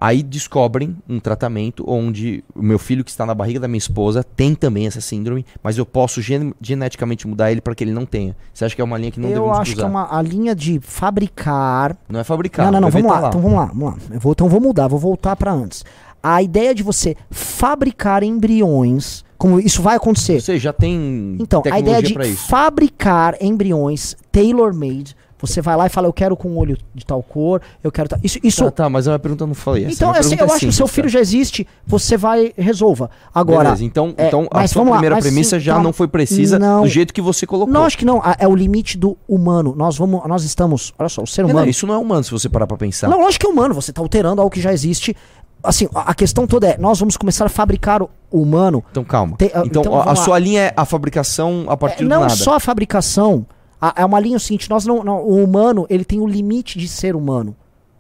Aí descobrem um tratamento onde o meu filho que está na barriga da minha esposa tem também essa síndrome, mas eu posso gen- geneticamente mudar ele para que ele não tenha. Você acha que é uma linha que não eu devemos acho que é uma, a linha de fabricar Não é fabricar. não, não, não, bebê vamos tá lá, Então vamos lá, vamos lá. Eu vou, então vou mudar, vou voltar pra antes. A ideia de você fabricar embriões, como isso vai acontecer. Você já tem Então, a ideia de fabricar embriões tailor-made, você vai lá e fala, eu quero com um olho de tal cor, eu quero tal. Isso, isso Tá, tá, mas a minha pergunta não foi essa. então, A minha assim, eu é acho que o seu filho já existe, você vai resolva. Agora, Beleza, então, é, então a sua lá, primeira mas premissa sim, já calma. não foi precisa Não. do jeito que você colocou. não, acho que não. É o limite do humano. Nós vamos, nós estamos, olha só, o ser humano. isso não é humano se você parar pra pensar. Não, lógico que é humano, você está alterando algo que já existe. Assim, a questão toda é, nós vamos começar a fabricar o humano. Então calma. Te- ah, então, então, a- a, sua linha é a fabricação a partir É, do não nada. só a fabricação, a- é uma linha o seguinte, nós não, não- o humano, ele tem o limite de ser humano.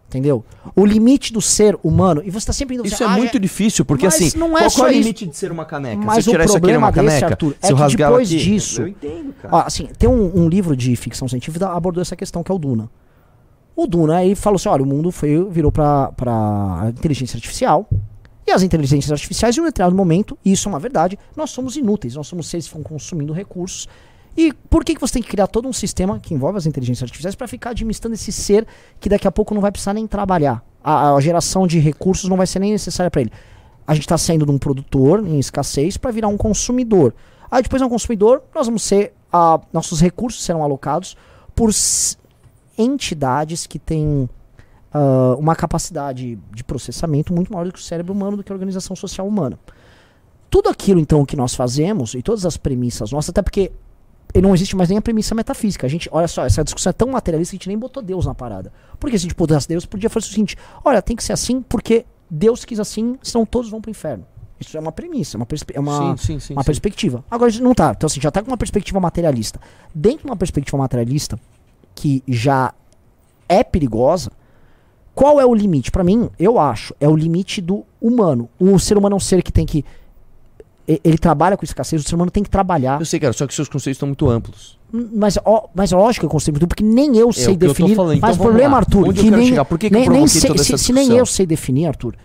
Entendeu? O limite do ser humano, e você está sempre indo Isso você, é ah, muito difícil, porque Mas assim, não é qual, qual é o isso. limite de ser uma caneca? Mas Se eu tirar isso aqui numa desse, caneca, Arthur, é se eu que rasgar depois aqui, disso- Eu entendo, cara. Ó, assim, tem um, um livro de ficção científica que abordou essa questão, que é o Duna. O Duna, ele falou assim, olha, o mundo foi, virou pra, pra inteligência artificial, e as inteligências artificiais, em um determinado momento, e isso é uma verdade, nós somos inúteis, nós somos seres que ficam consumindo recursos, e por que, que você tem que criar todo um sistema que envolve as inteligências artificiais para ficar administrando esse ser que daqui a pouco não vai precisar nem trabalhar? A, a geração de recursos não vai ser nem necessária para ele. A gente está saindo de um produtor em escassez para virar um consumidor. Aí depois de um consumidor, nós vamos ser. ah, nossos recursos serão alocados por entidades que têm ah, uma capacidade de processamento muito maior do que o cérebro humano, do que a organização social humana. Tudo aquilo, então, que nós fazemos, e todas as premissas nossas, até porque não existe mais nem a premissa metafísica. A gente, olha só, essa discussão é tão materialista que a gente nem botou Deus na parada. Porque se a gente pudesse Deus, podia fazer o seguinte: olha, tem que ser assim porque Deus quis assim, senão todos vão pro inferno. Isso é uma premissa, é uma, é uma, sim, sim, sim. uma perspectiva. Agora não tá. Então, assim, já tá com uma perspectiva materialista. Dentro de uma perspectiva materialista, que já é perigosa, qual é o limite? Pra mim, eu acho, é o limite do humano. O ser humano é um ser que tem que. Ele trabalha com escassez, o ser humano tem que trabalhar. Eu sei, cara, só que seus conceitos estão muito amplos. Mas, ó, mas lógico que eu consigo, porque nem eu sei É eu tô definir. falando. Então mas o problema, lá. Arthur, Onde eu que nem, chegar? Por que que eu nem, nem sei, se, se nem eu sei definir, Arthur.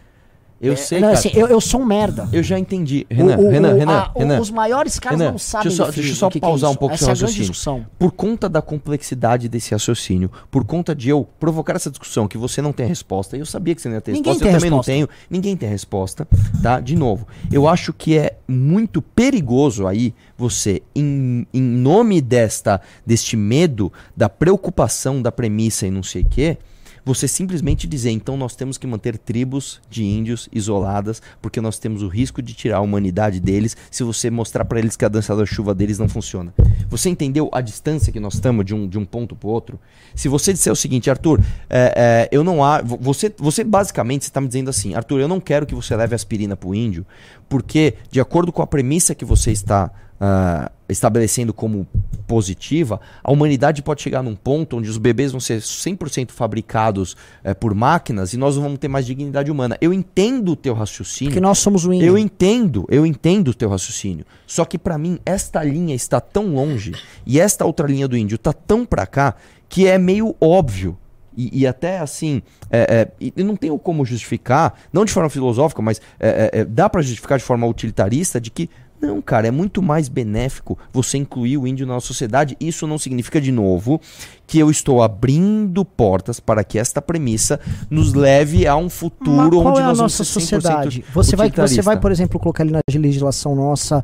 Eu É, sei, não, cara. assim, eu, eu sou um merda. Eu já entendi. Renan, O- o- Renan, o- Renan, a- Renan. Os maiores caras Renan, não sabem deixa eu só- definir deixa eu só que que é pausar um pouco Essa seu é raciocínio. discussão. Por conta da complexidade desse raciocínio, por conta de eu provocar essa discussão que você não tem resposta, eu sabia que você não ia ter Ninguém resposta, eu também resposta. não tenho, ninguém tem resposta, tá? De novo, eu acho que é muito perigoso aí você, em, em nome desta, deste medo, da preocupação, da premissa e não sei o quê, você simplesmente dizer, então nós temos que manter tribos de índios isoladas, porque nós temos o risco de tirar a humanidade deles se você mostrar pra eles que a dança da chuva deles não funciona. Você entendeu a distância que nós estamos de um, de um ponto pro outro? Se você disser o seguinte, Arthur, é, é, eu não há. vo- Você, você basicamente está me dizendo assim, Arthur, eu não quero que você leve aspirina pro índio, porque, de acordo com a premissa que você está ah, estabelecendo como positiva, a humanidade pode chegar num ponto onde os bebês vão ser 100% fabricados eh, por máquinas e nós não vamos ter mais dignidade humana. Eu entendo o teu raciocínio. Porque nós somos o índio. Eu entendo, eu entendo o teu raciocínio. Só que pra mim esta linha está tão longe e esta outra linha do índio tá tão pra cá que é meio óbvio. E, e até assim, é, é, não tenho como justificar, não de forma filosófica, mas é, é, é, dá pra justificar de forma utilitarista de que não, cara, é muito mais benéfico você incluir o índio na nossa sociedade. Isso não significa, de novo, que eu estou abrindo portas para que esta premissa nos leve a um futuro onde é a nós vamos nossa ser 100% sociedade? Você vai, você vai, por exemplo, colocar ali na legislação nossa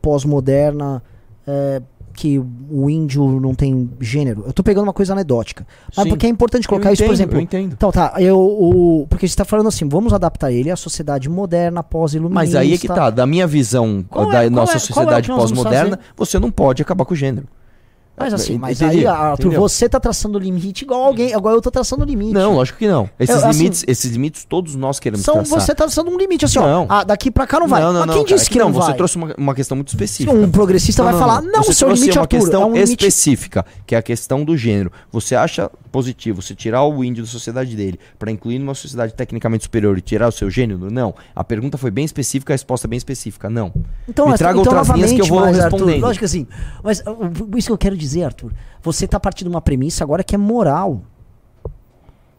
pós-moderna é, que o índio não tem gênero. Eu tô pegando uma coisa anedótica. Mas Sim. porque é importante colocar Eu isso, por entendo, exemplo. Eu entendo. Então tá, eu, o, porque você tá falando assim, vamos adaptar ele à sociedade moderna, pós-iluminista. Mas aí é que tá, da minha visão Qual da é- nossa é- é sociedade vamos pós-moderna, você não pode acabar com o gênero. Mas assim, mas entendi, aí, Arthur, entendeu? você tá traçando limite igual alguém, igual eu tô traçando limite. Não, lógico que não. Esses, Eu, assim, limites, esses limites todos nós queremos São, traçar. você tá traçando um limite, assim, Não. ó. Ah, daqui pra cá não vai. Não, não, Mas não, quem cara, disse é que, não Você vai? trouxe uma, uma questão muito específica. Um progressista vai falar, não, você o seu limite, uma Arthur, questão é um limite específica, que é a questão do gênero. Você acha positivo você tirar o índio da sociedade dele para incluir numa sociedade tecnicamente superior e tirar o seu gênero? Não. A pergunta foi bem específica, a resposta é bem específica. Não. Então, Me traga então, outras linhas que eu vou Arthur, respondendo. lógico que assim. Mas uh, isso que eu quero dizer, Arthur. Você tá partindo de uma premissa agora que é moral.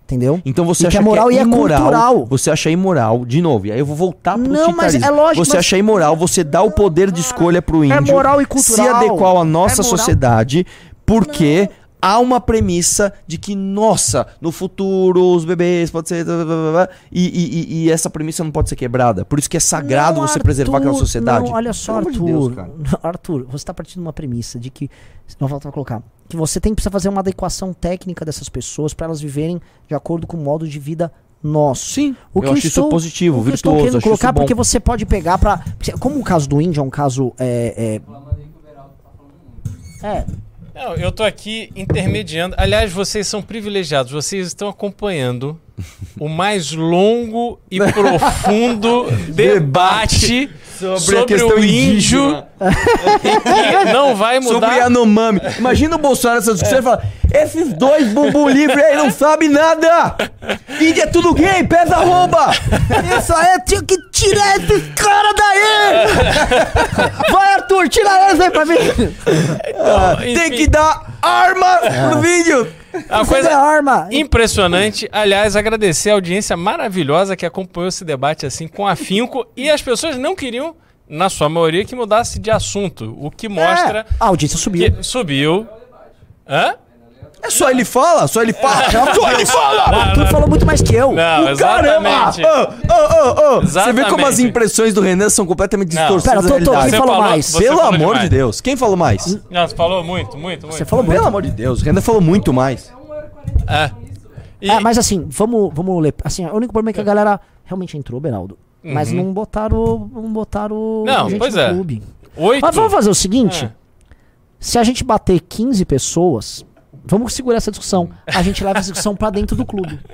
Entendeu? Então você E acha que é moral que e é é imoral, cultural. você acha imoral, de novo, e aí eu vou voltar pro Não, mas é lógico, Você mas- acha imoral você dá o poder de escolha pro índio moral e se cultural. adequar à nossa É sociedade, porque há uma premissa de que, nossa, no futuro os bebês podem ser... blá, blá, blá, blá, E, e- e- essa premissa não pode ser quebrada. Por isso que é sagrado Não, você preservar aquela Arthur, sociedade. Não, olha só, amor de Arthur. Deus. <laughs> Arthur, você tá partindo de uma premissa de que. Não falta colocar. Que você tem precisa fazer uma adequação técnica dessas pessoas para elas viverem de acordo com o modo de vida nosso. Sim, O eu que acho isso positivo, o que eu estou virtuoso, querendo colocar porque você pode pegar pra. Como o caso do índio é um caso. É, é, é, Não, eu tô aqui intermediando. Aliás, vocês são privilegiados. Vocês estão acompanhando o mais longo e profundo <laughs> debate sobre, questão o índio que não vai Sobre mudar. Yanomami. Imagina o Bolsonaro nessa discussão e fala: esses dois bumbum livre aí não sabem nada! Índia é tudo gay, pesa arroba! Isso aí, tinha que tirar esse cara daí! Vai, Arthur, tira esse aí pra mim! Ah, enfim. tem que dar arma no vídeo! A Cadê coisa arma? impressionante. Aliás, agradecer a audiência maravilhosa que acompanhou esse debate assim com afinco. E as pessoas não queriam, na sua maioria, que mudasse de assunto. O que mostra É, a audiência subiu. subiu. Hã? É só ele fala, só ele fala, só ele O fala! Arthur falou muito mais que eu. Não, Caramba! exatamente. Ô, ô, ô, ô. Você vê como as impressões do Renan são completamente distorcidas Pera, tô- tô- quem falou mais? você Pelo falou amor demais. de Deus, quem falou mais? Não, você falou muito, muito, muito. Você falou muito. Pelo amor de Deus, o Renan falou muito mais. É. E- É, mas assim, vamos, vamos ler. Assim, o único problema é que a galera realmente entrou, Beraldo. Mas não botaram. Não botaram. Não, gente pois no é. clube. Oito. Mas vamos fazer o seguinte: É. se a gente bater 15 pessoas, vamos segurar essa discussão. A gente leva essa discussão pra dentro do clube. <laughs>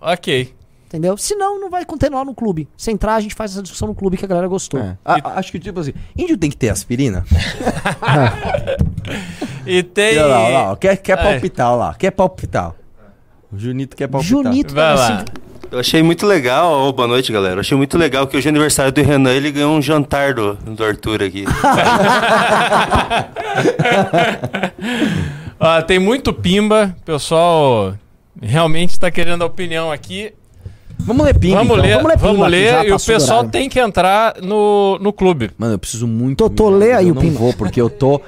Ok. Entendeu? Senão, não vai continuar no clube. Se entrar, a gente faz essa discussão no clube que a galera gostou. É. A- acho que tipo assim, índio tem que ter aspirina? <laughs> E tem. Olha lá, olha lá, quer, quer É. palpitar, olha lá, quer palpitar. O Junito quer palpitar. Junito, Vai assim, lá. Eu achei muito legal, ô, boa noite galera. Eu achei muito legal que hoje é aniversário do Renan, ele ganhou um jantar do, do Arthur aqui. <laughs> Ó, tem muito pimba. O pessoal realmente está querendo a opinião aqui. Vamos ler ping, vamos então. ler, vamos ler vamos pimba aqui, ler e o do pessoal tem que entrar no, no clube. Mano, eu preciso muito. Totô, mijar, lê mas aí eu o não pimba. vou, porque eu tô.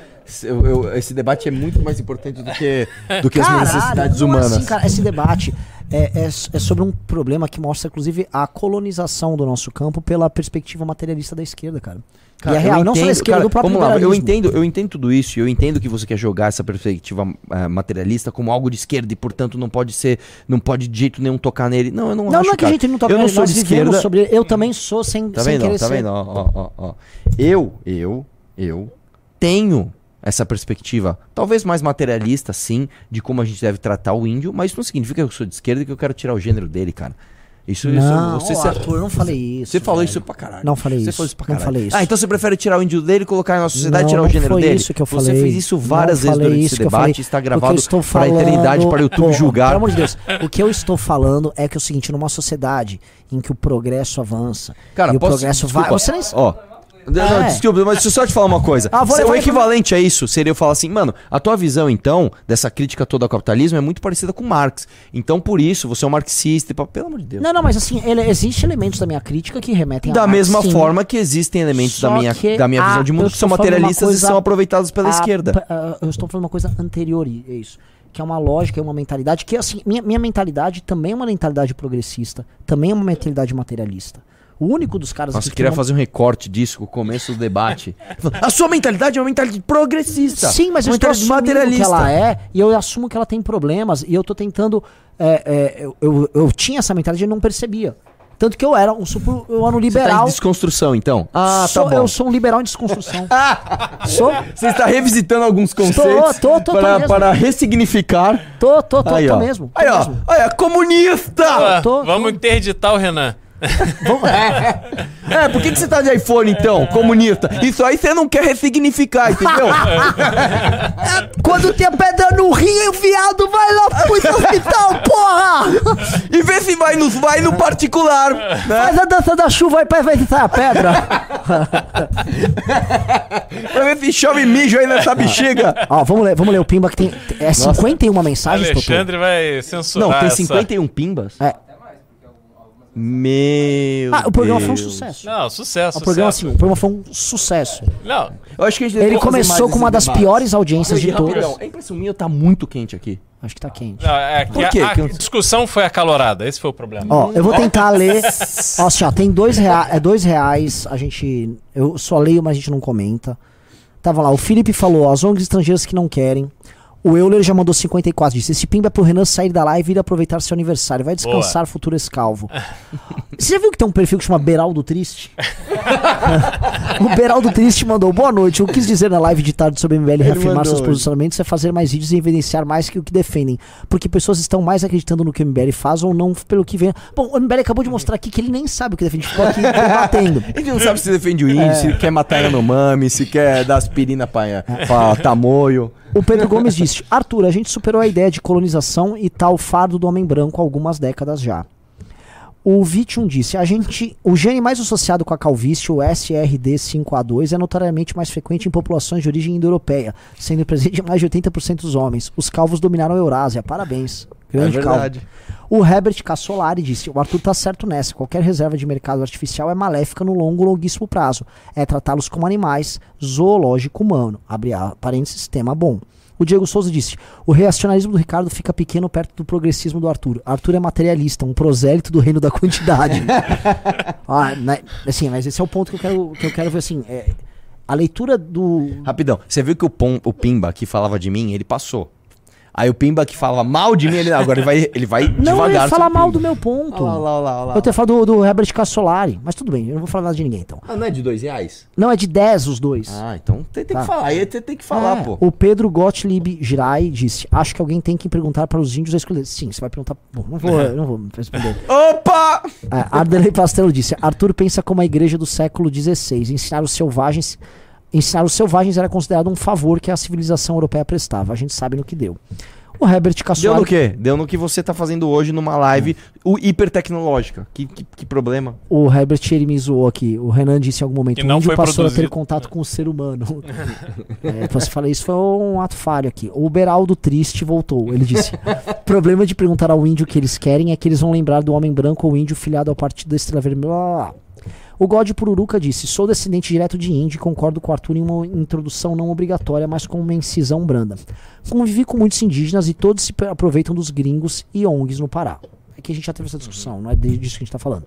eu- eu- esse debate é muito mais importante do que, do que as Caralho, necessidades não é humanas. assim, cara, esse debate é, é, é sobre um problema que mostra, inclusive, a colonização do nosso campo pela perspectiva materialista da esquerda, cara. Cara, e é real, eu não só da entendo- esquerda, cara, do próprio vamos lá, eu entendo, eu entendo tudo isso, e eu entendo que você quer jogar essa perspectiva eh, materialista como algo de esquerda e, portanto, não pode ser, não pode de jeito nenhum tocar nele. Não, eu não, Não, acho, não é que a gente não toca Eu não nele, sou nós de esquerda. sobre Eu também sou sem, Tá sem vendo? querer Tá vendo? Ó, ó, ó. Eu, eu, eu tenho essa perspectiva, talvez mais materialista, sim, de como a gente deve tratar o índio, mas isso não significa que eu sou de esquerda e que eu quero tirar o gênero dele, cara. Isso, Não, isso, você, se- Arthur, não falei isso. você falou velho. isso pra caralho. Não falei Você isso, falou isso pra não caralho. falei isso. Ah, então você prefere tirar o índio dele colocar na sociedade Não, e tirar o não gênero foi dele? isso que eu Você falei. fez isso Não várias vezes falei durante esse debate, está O gravado para a eternidade, para o YouTube Pô, julgar. Pelo amor de Deus. O que eu estou falando é que é o seguinte, numa sociedade em que o progresso avança Cara, e o posso, progresso desculpa, vai... Você nem... Ó, não, É. desculpa, mas deixa eu só te falar uma coisa. Ah, vou Se- o equivalente a isso seria eu falar assim, mano, a tua visão, então, dessa crítica toda ao capitalismo é muito parecida com Marx. Então, por isso, você é um marxista e pelo amor de Deus. Não, não, mas assim, ele, existe elementos da minha crítica que remetem a da mesma forma que existem elementos da Só minha, que da minha a- visão de mundo que são materialistas e coisa- são aproveitados pela a- esquerda. ah, eu estou falando uma coisa anterior a isso. Que é uma lógica, é uma mentalidade que, assim, minha, minha mentalidade também é uma mentalidade progressista, também é uma mentalidade materialista. O único dos caras Nossa, que queria não- fazer um recorte disso com o começo do debate. <laughs> a sua mentalidade é uma mentalidade progressista. Sim, mas eu estou mentalidade assumindo que ela é, e eu assumo que ela tem problemas, e eu tô tentando. é, é, eu, eu, eu tinha essa mentalidade e não percebia. Tanto que eu era um super. Eu era um Você tá liberal. em desconstrução, então? Ah, sou, tá bom. Eu sou um liberal em desconstrução. <laughs> sou. Você está revisitando alguns Estou, conceitos tô, tô, tô para, mesmo. para ressignificar. Tô, tô, tô, aí, tô mesmo. tô Aí, ó. mesmo. Aí, ó, comunista! Ah, tô- vamos interditar o Renan. Vamos... É, por que, que você tá de iPhone então, comunista? Isso aí você não quer ressignificar, entendeu? Quando tem pedra no rio, viado, vai lá pro hospital, porra! E vê se vai no, vai no particular, né? Faz a dança da chuva aí pra ver se sai a pedra. Pra ver se chove mijo aí nessa bexiga. Ó, vamos ler, vamos ler o Pimba que tem. É 51 mensagens, Totô. Alexandre vai censurar Não, tem essa- 51 pimbas? É. Meu Ah, o programa foi um Deus. sucesso. Não, sucesso. O programa, assim, sucesso. o programa foi um sucesso. Não, Eu acho que a gente Ele começou com uma das debates. piores audiências de Oi, rapidão, todas. A impressão minha tá muito quente aqui. Acho que tá quente. não, é que Por quê? a, a discussão foi acalorada. Esse foi o problema. Ó, eu vou tentar ler. <laughs> Ó, assim, ó, tem dois, rea é dois reais. A gente. Eu só leio, mas a gente não comenta. Tava lá, o Felipe falou, as ONGs estrangeiras que não querem. O Euler já mandou 54, disse: Esse pimba é pro Renan sair da live e ir aproveitar seu aniversário. Vai descansar, futuro escalvo. <laughs> Você já viu que tem um perfil que chama Beraldo Triste? <laughs> o Beraldo Triste mandou: Boa noite. Eu quis dizer na live de tarde sobre o MBL reafirmar seus hoje. posicionamentos é fazer mais vídeos e evidenciar mais que o que defendem. Porque pessoas estão mais acreditando no que o MBL faz ou não pelo que vem. Bom, o MBL acabou de mostrar aqui que ele nem sabe o que defende. Ficou aqui debatendo. <laughs> A gente não sabe se defende o índio, se quer matar Yanomami, se quer dar aspirina pra, pra tamoio. O Pedro Gomes disse: Arthur, a gente superou a ideia de colonização e tal fardo do homem branco há algumas décadas já. O Vitium disse: a gente, o gene mais associado com a calvície, o SRD5A2, é notoriamente mais frequente em populações de origem indo-europeia, sendo presente em mais de 80% dos homens. Os calvos dominaram a Eurásia. Parabéns. Grande É verdade. O Herbert Cassolari disse: o Arthur tá certo nessa. Qualquer reserva de mercado artificial é maléfica no longo, longuíssimo prazo. É tratá-los como animais, zoológico humano. Abre parênteses, tema bom. O Diego Souza disse: o reacionarismo do Ricardo fica pequeno perto do progressismo do Arthur. Arthur é materialista, um prosélito do reino da quantidade. <laughs> ah, né, assim, mas esse é o ponto que eu quero, que eu quero ver assim. é, a leitura do. Rapidão, você viu que o, Pom, o Pimba que falava de mim, ele passou. Aí o Pimba que falava mal de mim, ele, agora ele vai, ele vai Não, devagar. ele fala mal Pimba. do meu ponto. Olha lá, olha lá, olha lá. Eu tenho falado do, do Herbert Cassolari, mas tudo bem, eu não vou falar nada de ninguém então. Ah, não é de dois reais? Não, é de 10 os dois. Ah, então tem, tem Tá. que falar. Aí você tem que falar, É, pô. O Pedro Gottlieb Girai disse: Acho que alguém tem que perguntar para os índios a escolher. Sim, você vai perguntar. Bom, não vou, eu não vou responder. <laughs> Opa! É, Ardelei Pastelo disse: Arthur pensa como a igreja do século XVI. Ensinar os selvagens. Ensinar os selvagens era considerado um favor que a civilização europeia prestava. A gente sabe no que deu. O Herbert Deu Cassuari. no quê? Deu no que você tá fazendo hoje numa live o hipertecnológica. Que, que, que problema. O Herbert ele me zoou aqui. O Renan disse em algum momento: E não o índio foi passou a ter produzido. contato com o ser humano. <laughs> é, você fala isso foi um ato falho aqui. O Beraldo Triste voltou. Ele disse: problema de perguntar ao índio o que eles querem é que eles vão lembrar do homem branco ou índio filiado ao partido da Estrela Vermelha. Blá, blá, blá. O God Pururuca disse: Sou descendente direto de índio e concordo com o Arthur em uma introdução não obrigatória, mas com uma incisão branda. Convivi com muitos indígenas e todos se aproveitam dos gringos e ONGs no Pará. Aqui a gente já teve essa discussão, não é disso que a gente tá falando.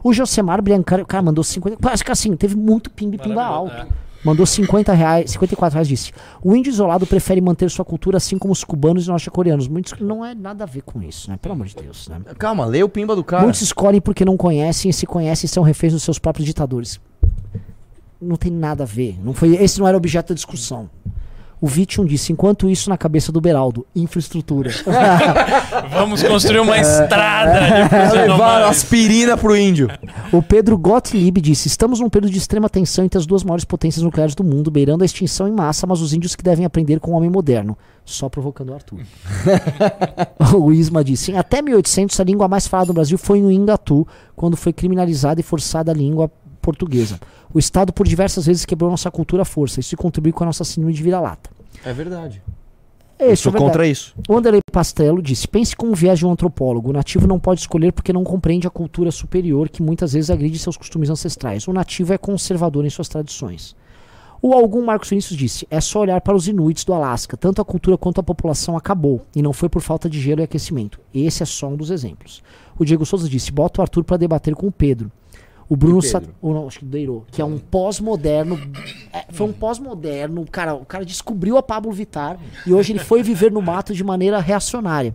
O Josemar Biancar, cara, mandou 50. Parece que assim, teve muito pimba e pimba alto. Maravilhoso, Mandou 50 reais, 54 reais, disse. O índio isolado prefere manter sua cultura assim como os cubanos e norte-coreanos. Muitos não é nada a ver com isso, né? Pelo amor de Deus, né? Calma, lê o Pimba do cara. Muitos escolhem porque não conhecem e se conhecem são reféns dos seus próprios ditadores. Não tem nada a ver. Não foi, esse não era objeto da discussão. O Vitium disse, enquanto isso na cabeça do Beraldo, infraestrutura. <laughs> Vamos construir uma estrada. <laughs> levar aspirina pro índio. o Pedro Gottlieb disse, estamos num período de extrema tensão entre as duas maiores potências nucleares do mundo, beirando a extinção em massa, mas os índios que devem aprender com o homem moderno. Só provocando o Arthur. <laughs> o Isma disse, em até 1800 a língua mais falada no Brasil foi no Ingatu, quando foi criminalizada e forçada a língua portuguesa. O Estado por diversas vezes quebrou nossa cultura à força. Isso contribui com a nossa síndrome de vira-lata. É verdade. É Eu isso, sou é verdade. contra isso. O Anderlei Pastrello disse: pense com o viés de um antropólogo. O nativo não pode escolher porque não compreende a cultura superior que muitas vezes agride seus costumes ancestrais. O nativo é conservador em suas tradições. O algum Marcos Vinícius disse: é só olhar para os Inuits do Alasca. Tanto a cultura quanto a população acabou. E não foi por falta de gelo e aquecimento. Esse é só um dos exemplos. O Diego Souza disse: bota o Arthur para debater com o Pedro. O Bruno Que Sa Pedro? ou não, acho que do Deirô, que é um pós-moderno. é, foi um pós-moderno. Cara, o cara descobriu a Pablo Vittar e hoje ele foi viver no mato de maneira reacionária.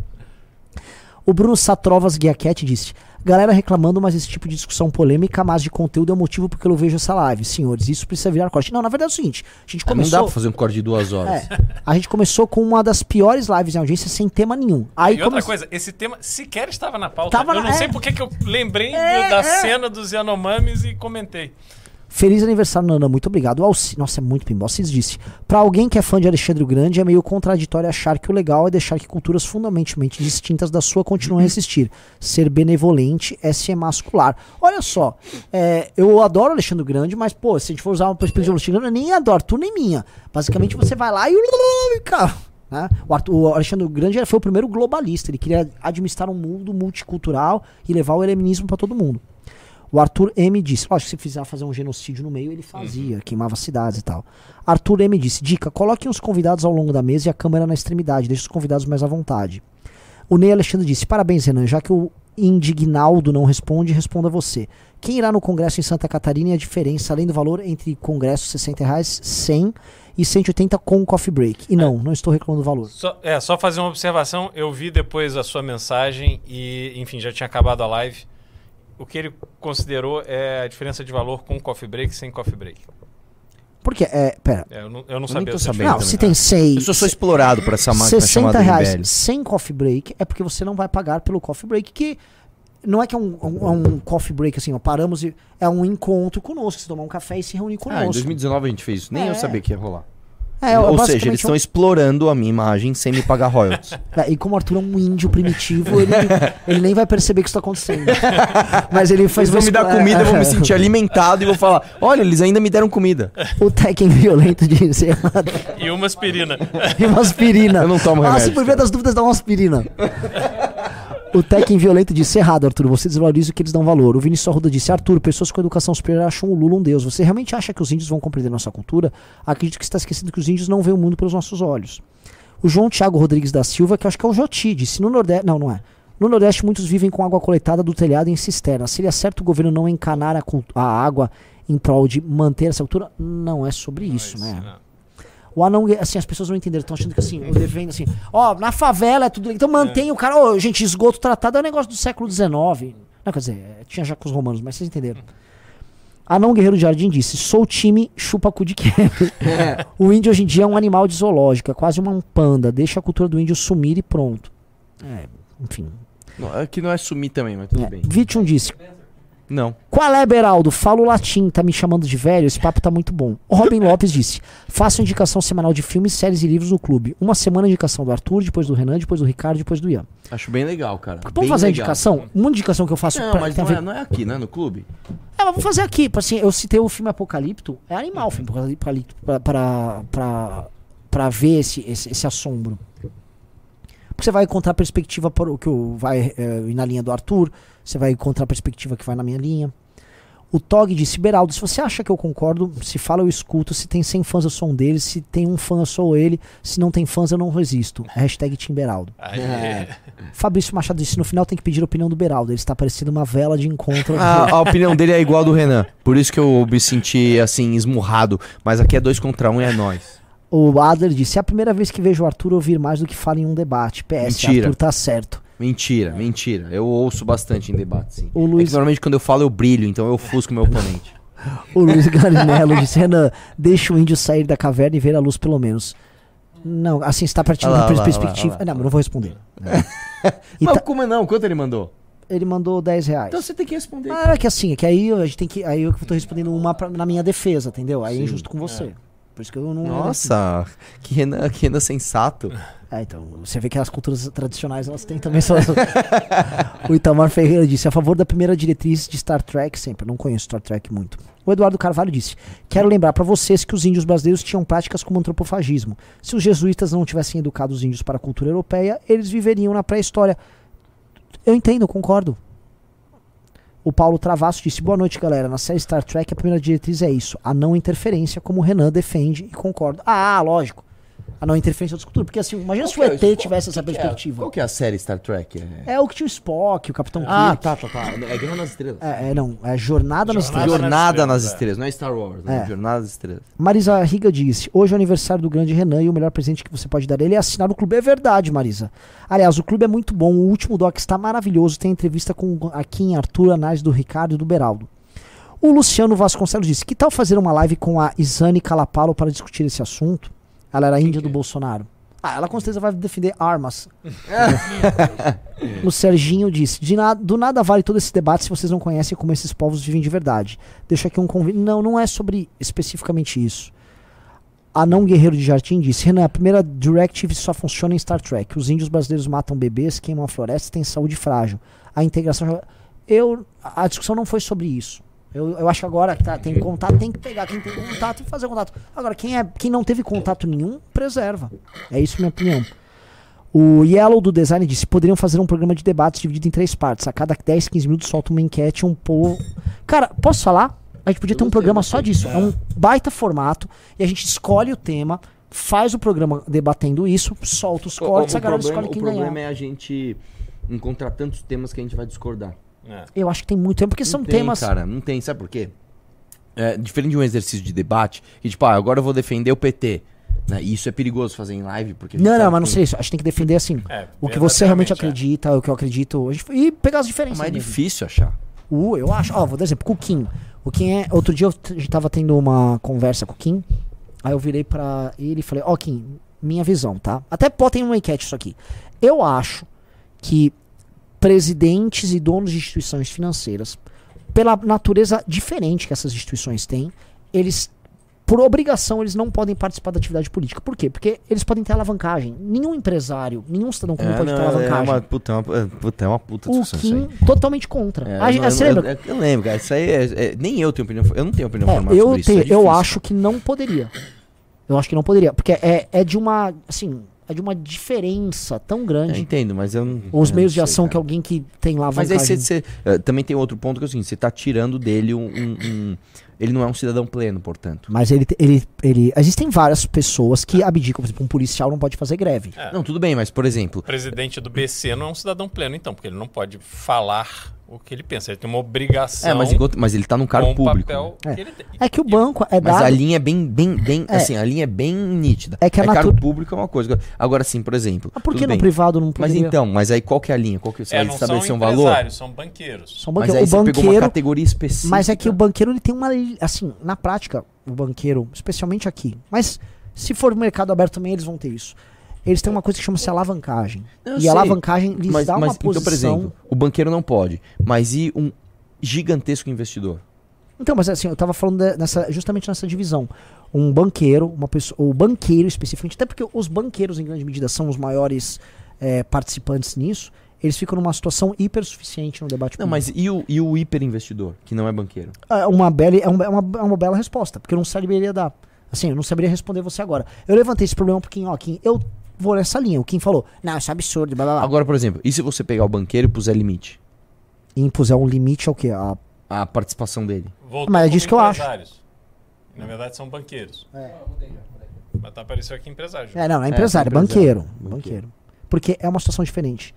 O Bruno Satrovas Guiaquete disse: Galera reclamando, mas esse tipo de discussão polêmica, mas de conteúdo é o motivo porque eu vejo essa live. Senhores, isso precisa virar corte. Não, na verdade é o seguinte: a gente Ah, Não dá começou. pra fazer um corte de duas horas. É, a gente começou com uma das piores lives em audiência sem tema nenhum. Aí E outra come- coisa, esse tema sequer estava na pauta. Tava eu na- não sei é. porque que eu lembrei do- É, da é. cena dos Yanomamis e comentei. Feliz aniversário, Nana. Muito obrigado. Alci... Nossa, é muito pinball. Alcides disse: Pra alguém que é fã de Alexandre o Grande, é meio contraditório achar que o legal é deixar que culturas fundamentalmente distintas da sua continuem a existir. Ser benevolente é se emascular. Olha só, é, eu adoro Alexandre o Grande, mas, pô, se a gente for usar uma perspectiva de Alexandre, Grande, nem adoro, tu nem minha. Basicamente, você vai lá e. Cara, né? O, Arthur- o Alexandre Grande foi o primeiro globalista. Ele queria administrar um mundo multicultural e levar o helenismo pra todo mundo. O Arthur M disse, lógico, se fizer fazer um genocídio no meio, ele fazia, queimava cidades e tal. Arthur M disse, dica, coloquem os convidados ao longo da mesa e a câmera na extremidade, deixe os convidados mais à vontade. O Ney Alexandre disse, parabéns Renan, já que o Indignaldo não responde, responda você. Quem irá no congresso em Santa Catarina e a diferença, além do valor entre congresso 60 reais, 100 e 180 com coffee break. E não, não estou reclamando do valor. Só, é, só fazer uma observação. Eu vi depois a sua mensagem e, enfim, já tinha acabado a live. O que ele considerou é a diferença de valor com coffee break e sem coffee break. Porque, é, pera, É, eu não, eu não nem sabia. essa sabendo não, se tem 6... Eu só sou explorado por essa máquina 60 chamada reais sem coffee break é porque você não vai pagar pelo coffee break, que não é que é um, um- é um coffee break assim, ó, paramos e é um encontro conosco, você tomar um café e se reunir Ah, em conosco. 2019 a gente fez isso. Nem É. eu sabia que ia rolar. É, Ou seja, eles estão um- explorando a minha imagem sem me pagar royalties. <laughs> É, e como o Arthur é um índio primitivo, ele, <laughs> ele nem vai perceber que isso tá acontecendo. Mas ele faz Eles vão me dar comida, eu vou me <laughs> sentir alimentado e vou falar: olha, eles ainda me deram comida. O Tekken violento disse E uma aspirina. e uma aspirina. Eu não tomo Ah, remédio, se por via das dúvidas, dá uma aspirina. O Tekken violento disse errado, Arthur. Você desvaloriza o que eles dão valor. O Vinícius Arruda disse: Arthur, pessoas com educação superior acham o Lula um deus. Você realmente acha que os índios vão compreender nossa cultura? Acredito que está esquecendo que os índios não veem o mundo pelos nossos olhos. O João Thiago Rodrigues da Silva, que acho que é o Joti, disse: no Nordeste. Não, não é. No Nordeste, muitos vivem com água coletada do telhado em cisterna. Seria certo o governo não encanar a, a água em prol de manter essa cultura? Não é sobre isso, né? Não. O anão, assim, as pessoas não entenderam, estão achando que assim, o devendo assim, ó, na favela é tudo. Então mantém o cara, ó, gente, esgoto tratado é um negócio do século XIX. Não, quer dizer, é, tinha já com os romanos, mas vocês entenderam. Anão Guerreiro de Jardim disse: Sou time chupa cu de quebra. o índio hoje em dia é um animal de zoológico, é quase uma um panda. Deixa a cultura do índio sumir e pronto. É, enfim. Não, Aqui não é sumir também, mas tudo É. bem. Vitium disse: Não. Qual é, Beraldo? Falo latim, tá me chamando de velho? Esse papo tá muito bom. O Robin <laughs> Lopes disse: Faço indicação semanal de filmes, séries e livros no clube. Uma semana indicação do Arthur, depois do Renan, depois do Ricardo, depois do Ian. Acho bem legal, cara. Vamos fazer a legal. indicação? Uma indicação que eu faço Não, pra- mas não é, não é aqui, né? No clube. É, mas vou fazer aqui. Assim, eu citei o filme Apocalipto. É animal o filme Apocalipto pra, pra, pra, pra ver esse, esse, esse assombro. Porque você vai encontrar perspectiva por, o que vai é, ir na linha do Arthur. Você vai encontrar perspectiva que vai na minha linha. O Tog disse, Beraldo, se você acha que eu concordo, se fala eu escuto, se tem 100 fãs eu sou um deles, se tem um fã eu sou ele, se não tem fãs eu não resisto. Hashtag Tim Beraldo. Aí, Fabrício Machado disse, no final tem que pedir a opinião do Beraldo, ele está parecendo uma vela de encontro. A, a opinião dele é igual a do Renan. Por isso que eu me senti assim, esmurrado. Mas aqui é dois contra um e é nós. O Adler disse: é a primeira vez que vejo o Arthur ouvir mais do que fala em um debate. PS, Mentira. Arthur tá certo. Mentira, mentira. Eu ouço bastante em debate, sim. O É Luiz, que normalmente quando eu falo eu brilho, então eu ofusco meu oponente. <laughs> o Luiz Garinello disse: Renan, deixa o índio sair da caverna e ver a luz pelo menos. Não, assim, está partindo lá, da olha lá, perspectiva. lá. Não, eu não vou responder. <laughs> E Mas tá- como não? Quanto ele mandou? ele mandou 10 reais. Então você tem que responder. Ah, é que assim, é que aí a gente tem que. Aí eu tô respondendo uma pra- na minha defesa, entendeu? Aí é Sim. injusto com você. Por isso que eu não. Nossa, que Renan, que Renan sensato. É, então, você vê que as culturas tradicionais elas têm também suas. <laughs> o Itamar Ferreira disse: a favor da primeira diretriz de Star Trek, sempre. Eu não conheço Star Trek muito. O Eduardo Carvalho disse: Quero lembrar pra vocês que os índios brasileiros tinham práticas como antropofagismo. Se os jesuítas não tivessem educado os índios para a cultura europeia, eles viveriam na pré-história. Eu entendo, concordo. O Paulo Travasso disse: Boa noite, galera. Na série Star Trek, a primeira diretriz é isso: a não interferência, como o Renan defende e concordo. Ah, lógico. A não interferência da cultura. Porque assim, imagina se o Qual que é ET isso? tivesse essa é? perspectiva. Qual que é a série Star Trek? É... É o que tinha o Spock, o Capitão Ah, Kirk. tá, tá, tá. É Guerra nas Estrelas. É, é, não, é Jornada nas Jornada Estrelas. Jornada nas nas Estrelas, não é Star Wars, né? É. Jornada nas Estrelas. Marisa Riga disse: Hoje é o aniversário do grande Renan e o melhor presente que você pode dar a ele é assinar o clube. É verdade, Marisa. Aliás, o clube é muito bom. O último doc está maravilhoso. Tem entrevista com a Kim, Arthur, análise do Ricardo e do Beraldo. O Luciano Vasconcelos disse: Que tal fazer uma live com a Isane Calapalo para discutir esse assunto? Ela era índia do Bolsonaro. Ah, ela com certeza vai defender armas. <laughs> o Serginho disse: "De na- Do nada vale todo esse debate se vocês não conhecem como esses povos vivem de verdade. Deixa aqui um convite. Não, não é sobre especificamente isso. Anão Guerreiro de Jardim disse: Renan, a primeira directive só funciona em Star Trek. Os índios brasileiros matam bebês, queimam a floresta, têm saúde frágil. A integração. Eu, a discussão não foi sobre isso. Eu, eu acho que agora que tá, tem contato, tem que pegar. Quem tem contato que fazer contato. Agora, quem, é, quem não teve contato nenhum, preserva. É isso minha opinião. O Yellow do Design disse: poderiam fazer um programa de debates dividido em três partes. A cada 10, 15 minutos solta uma enquete, um povo. Cara, posso falar? A gente podia ter um programa só disso. É um baita formato. E a gente escolhe o tema, faz o programa debatendo isso, solta os cortes, a galera escolhe quem o problema ganhar. é a gente encontrar tantos temas que a gente vai discordar. É. Eu acho que tem muito tempo, porque são não tem, temas. cara, não tem. Sabe por quê? É, diferente de um exercício de debate, que tipo, ah, agora eu vou defender o PT. Né? E isso é perigoso fazer em live, porque... Não, não, mas não que- sei isso. A gente tem que defender assim. É, o que você realmente é. acredita, o que eu acredito. Gente- E pegar as diferenças. Mas é mesmo. difícil achar. Uh, eu acho. Ó, vou dar exemplo. Com o Kim. O Kim é. Outro dia eu tava tendo uma conversa com o Kim. Aí eu virei pra ele e falei: Ó, Kim, minha visão, tá? Até botem uma enquete isso aqui. Eu acho que presidentes e donos de instituições financeiras, pela natureza diferente que essas instituições têm, eles. Por obrigação, eles não podem participar da atividade política. Por quê? Porque eles podem ter alavancagem. Nenhum empresário, nenhum cidadão comum É, pode ter não, é alavancagem. uma puta, é uma, é, puta, é uma puta O discussão isso Kim totalmente contra. É, A- eu, você eu- lembra? eu- eu lembro, cara. Isso aí é, é- Nem eu tenho opinião. Eu não tenho opinião É, formada eu, sobre isso. tenho, é eu acho que não poderia. Eu acho que não poderia. Porque é, é de uma. Assim, é de uma diferença tão Eu grande. entendo, mas eu não. Os eu meios de sei, ação que alguém que tem lá Mas aí você, você, eh, também tem outro ponto que é o seguinte: você tá tirando dele um- um- Ele não é um cidadão pleno, portanto. Mas ele, ele, ele. Existem várias pessoas que abdicam. Por exemplo, um policial não pode fazer greve. É. Não, tudo bem, mas, por exemplo, O presidente do BC não é um cidadão pleno, então, porque ele não pode falar o que ele pensa. Ele tem uma obrigação É, mas, enquanto, mas ele tá num cargo público. papel né? É. que ele tem. É que o banco é Mas dado. a linha é bem, bem, bem, É. assim, a linha é bem nítida. É que a cargo natu- público é uma coisa. Agora sim, por exemplo. Ah, por que no bem. privado não Mas poderia? então, mas aí qual que é a linha? Qual que você É, vai não são estabelecer um valor? empresários, são banqueiros. São Mas banqueiro, aí o você pegou uma banqueiro. categoria específica. Mas é que o banqueiro ele tem uma. Assim, na prática, o banqueiro, especialmente aqui. Mas se for mercado aberto também, eles vão ter isso. Eles têm uma coisa que chama-se alavancagem. Eu e sei. a alavancagem lhes mas, dá uma mas, posição. Então, por exemplo, o banqueiro não pode. Mas e um gigantesco investidor? Então, mas assim, eu tava falando de- nessa, justamente nessa divisão. Um banqueiro, uma pessoa, o banqueiro especificamente, até porque os banqueiros, em grande medida, são os maiores eh, participantes nisso, eles ficam numa situação hipersuficiente no debate Não, mas e o, e o hiperinvestidor, que não é banqueiro? É uma bela, é uma, é uma, é uma bela resposta, porque eu não saberia dar. Assim, eu não saberia responder você agora. Eu levantei esse problema porque, ó, Kim, eu vou nessa linha. O Kim falou, não, isso é absurdo, blá blá blá. Agora, por exemplo, e se você pegar o banqueiro e puser limite? E impuser um limite ao quê? A, A participação dele. Voltou Mas é disso que eu acho. Na verdade, são banqueiros. Mas tá apareceu aqui empresário. É, não, não é É, empresário, é é empresário. banqueiro, banqueiro. Porque é uma situação diferente.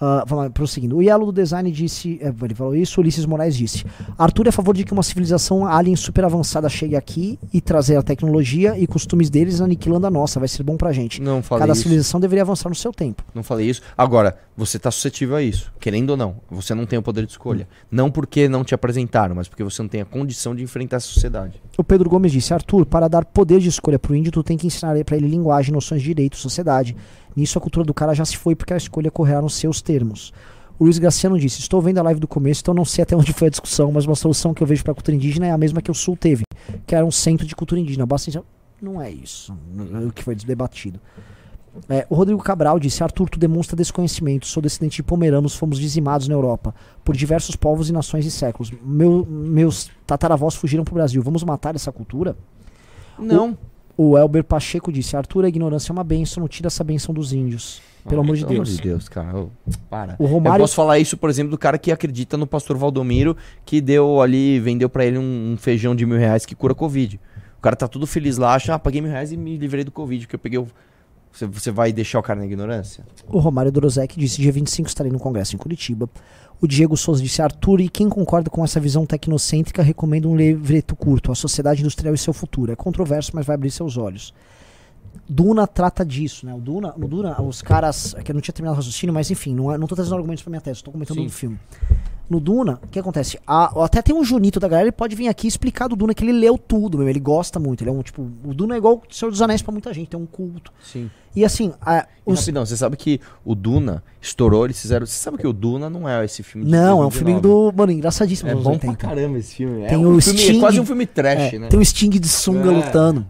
Lá, prosseguindo. O Yellow do Design disse. é, ele falou isso, Ulisses Moraes disse. Arthur é a favor de que uma civilização alien super avançada chegue aqui e trazer a tecnologia e costumes deles aniquilando a nossa. Vai ser bom pra gente. Não falei Cada isso. civilização deveria avançar no seu tempo. Não falei isso. Agora, você tá suscetível a isso, querendo ou não. Você não tem o poder de escolha. Não porque não te apresentaram, mas porque você não tem a condição de enfrentar a sociedade. O Pedro Gomes disse: Arthur, para dar poder de escolha pro índio, tu tem que ensinar pra ele linguagem, noções de direito, sociedade. Nisso a cultura do cara já se foi porque a escolha correrá nos seus termos. O Luiz Graciano disse: Estou vendo a live do começo, então não sei até onde foi a discussão, mas uma solução que eu vejo para a cultura indígena é a mesma que o Sul teve, que era um centro de cultura indígena. Basta dizer- Não é isso o que foi debatido. É, o Rodrigo Cabral disse: Arthur, tu demonstra desconhecimento. Sou descendente de pomeranos, fomos dizimados na Europa por diversos povos e nações e séculos. Meu- meus tataravós fugiram para o Brasil. Vamos matar essa cultura? Não. O Elber Pacheco disse: Arthur, a ignorância é uma benção, não tira essa benção dos índios. Pelo amor de Pelo amor Deus. de Deus, cara. Ô, para. O Eu Romário. posso falar isso, por exemplo, do cara que acredita no pastor Valdomiro, que deu ali, vendeu pra ele um, um feijão de mil reais que cura Covid. O cara tá tudo feliz lá, acha, ah, paguei mil reais e me livrei do Covid, porque eu peguei o, Você, você vai deixar o cara na ignorância? O Romário Dorozek disse: dia 25 estarei no congresso em Curitiba. O Diego Souza disse: Arthur, e quem concorda com essa visão tecnocêntrica recomenda um livreto curto, A Sociedade Industrial e Seu Futuro. É controverso, mas vai abrir seus olhos. Duna trata disso, né? O Duna, no Duna, os caras. é Que eu não tinha terminado o raciocínio, mas enfim, não, é- não tô trazendo argumentos pra minha tese, tô comentando Sim. do filme. No Duna, o que acontece? A- até tem um Junito da galera, ele pode vir aqui explicar do Duna que ele leu tudo, meu, ele gosta muito. Ele é um tipo. O Duna é igual o Senhor dos Anéis pra muita gente, tem um culto. Sim. E assim, a- os, Rapidão, você sabe que o Duna estourou, eles fizeram. Você sabe que o Duna não é esse filme de Não, é um filme 2019. do. Mano, engraçadíssimo. É bom anos pra 80. caramba esse filme. Tem é, um o filme, Sting- é quase um filme trash, É, né? Tem um Sting de sunga É. lutando.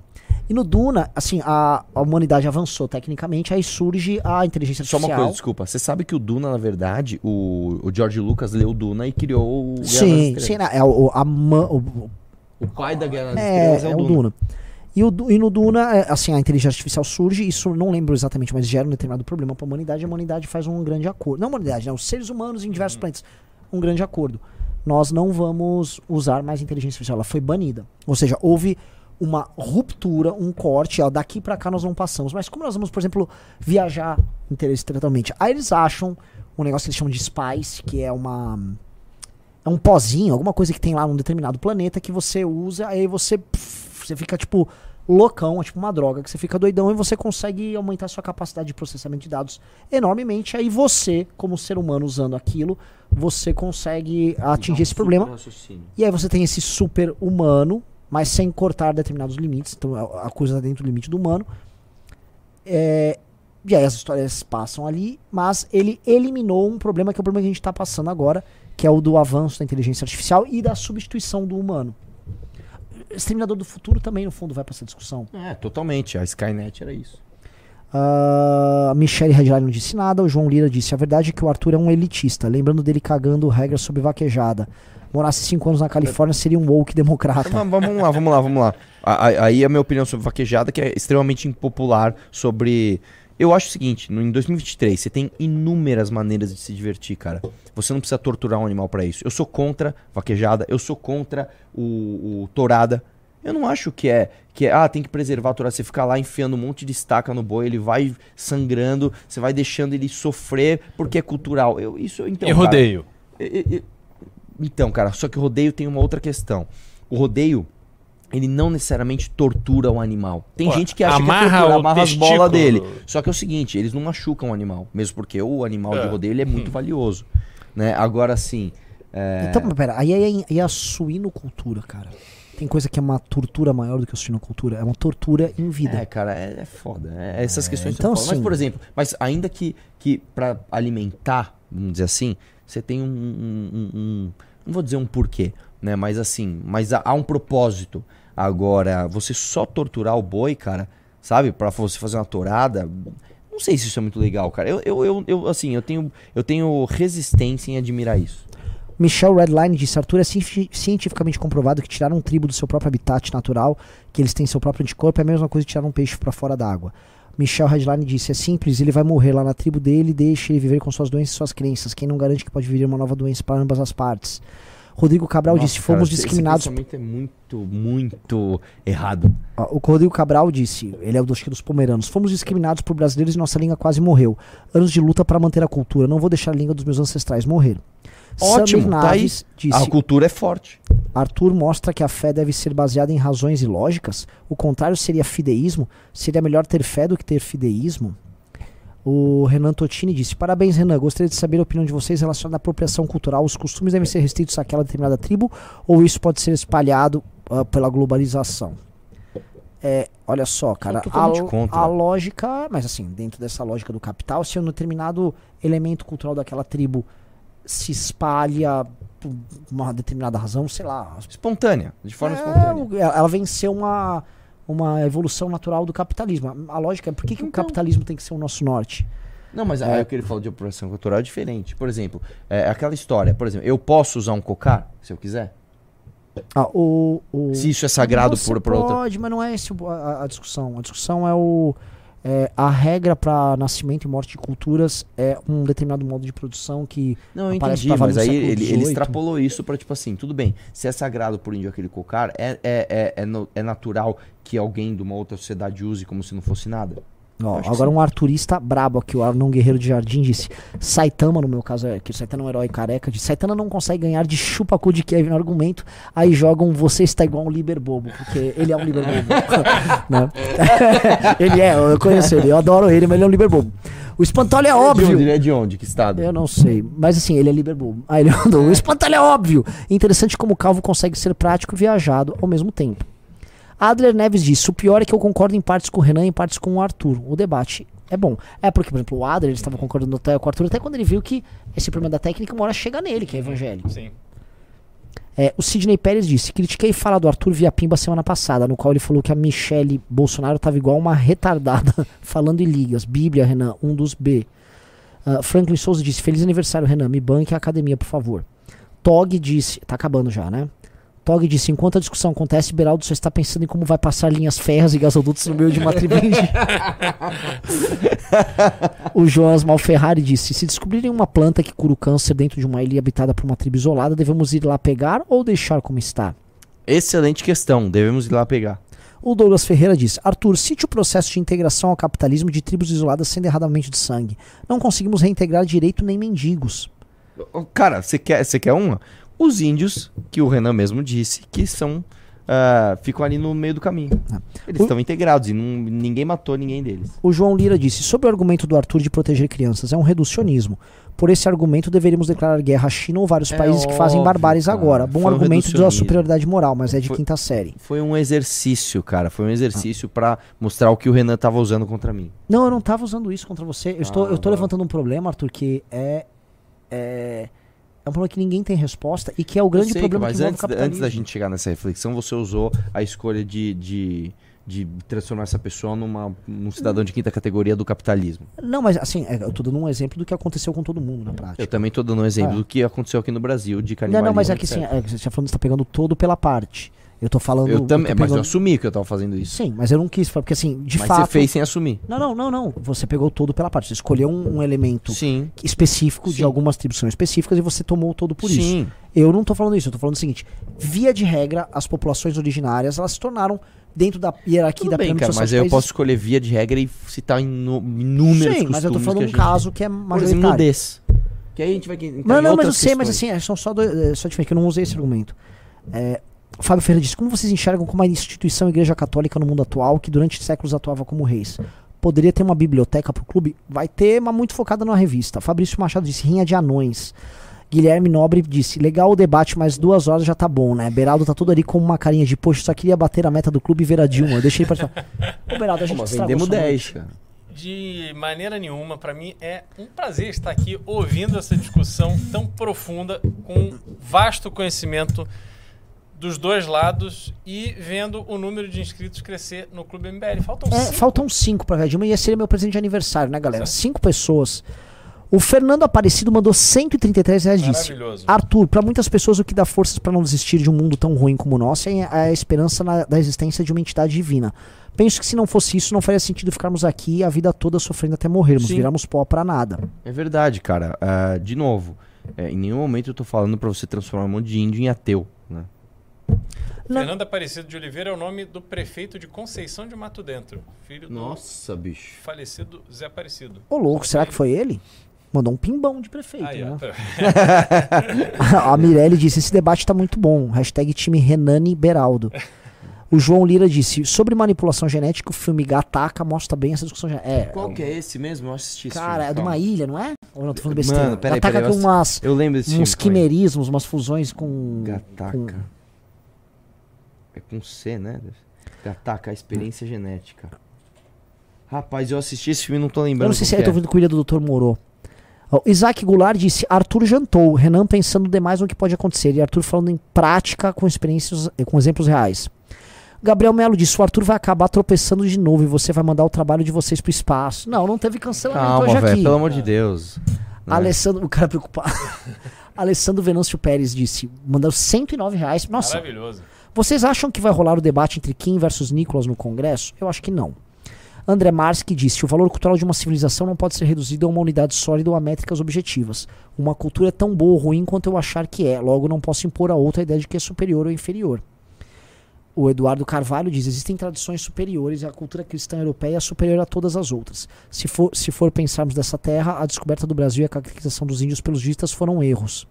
E no Duna, assim, a, a humanidade avançou tecnicamente, aí surge a inteligência Só artificial. uma coisa, desculpa. Você sabe que o Duna, na verdade, o, o George Lucas leu o Duna e criou o Guerra Sim, sim, né, é o, a o- O pai da Guerra das é, Estrelas é o Duna. E, o, e no Duna, é, assim, a inteligência artificial surge, isso não lembro exatamente, mas gera um determinado problema para a humanidade, a humanidade faz um grande acordo. Não a humanidade, né, os seres humanos em diversos planetas, um grande acordo. Nós não vamos usar mais inteligência artificial, ela foi banida. Ou seja, houve uma ruptura, um corte, ó, daqui para cá nós não passamos. Mas como nós vamos, por exemplo, viajar interestelarmente? Aí eles acham um negócio que eles chamam de spice, que é uma é um pozinho, alguma coisa que tem lá num determinado planeta que você usa, aí você pff, você fica tipo loucão, é tipo uma droga, que você fica doidão e você consegue aumentar sua capacidade de processamento de dados enormemente. Aí você, como ser humano usando aquilo, você consegue atingir esse problema. E aí você tem esse super humano, mas sem cortar determinados limites. Então a a coisa tá dentro do limite do humano. É, e aí as histórias passam ali, mas ele eliminou um problema que é o problema que a gente está passando agora, que é o do avanço da inteligência artificial e da substituição do humano. Exterminador do Futuro também, no fundo, vai para essa discussão. É, totalmente. A Skynet era isso. Ah, a Michelle Redline não disse nada. O João Lira disse: A verdade é que o Arthur é um elitista. Lembrando dele cagando regras sobre vaquejada. Morasse cinco anos na Califórnia seria um woke democrata. Vamos lá, vamos lá, vamos lá. Aí a minha opinião sobre vaquejada, que é extremamente impopular sobre. Eu acho o seguinte, em 2023 você tem inúmeras maneiras de se divertir, cara. Você não precisa torturar um animal pra isso. Eu sou contra vaquejada, eu sou contra o, o tourada. Eu não acho que é que é, ah, tem que preservar a tourada. Você fica lá enfiando um monte de estaca no boi, ele vai sangrando, você vai deixando ele sofrer porque é cultural. Eu isso então, e cara, rodeio. e- e- Então, cara, só que o rodeio tem uma outra questão. O rodeio, ele não necessariamente tortura o animal. Tem Pô, gente que acha amarra que é tortura, o amarra as testículo. bolas dele. Só que é o seguinte, eles não machucam o animal, mesmo porque o animal de É. rodeio ele é muito valioso, né? Agora sim, é, Então, mas pera, aí é, é a suinocultura, cara. Tem coisa que é uma tortura maior do que a suinocultura. É uma tortura em vida. É, cara, é, é foda. É, essas questões então, são foda. Mas, por exemplo, mas ainda que, que para alimentar, vamos dizer assim, você tem um, um- um- Não vou dizer um porquê, né? Mas assim, mas há, um propósito. Agora, você só torturar o boi, cara, sabe? Pra você fazer uma torada. Não sei se isso é muito legal, cara. Eu, eu, eu, eu, assim, eu tenho, eu tenho resistência em admirar isso. Michel Redline disse: Arthur, é cienti- cientificamente comprovado que tirar um tribo do seu próprio habitat natural, que eles têm seu próprio anticorpo, é a mesma coisa que tirar um peixe para fora d'água. Michel Redline disse: é simples, ele vai morrer lá na tribo dele, deixe ele viver com suas doenças e suas crenças. Quem não garante que pode vir uma nova doença para ambas as partes? Rodrigo Cabral Nossa, disse: cara, fomos esse- discriminados. Esse pensamento é muito, muito errado. Ó, O Rodrigo Cabral disse, ele é o dos, dos pomeranos, fomos discriminados por brasileiros e nossa língua quase morreu. Anos de luta para manter a cultura, não vou deixar a língua dos meus ancestrais morrer. Ótimo, Samir tá. Naves disse, A cultura é forte. Arthur mostra que a fé deve ser baseada em razões e lógicas. O contrário seria fideísmo. Seria melhor ter fé do que ter fideísmo. O Renan Totini disse: Parabéns, Renan. Gostaria de saber a opinião de vocês relacionada à apropriação cultural. Os costumes devem ser restritos àquela determinada tribo ou isso pode ser espalhado ah, pela globalização? É, olha só, cara, a, contra. a lógica, mas assim, dentro dessa lógica do capital, se um determinado elemento cultural daquela tribo se espalha por uma determinada razão, sei lá, Espontânea, de forma é, espontânea. o- ela venceu uma, uma evolução natural do capitalismo. A lógica é por que, que o Então. capitalismo tem que ser o nosso norte? Não, mas É. o que ele falou de apropriação cultural é diferente. Por exemplo, é aquela história, por exemplo, eu posso usar um cocar, se eu quiser? Ah, o, o- Se isso é sagrado por, por outra. pode, mas não é esse o- a, a discussão. A discussão é o é, a regra para nascimento e morte de culturas é um determinado modo de produção que Não, eu entendi, mas aí ele, ele extrapolou isso pra tipo assim, tudo bem, se é sagrado por índio aquele cocar, é, é, é, é, no- é natural que alguém de uma outra sociedade use como se não fosse nada? Ó, agora um arturista brabo aqui, o Arnon Guerreiro de Jardim disse: Saitama, no meu caso, é que o Saitama é um herói careca, de Saitama não consegue ganhar de chupa-cu de Kevin no argumento, aí jogam você está igual um Liber Bobo, porque ele é um Liber Bobo. <laughs> né? <laughs> ele é, eu conheço ele, eu adoro ele, mas ele é um Liber Bobo. O espantalho é onde? óbvio. Ele é de onde? Que estado? Eu não sei, mas assim, ele é liberbobo. Ah, ele mandou. O espantalho é óbvio. Interessante como o Calvo consegue ser prático e viajado ao mesmo tempo. Adler Neves disse: o pior é que eu concordo em partes com o Renan e em partes com o Arthur. O debate é bom. É porque, por exemplo, o Adler ele estava concordando até com o Arthur, até quando ele viu que esse problema da técnica uma hora chega nele, que é evangélico. Sim. É, o Sidney Pérez disse: critiquei fala do Arthur via Pimba semana passada, no qual ele falou que a Michelle Bolsonaro estava igual uma retardada <laughs> falando em ligas. Bíblia, Renan, um dos B. Ah, Franklin Souza disse: Feliz aniversário, Renan. Me banque a academia, por favor. Tog disse: Tá acabando já, né? Tog disse: Enquanto a discussão acontece, Beraldo só está pensando em como vai passar linhas ferras e gasodutos no meio de uma tribinde. <laughs> o Jonas Malferrari disse: Se descobrirem uma planta que cura o câncer dentro de uma ilha habitada por uma tribo isolada, devemos ir lá pegar ou deixar como está? Excelente questão. Devemos ir lá pegar. O Douglas Ferreira diz: Arthur, cite o processo de integração ao capitalismo de tribos isoladas sem derramamento de sangue. Não conseguimos reintegrar direito nem mendigos. Cara, você quer, você quer uma? Os índios, que o Renan mesmo disse, que são. ah, ficam ali no meio do caminho. Eles O- estão integrados e não- ninguém matou ninguém deles. O João Lira disse: Sobre o argumento do Arthur de proteger crianças, é um reducionismo. Por esse argumento, deveríamos declarar guerra à China ou vários É países que fazem cara. agora. Bom um argumento reducionismo. superioridade moral, mas é de Foi- quinta série. Foi um exercício, cara. Foi um exercício pra mostrar o que o Renan tava usando contra mim. Não, eu não tava usando isso contra você. Eu estou, Ah, eu estou não. levantando um problema, Arthur, que é. É, é um problema que ninguém tem resposta e que é o grande sei, problema mas que antes, antes da gente chegar nessa reflexão, você usou a escolha de, de, de transformar essa pessoa numa, num cidadão de quinta categoria do capitalismo. Não, mas assim, é, eu tô dando um exemplo do que aconteceu com todo mundo na prática. Eu também tô dando um exemplo Ah. do que aconteceu aqui no Brasil, de Não, canibalismo. não, mas é que assim, é, você está falando que você tá pegando todo pela parte. Eu tô falando. Eu também, tô mas eu pegando- assumi que eu tava fazendo isso. Sim, mas eu não quis, porque assim, de mas fato. você fez sem assumir. Não, não, não, não. Você pegou todo pela parte. Você escolheu um, um elemento Sim. específico de Sim. algumas tribos são específicas e você tomou todo por isso. Sim. Eu não tô falando isso, eu tô falando o seguinte: via de regra, as populações originárias elas se tornaram dentro da hierarquia Tudo da bem, pirâmide cara, social mas aí eu países- posso escolher via de regra e citar inúmeros Sim, mas eu tô falando um gente- caso que é Por exemplo, majoritário. nudez. Que aí a gente vai entrar Não, não, mas eu sei, mas assim, é, são só, dois, é, só diferente, que eu não usei esse argumento. É, o Fábio Ferreira disse: Como vocês enxergam como a instituição Igreja Católica no mundo atual, que durante séculos atuava como reis? Poderia ter uma biblioteca pro clube? Vai ter, mas muito focada na revista. Fabrício Machado disse: Rinha de anões. Guilherme Nobre disse: Legal o debate, mas duas horas já tá bom, né? Beraldo tá todo ali com uma carinha de poxa, só queria bater a meta do clube e ver a Dilma. Eu deixei ele participar. <laughs> Ô, Beraldo, a gente vendemos sua 10, noite. cara. De maneira nenhuma, para mim é um prazer estar aqui ouvindo essa discussão tão profunda, com vasto conhecimento dos dois lados e vendo o número de inscritos crescer no Clube MBL. Faltam É, cinco. faltam cinco pra ver a Dilma e esse seria meu presente de aniversário, né, galera? Cinco pessoas. O Fernando Aparecido mandou 133 reais e disse: Maravilhoso. Arthur, pra muitas pessoas o que dá forças pra não desistir de um mundo tão ruim como o nosso é a esperança na- da existência de uma entidade divina. Penso que se não fosse isso, não faria sentido ficarmos aqui a vida toda sofrendo até morrermos, Sim. viramos pó pra nada. É verdade, cara. Ah, de novo, é, em nenhum momento eu tô falando pra você transformar um monte de índio em ateu, Não. Fernando Aparecido de Oliveira é o nome do prefeito de Conceição de Mato Dentro, filho Nossa, bicho. do falecido Zé Aparecido. Ô louco, será que foi ele? Mandou um pimbão de prefeito, Aí, né? tá- <laughs> a Mirelle disse: esse debate tá muito bom. Hashtag time Renani Beraldo. O João Lira disse: sobre manipulação genética, o filme Gataca mostra bem essa discussão genética. É, Qual que é esse mesmo? Eu assisti esse Cara, filme, é de uma calma. ilha, não é? Ou não tô falando besteira? Mano, peraí, Gataca peraí, com eu- umas, Eu lembro desse uns quimerismos, umas fusões com. Gataca. É com C, né? Gataca, a experiência genética. Rapaz, eu assisti esse filme e não tô lembrando. Eu não sei se é, eu tô ouvindo com o ilha do Dr. Moro. Isaac Goulart disse: Arthur jantou, Renan pensando demais no que pode acontecer, e Arthur falando em prática com experiências, eh, com exemplos reais. Gabriel Melo disse: o Arthur vai acabar tropeçando de novo e você vai mandar o trabalho de vocês pro espaço. Não, não teve cancelamento Calma, hoje velho, aqui. pelo amor de Deus. né? Alessandro, o cara preocupado. <laughs> Alessandro Venâncio Pérez disse: mandou 109 reais. Nossa, Maravilhoso. Vocês acham que vai rolar o debate entre Kim versus Nicolas no Congresso? Eu acho que não. André Marsky disse: o valor cultural de uma civilização não pode ser reduzido a uma unidade sólida ou a métricas objetivas. Uma cultura é tão boa ou ruim quanto eu achar que é, logo não posso impor a outra a ideia de que é superior ou inferior. o Eduardo Carvalho diz: existem tradições superiores e a cultura cristã europeia é superior a todas as outras. Se for, se for pensarmos dessa terra, a descoberta do Brasil e a caracterização dos índios pelos vistas foram erros.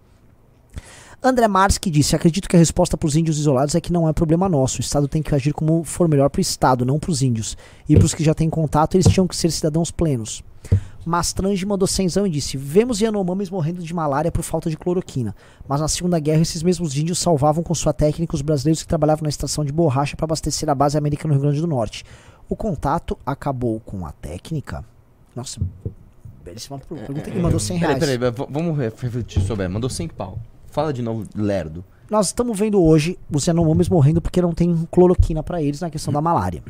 André Marsky disse: Acredito que a resposta para os índios isolados é que não é problema nosso. O Estado tem que agir como for melhor para o Estado, não para os índios. E para os que já têm contato, eles tinham que ser cidadãos plenos. Mastrange mandou cenzão e disse: Vemos Yanomamis morrendo de malária por falta de cloroquina. Mas na Segunda Guerra, esses mesmos índios salvavam com sua técnica os brasileiros que trabalhavam na estação de borracha para abastecer a base americana no Rio Grande do Norte. O contato acabou com a técnica. Nossa, belíssima pergunta. Ele mandou 100 reais. Peraí, peraí, vamos re- refletir sobre. Mandou 100 pau. Fala de novo, Lerdo. Nós estamos vendo hoje os Yanomamis morrendo porque não tem cloroquina para eles na questão da malária.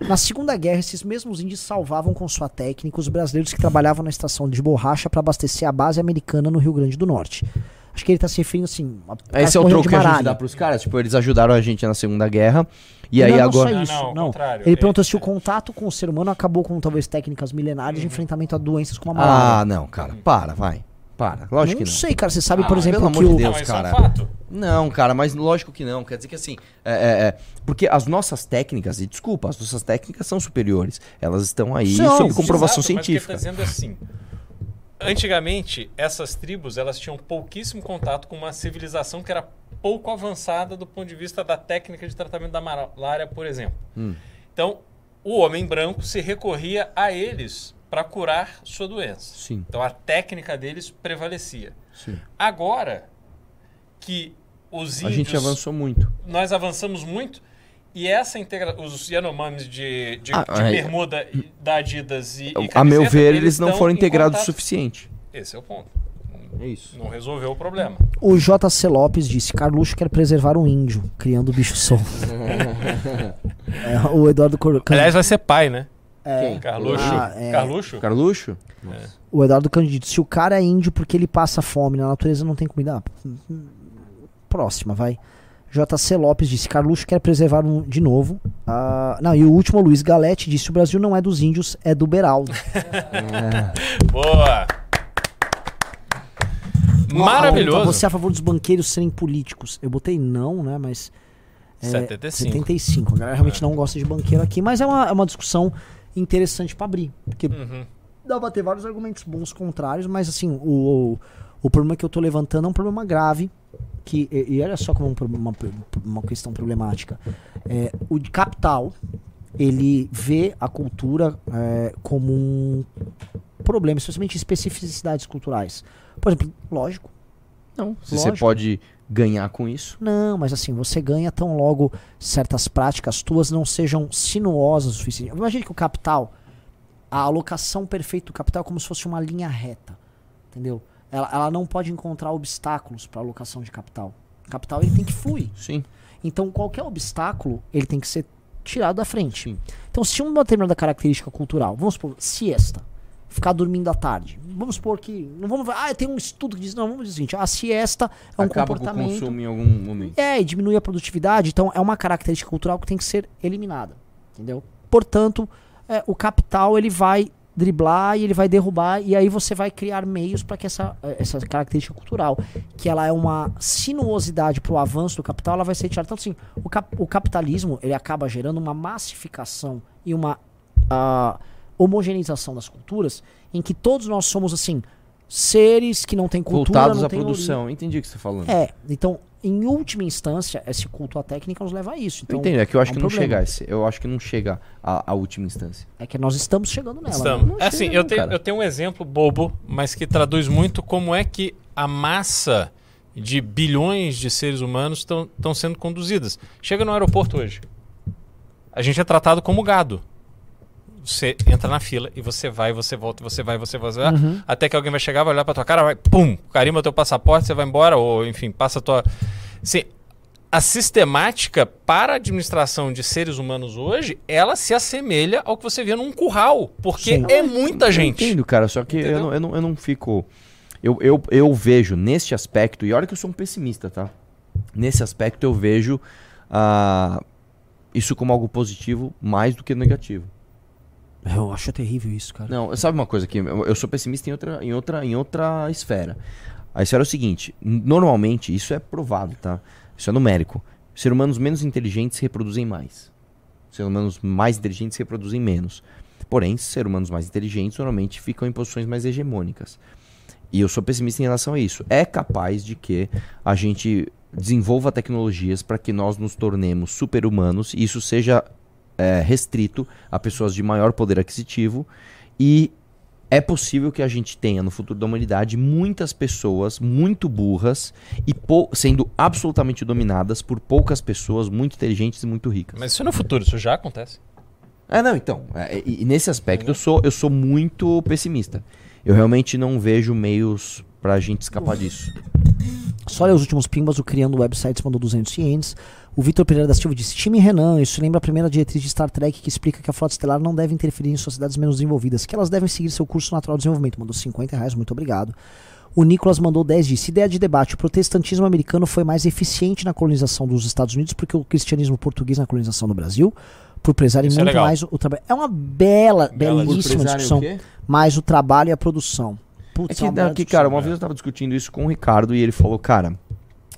Na Segunda Guerra, esses mesmos índios salvavam com sua técnica os brasileiros que trabalhavam na estação de borracha para abastecer a base americana no Rio Grande do Norte. Acho que ele tá se referindo assim. a- cara Esse é o troco de que a gente dá pros caras. Tipo, eles ajudaram a gente na Segunda Guerra. E aí não, agora. Não, Não, só isso, não, não. contrário. Ele perguntou se o contato com o ser humano acabou com talvez técnicas milenares de enfrentamento a doenças como a malária. Ah, não, cara. Para, vai. Para. Lógico não, que não. sei, cara. Você sabe, Ah, por exemplo, pelo que amor de. Deus. Não, é cara. um fato. Não, cara, mas lógico que não. Quer dizer que assim, é, é, é, porque as nossas técnicas, e desculpa, as nossas técnicas são superiores. Elas estão aí São. sob comprovação Exato, mas o que científica. tá dizendo é assim. Antigamente, essas tribos elas tinham pouquíssimo contato com uma civilização que era pouco avançada do ponto de vista da técnica de tratamento da malária, por exemplo. Hum. Então, o homem branco se recorria a eles para curar sua doença. Sim, Então, a técnica deles prevalecia. sim. Agora que os A índios gente avançou muito. nós avançamos muito e essa integra os Yanomamis de, de, Ah, de é. bermuda e- da Adidas e, e a meu ver, eles não estão foram integrados o suficiente. Esse é o ponto. É isso. Não resolveu o problema. O JC Lopes disse: Carluxo quer preservar o índio, criando o bicho sol. <laughs> É, o Eduardo Cor... Aliás, vai ser pai, né? É, Carluxo. Ah, é. Carluxo? Carluxo? o Eduardo Candido, se o cara é índio porque ele passa fome, na natureza não tem comida. ah, Próxima, vai. JC Lopes disse: Carluxo quer preservar um de novo. Ah, não, e o último, o Luiz Galete, disse: o Brasil não é dos índios, é do Beraldo. <laughs> Boa! Maravilhoso. Você é a favor dos banqueiros serem políticos? Eu botei não, né? Mas. É, 75. 75. A galera realmente não gosta de banqueiro aqui, mas é uma, é uma discussão interessante pra abrir. Porque Uhum. dá pra ter vários argumentos bons contrários, mas assim, o, o, o problema que eu tô levantando é um problema grave. Que, e, e olha só como é um uma, uma questão problemática. É, o de capital, ele vê a cultura é, como um problema, especialmente especificidades culturais. Por exemplo, lógico. Não. Se você Lógico. pode ganhar com isso. Não, mas assim, você ganha tão logo certas práticas tuas não sejam sinuosas o suficiente. Imagine que o capital, a alocação perfeita do capital é como se fosse uma linha reta. Entendeu? Ela, ela não pode encontrar obstáculos para alocação de capital. O capital ele tem que fluir. <laughs> Sim. Então qualquer obstáculo ele tem que ser tirado da frente. Sim. Então se uma determinada característica cultural, vamos supor, siesta, ficar dormindo à tarde. Vamos supor que não vamos, ah, tem um estudo que diz, não, vamos dizer o seguinte, a siesta é um Acaba com o comportamento consumo em algum momento. é, e diminui a produtividade, então é uma característica cultural que tem que ser eliminada, entendeu? Portanto, é, o capital ele vai driblar e ele vai derrubar e aí você vai criar meios para que essa, eh, essa característica cultural, que ela é uma sinuosidade para o avanço do capital, ela vai ser retirada. Então, assim, o, cap- o capitalismo ele acaba gerando uma massificação e uma ah, homogeneização das culturas, em que todos nós somos assim seres que não têm cultura, Voltados não à origem. produção. Entendi o que você está falando. É, então, em última instância, esse culto à técnica nos leva a isso. Eu Então, entendo, é que eu acho é um que não problema. chega esse, eu acho que não chega à, à última instância. É que nós estamos chegando nela. Estamos. né? Não Assim, eu não, tenho, eu tenho um exemplo bobo, mas que traduz muito como é que a massa de bilhões de seres humanos estão sendo conduzidas. Chega no aeroporto hoje. A gente é tratado como gado. Você entra na fila e você vai, você volta, você vai, você vai, você vai, Uhum. até que alguém vai chegar, vai olhar pra tua cara, vai, pum, carimba teu passaporte, você vai embora, ou enfim, passa a tua. Assim, a sistemática para a administração de seres humanos hoje, ela se assemelha ao que você vê num curral, porque Sim. é muita Eu gente. entendo, cara, só que eu não, eu, não, eu não fico. Eu, eu, eu vejo neste aspecto, e olha que eu sou um pessimista, tá? Nesse aspecto eu vejo ah, isso como algo positivo mais do que negativo. Eu acho terrível isso, cara. Não, sabe uma coisa que eu, sou pessimista em outra, em outra, em outra esfera. A esfera é o seguinte: normalmente isso é provado, tá? Isso é numérico. Seres humanos menos inteligentes reproduzem mais. Seres humanos mais inteligentes reproduzem menos. Porém, seres humanos mais inteligentes normalmente ficam em posições mais hegemônicas. E eu sou pessimista em relação a isso. É capaz de que a gente desenvolva tecnologias para que nós nos tornemos super-humanos e isso seja é, restrito a pessoas de maior poder aquisitivo e é possível que a gente tenha no futuro da humanidade muitas pessoas muito burras e sendo absolutamente dominadas por poucas pessoas muito inteligentes e muito ricas. Mas isso é no futuro, isso já acontece. É, não, então. É, e, e nesse aspecto eu sou, eu sou muito pessimista. Eu realmente não vejo meios pra gente escapar disso. Só olha os últimos pimbas, o Criando Websites mandou 200 ienes. O Vitor Pereira da Silva disse: Time Renan, isso lembra a primeira diretriz de Star Trek que explica que a frota estelar não deve interferir em sociedades menos desenvolvidas, que elas devem seguir seu curso natural de desenvolvimento. Mandou 50 reais, muito obrigado. O Nicolas mandou 10 disse: Ideia de debate: o protestantismo americano foi mais eficiente na colonização dos Estados Unidos porque o cristianismo português na colonização do Brasil, por prezarem Isso é muito legal. mais o trabalho. É uma bela, Bela belíssima discussão. Mais o trabalho e a produção. É Putz, que, uma bela que, cara, uma vez eu tava discutindo isso com o Ricardo e ele falou, cara,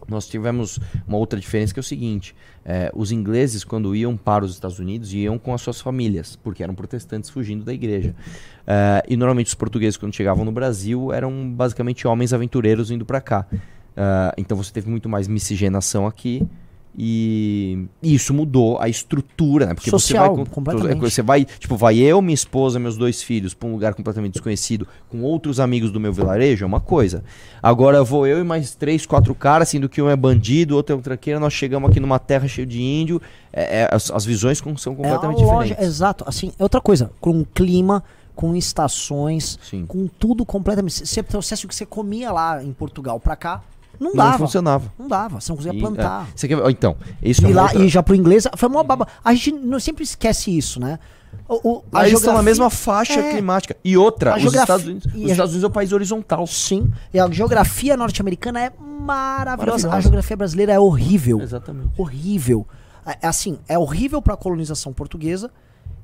nós tivemos uma outra diferença que é o seguinte: é, os ingleses, quando iam para os Estados Unidos, iam com as suas famílias, porque eram protestantes fugindo da igreja. É, e normalmente os portugueses, quando chegavam no Brasil, eram basicamente homens aventureiros indo para cá. É, então você teve muito mais miscigenação aqui. E isso mudou a estrutura, né? Porque Social, você vai, com- completamente. você vai, tipo, vai eu, minha esposa, meus dois filhos pra um lugar completamente desconhecido com outros amigos do meu vilarejo, é uma coisa. Agora vou eu e mais três, quatro caras, sendo que um é bandido, outro é um tranqueiro, nós chegamos aqui numa terra cheia de índio, é- é- as, as visões são É completamente uma loja, diferentes. exato. Assim, é outra coisa, com um clima, com estações, Sim. com tudo completamente. Se você trouxesse o que você comia lá em Portugal pra cá, não Não dava. funcionava. Não dava, você não conseguia E, plantar. é, quer, então, isso é E uma lá, outra- e já pro inglês, foi uma baba. A gente não, sempre esquece isso, né? O, o, a eles estão na geografia- mesma faixa É. climática. E outra, A os geografia- Estados, Unidos, os a- Estados Unidos é um país horizontal. Sim. E a geografia norte-americana é maravilhosa. Maravilhosa. A geografia brasileira é horrível. Exatamente. Horrível. É, é assim, é horrível pra colonização portuguesa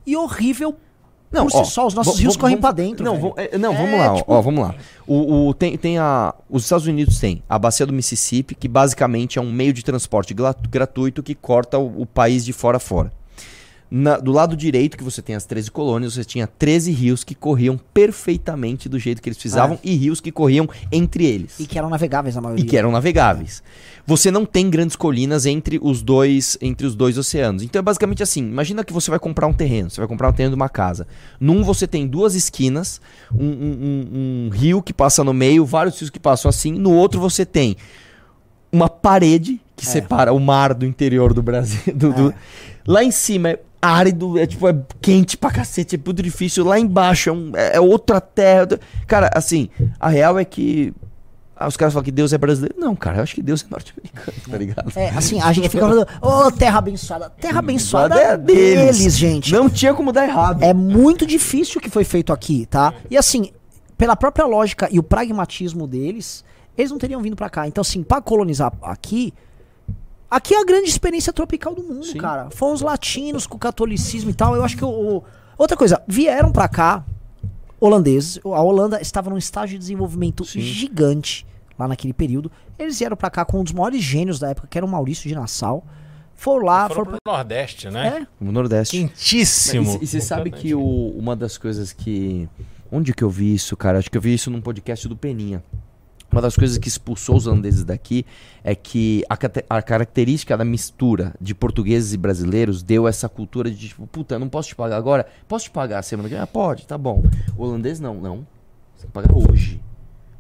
e horrível Não, por si ó, só. Os nossos rios correm pra dentro. Não, vamos, é, não, É, vamos lá, tipo- ó, vamos lá. O, o- tem, tem a, os Estados Unidos têm a bacia do Mississippi, que basicamente é um meio de transporte gratuito que corta o, o país de fora a fora. Na- do lado direito, que você tem as 13 colônias, você tinha 13 rios que corriam perfeitamente do jeito que eles precisavam e rios que corriam entre eles E que eram navegáveis a maioria. e que eram navegáveis. Você não tem grandes colinas entre os dois entre os dois oceanos. Então é basicamente assim, imagina que você vai comprar um terreno, você vai comprar um terreno de uma casa. Num você tem duas esquinas, um, um- um- um rio que passa no meio, vários rios que passam assim. No outro você tem uma parede que separa o mar do interior do Brasil. do- do- Lá em cima é árido, é tipo, é quente pra cacete, é muito difícil. Lá embaixo é, um- é- é outra terra. Cara, assim, a real é que. ah, os caras falam que Deus é brasileiro. Não, cara, eu acho que Deus é norte-americano, tá ligado? É, assim, a gente fica falando, ô, terra abençoada. Terra abençoada é é deles, gente. Não tinha como dar errado. É muito difícil o que foi feito aqui, tá? E assim, pela própria lógica e o pragmatismo deles, eles não teriam vindo pra cá. Então, assim, pra colonizar aqui, aqui é a grande experiência tropical do mundo, Sim. cara. Foram os latinos com o catolicismo e tal. Eu acho que o. o- Outra coisa, vieram pra cá holandeses. A Holanda estava num estágio de desenvolvimento Sim. gigante lá naquele período. Eles vieram pra cá com um dos maiores gênios da época, que era o Maurício de Nassau. Foram lá, Foram foram. pro Nordeste, né? É, No Nordeste. Quentíssimo. E você sabe que o- uma das coisas que. Onde que eu vi isso, cara? Acho que eu vi isso num podcast do Peninha. Uma das coisas que expulsou os holandeses daqui é que a, a característica da mistura de portugueses e brasileiros deu essa cultura de tipo, puta, eu não posso te pagar agora? Posso te pagar semana que vem? Ah, pode, tá bom. O holandês não, não. Você tem que pagar hoje.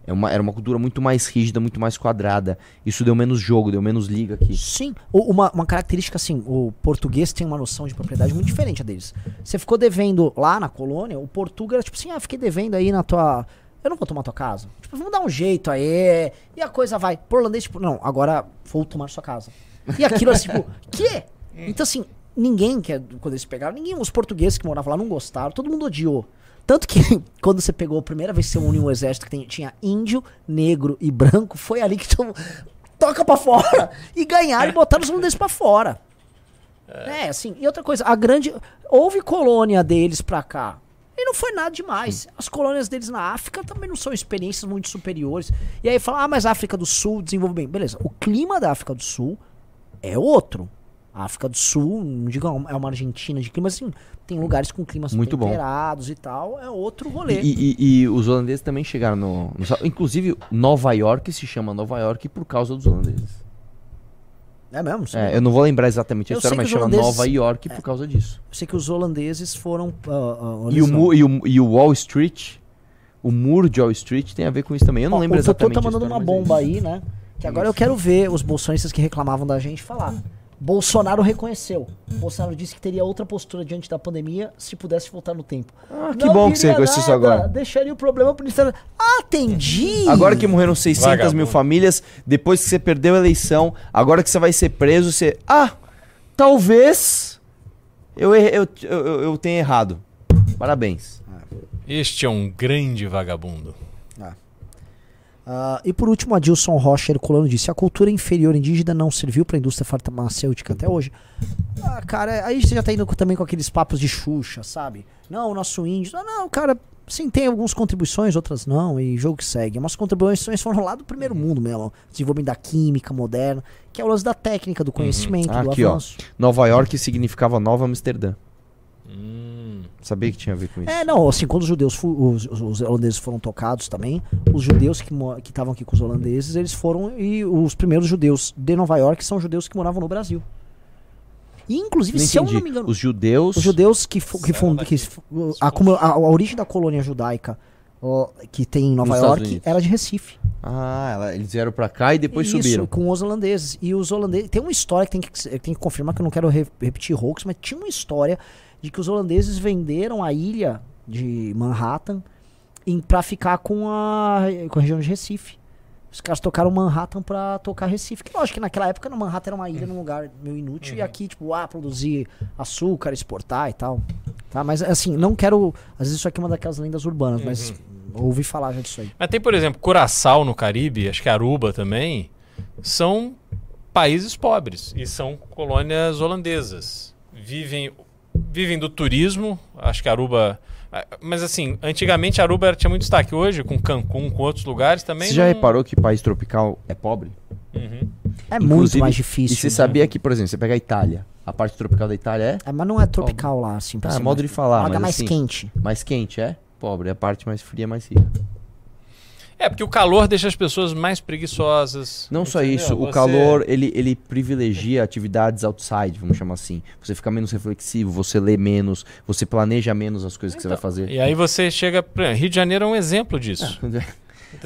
É uma, era uma cultura muito mais rígida, muito mais quadrada. Isso deu menos jogo, deu menos liga aqui. Sim, uma, uma característica assim, o português tem uma noção de propriedade muito diferente a deles. Você ficou devendo lá na colônia, o português era tipo assim, ah, fiquei devendo aí na tua. Eu não vou tomar tua casa. Tipo, vamos dar um jeito aí. E a coisa vai. Por holandês, tipo, não, agora vou tomar sua casa. E aquilo assim, tipo, <laughs> que? Então assim, ninguém quer, quando eles pegaram, ninguém, os portugueses que moravam lá não gostaram, todo mundo odiou. Tanto que <laughs> quando você pegou a primeira vez que você uniu um exército que tem- tinha índio, negro e branco, foi ali que todo toca pra fora e ganharam e botaram os holandeses pra fora. É. assim, e outra coisa, a grande. Houve colônia deles pra cá. E não foi nada demais. As colônias deles na África também não são experiências muito superiores. E aí fala, ah, mas a África do Sul desenvolve bem. Beleza, o clima da África do Sul é outro. A África do Sul, não digo é uma Argentina de clima, assim, tem lugares com climas Muito bom. temperados e tal, é outro rolê. E, e- e os holandeses também chegaram no, no- Inclusive, Nova York se chama Nova York por causa dos holandeses. É mesmo? É, eu não vou lembrar exatamente a Eu história, mas chama holandeses- Nova York por causa disso. Eu sei que os holandeses foram. ah, olha E o, e, o, e o Wall Street, o muro de Wall Street tem a ver com isso também. Eu não Ó, lembro o Totô exatamente. tá a mandando história, uma é bomba isso. aí, né? Que agora eu quero ver os bolsonaristas que reclamavam da gente falar. Bolsonaro reconheceu. Bolsonaro disse que teria outra postura diante da pandemia se pudesse voltar no tempo. Ah, que bom que você reconheceu isso agora. Deixaria o problema pro Ministério. Atendi! Agora que morreram 600 mil Vagabundo. famílias, depois que você perdeu a eleição, agora que você vai ser preso, você. Ah, talvez eu, erre- eu, eu, eu- eu tenha errado. Parabéns. Este é um grande vagabundo. Ah, e por último, Adilson Rocha Herculano disse: a cultura inferior indígena não serviu para a indústria farmacêutica até hoje. Ah, cara, aí você já tá indo também com aqueles papos de Xuxa, sabe? Não, o nosso índio. Não, não, cara, sim, tem algumas contribuições, outras não, e jogo que segue. Umas contribuições foram lá do primeiro mundo mesmo, desenvolvimento da química moderna, que é o lance da técnica, do conhecimento, do Aqui, ó. avanço. Nova York significava Nova Amsterdã. Hum. Sabia que tinha a ver com isso. É, não, assim, quando os judeus, os, os- os holandeses foram tocados também, os judeus que estavam aqui com os holandeses, eles foram, e os primeiros judeus de Nova York são judeus que moravam no Brasil. E, inclusive, Não se eu entendi. não me engano, Os judeus. os judeus que, que, fund, que a, a- a origem da colônia judaica ó, que tem em Nova Nos York era de Recife. Ah, ela- eles vieram pra cá e depois Isso, subiram. com os holandeses. E os holandeses. Tem uma história que tem que, tem que confirmar, que eu não quero re- repetir hoax, mas tinha uma história de que os holandeses venderam a ilha de Manhattan pra ficar com a, com a região de Recife. Os caras tocaram Manhattan pra tocar Recife. Que lógico que naquela época no Manhattan era uma ilha num lugar meio inútil. E aqui, tipo, ah, produzir açúcar, exportar e tal. Tá? Mas assim, não quero. Às vezes isso aqui é uma daquelas lendas urbanas, mas ouvi falar já disso aí. Mas tem, por exemplo, Curaçao no Caribe, acho que Aruba também, são países pobres e são colônias holandesas. Vivem, vivem do turismo, acho que Aruba. ah, Mas assim, antigamente Aruba tinha muito destaque. Hoje, com Cancún, com outros lugares também. Você já não- reparou que país tropical é pobre? Uhum. É muito Inclusive, mais E difícil. você né? sabia que, por exemplo, você pega a Itália, a parte tropical da Itália é É, mas não é tropical lá, assim. pra Tá, ser modo mais- de falar, lugar mas mais assim- quente. mais quente, é? Pobre, a parte mais fria é mais rica. É, porque o calor deixa as pessoas mais preguiçosas. Não só entendeu? isso, o Você- calor, ele, ele privilegia atividades outside, vamos chamar assim. Você fica menos reflexivo, você lê menos, você planeja menos as coisas que você vai fazer. E aí você chega. Rio de Janeiro é um exemplo disso. Entendeu?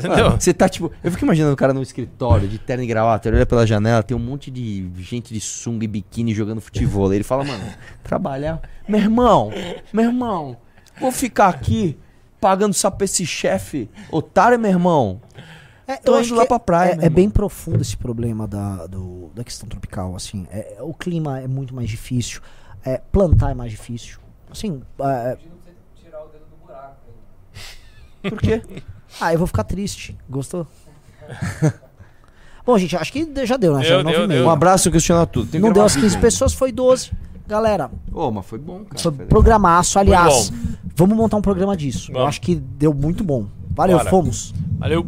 Mano, você tá tipo. Eu fico imaginando o cara no escritório, de terno e gravata, ele olha pela janela, tem um monte de gente de sunga e biquíni jogando futebol. Ele fala, mano, trabalhar. Meu irmão, meu irmão, vou ficar aqui pagando só pra esse chefe otário, meu irmão. É, Tô indo lá pra praia, É, é bem profundo esse problema da, do- da questão tropical, assim. É, o clima é muito mais difícil. é, plantar é mais difícil. Assim, é, Tirar o dedo do buraco. Por quê? ah, eu vou ficar triste. Gostou? <laughs> Bom, gente, acho que já deu, né? Já Deu, é deu, e meia. deu. Um abraço, questionar tudo. Tem que Não deu as 15 vídeo ainda. pessoas, foi 12. Galera. Ô, mas foi bom, cara. Foi programaço, aliás. Foi vamos montar um programa disso. Eu acho que deu muito bom. Valeu, Bora. fomos. Valeu.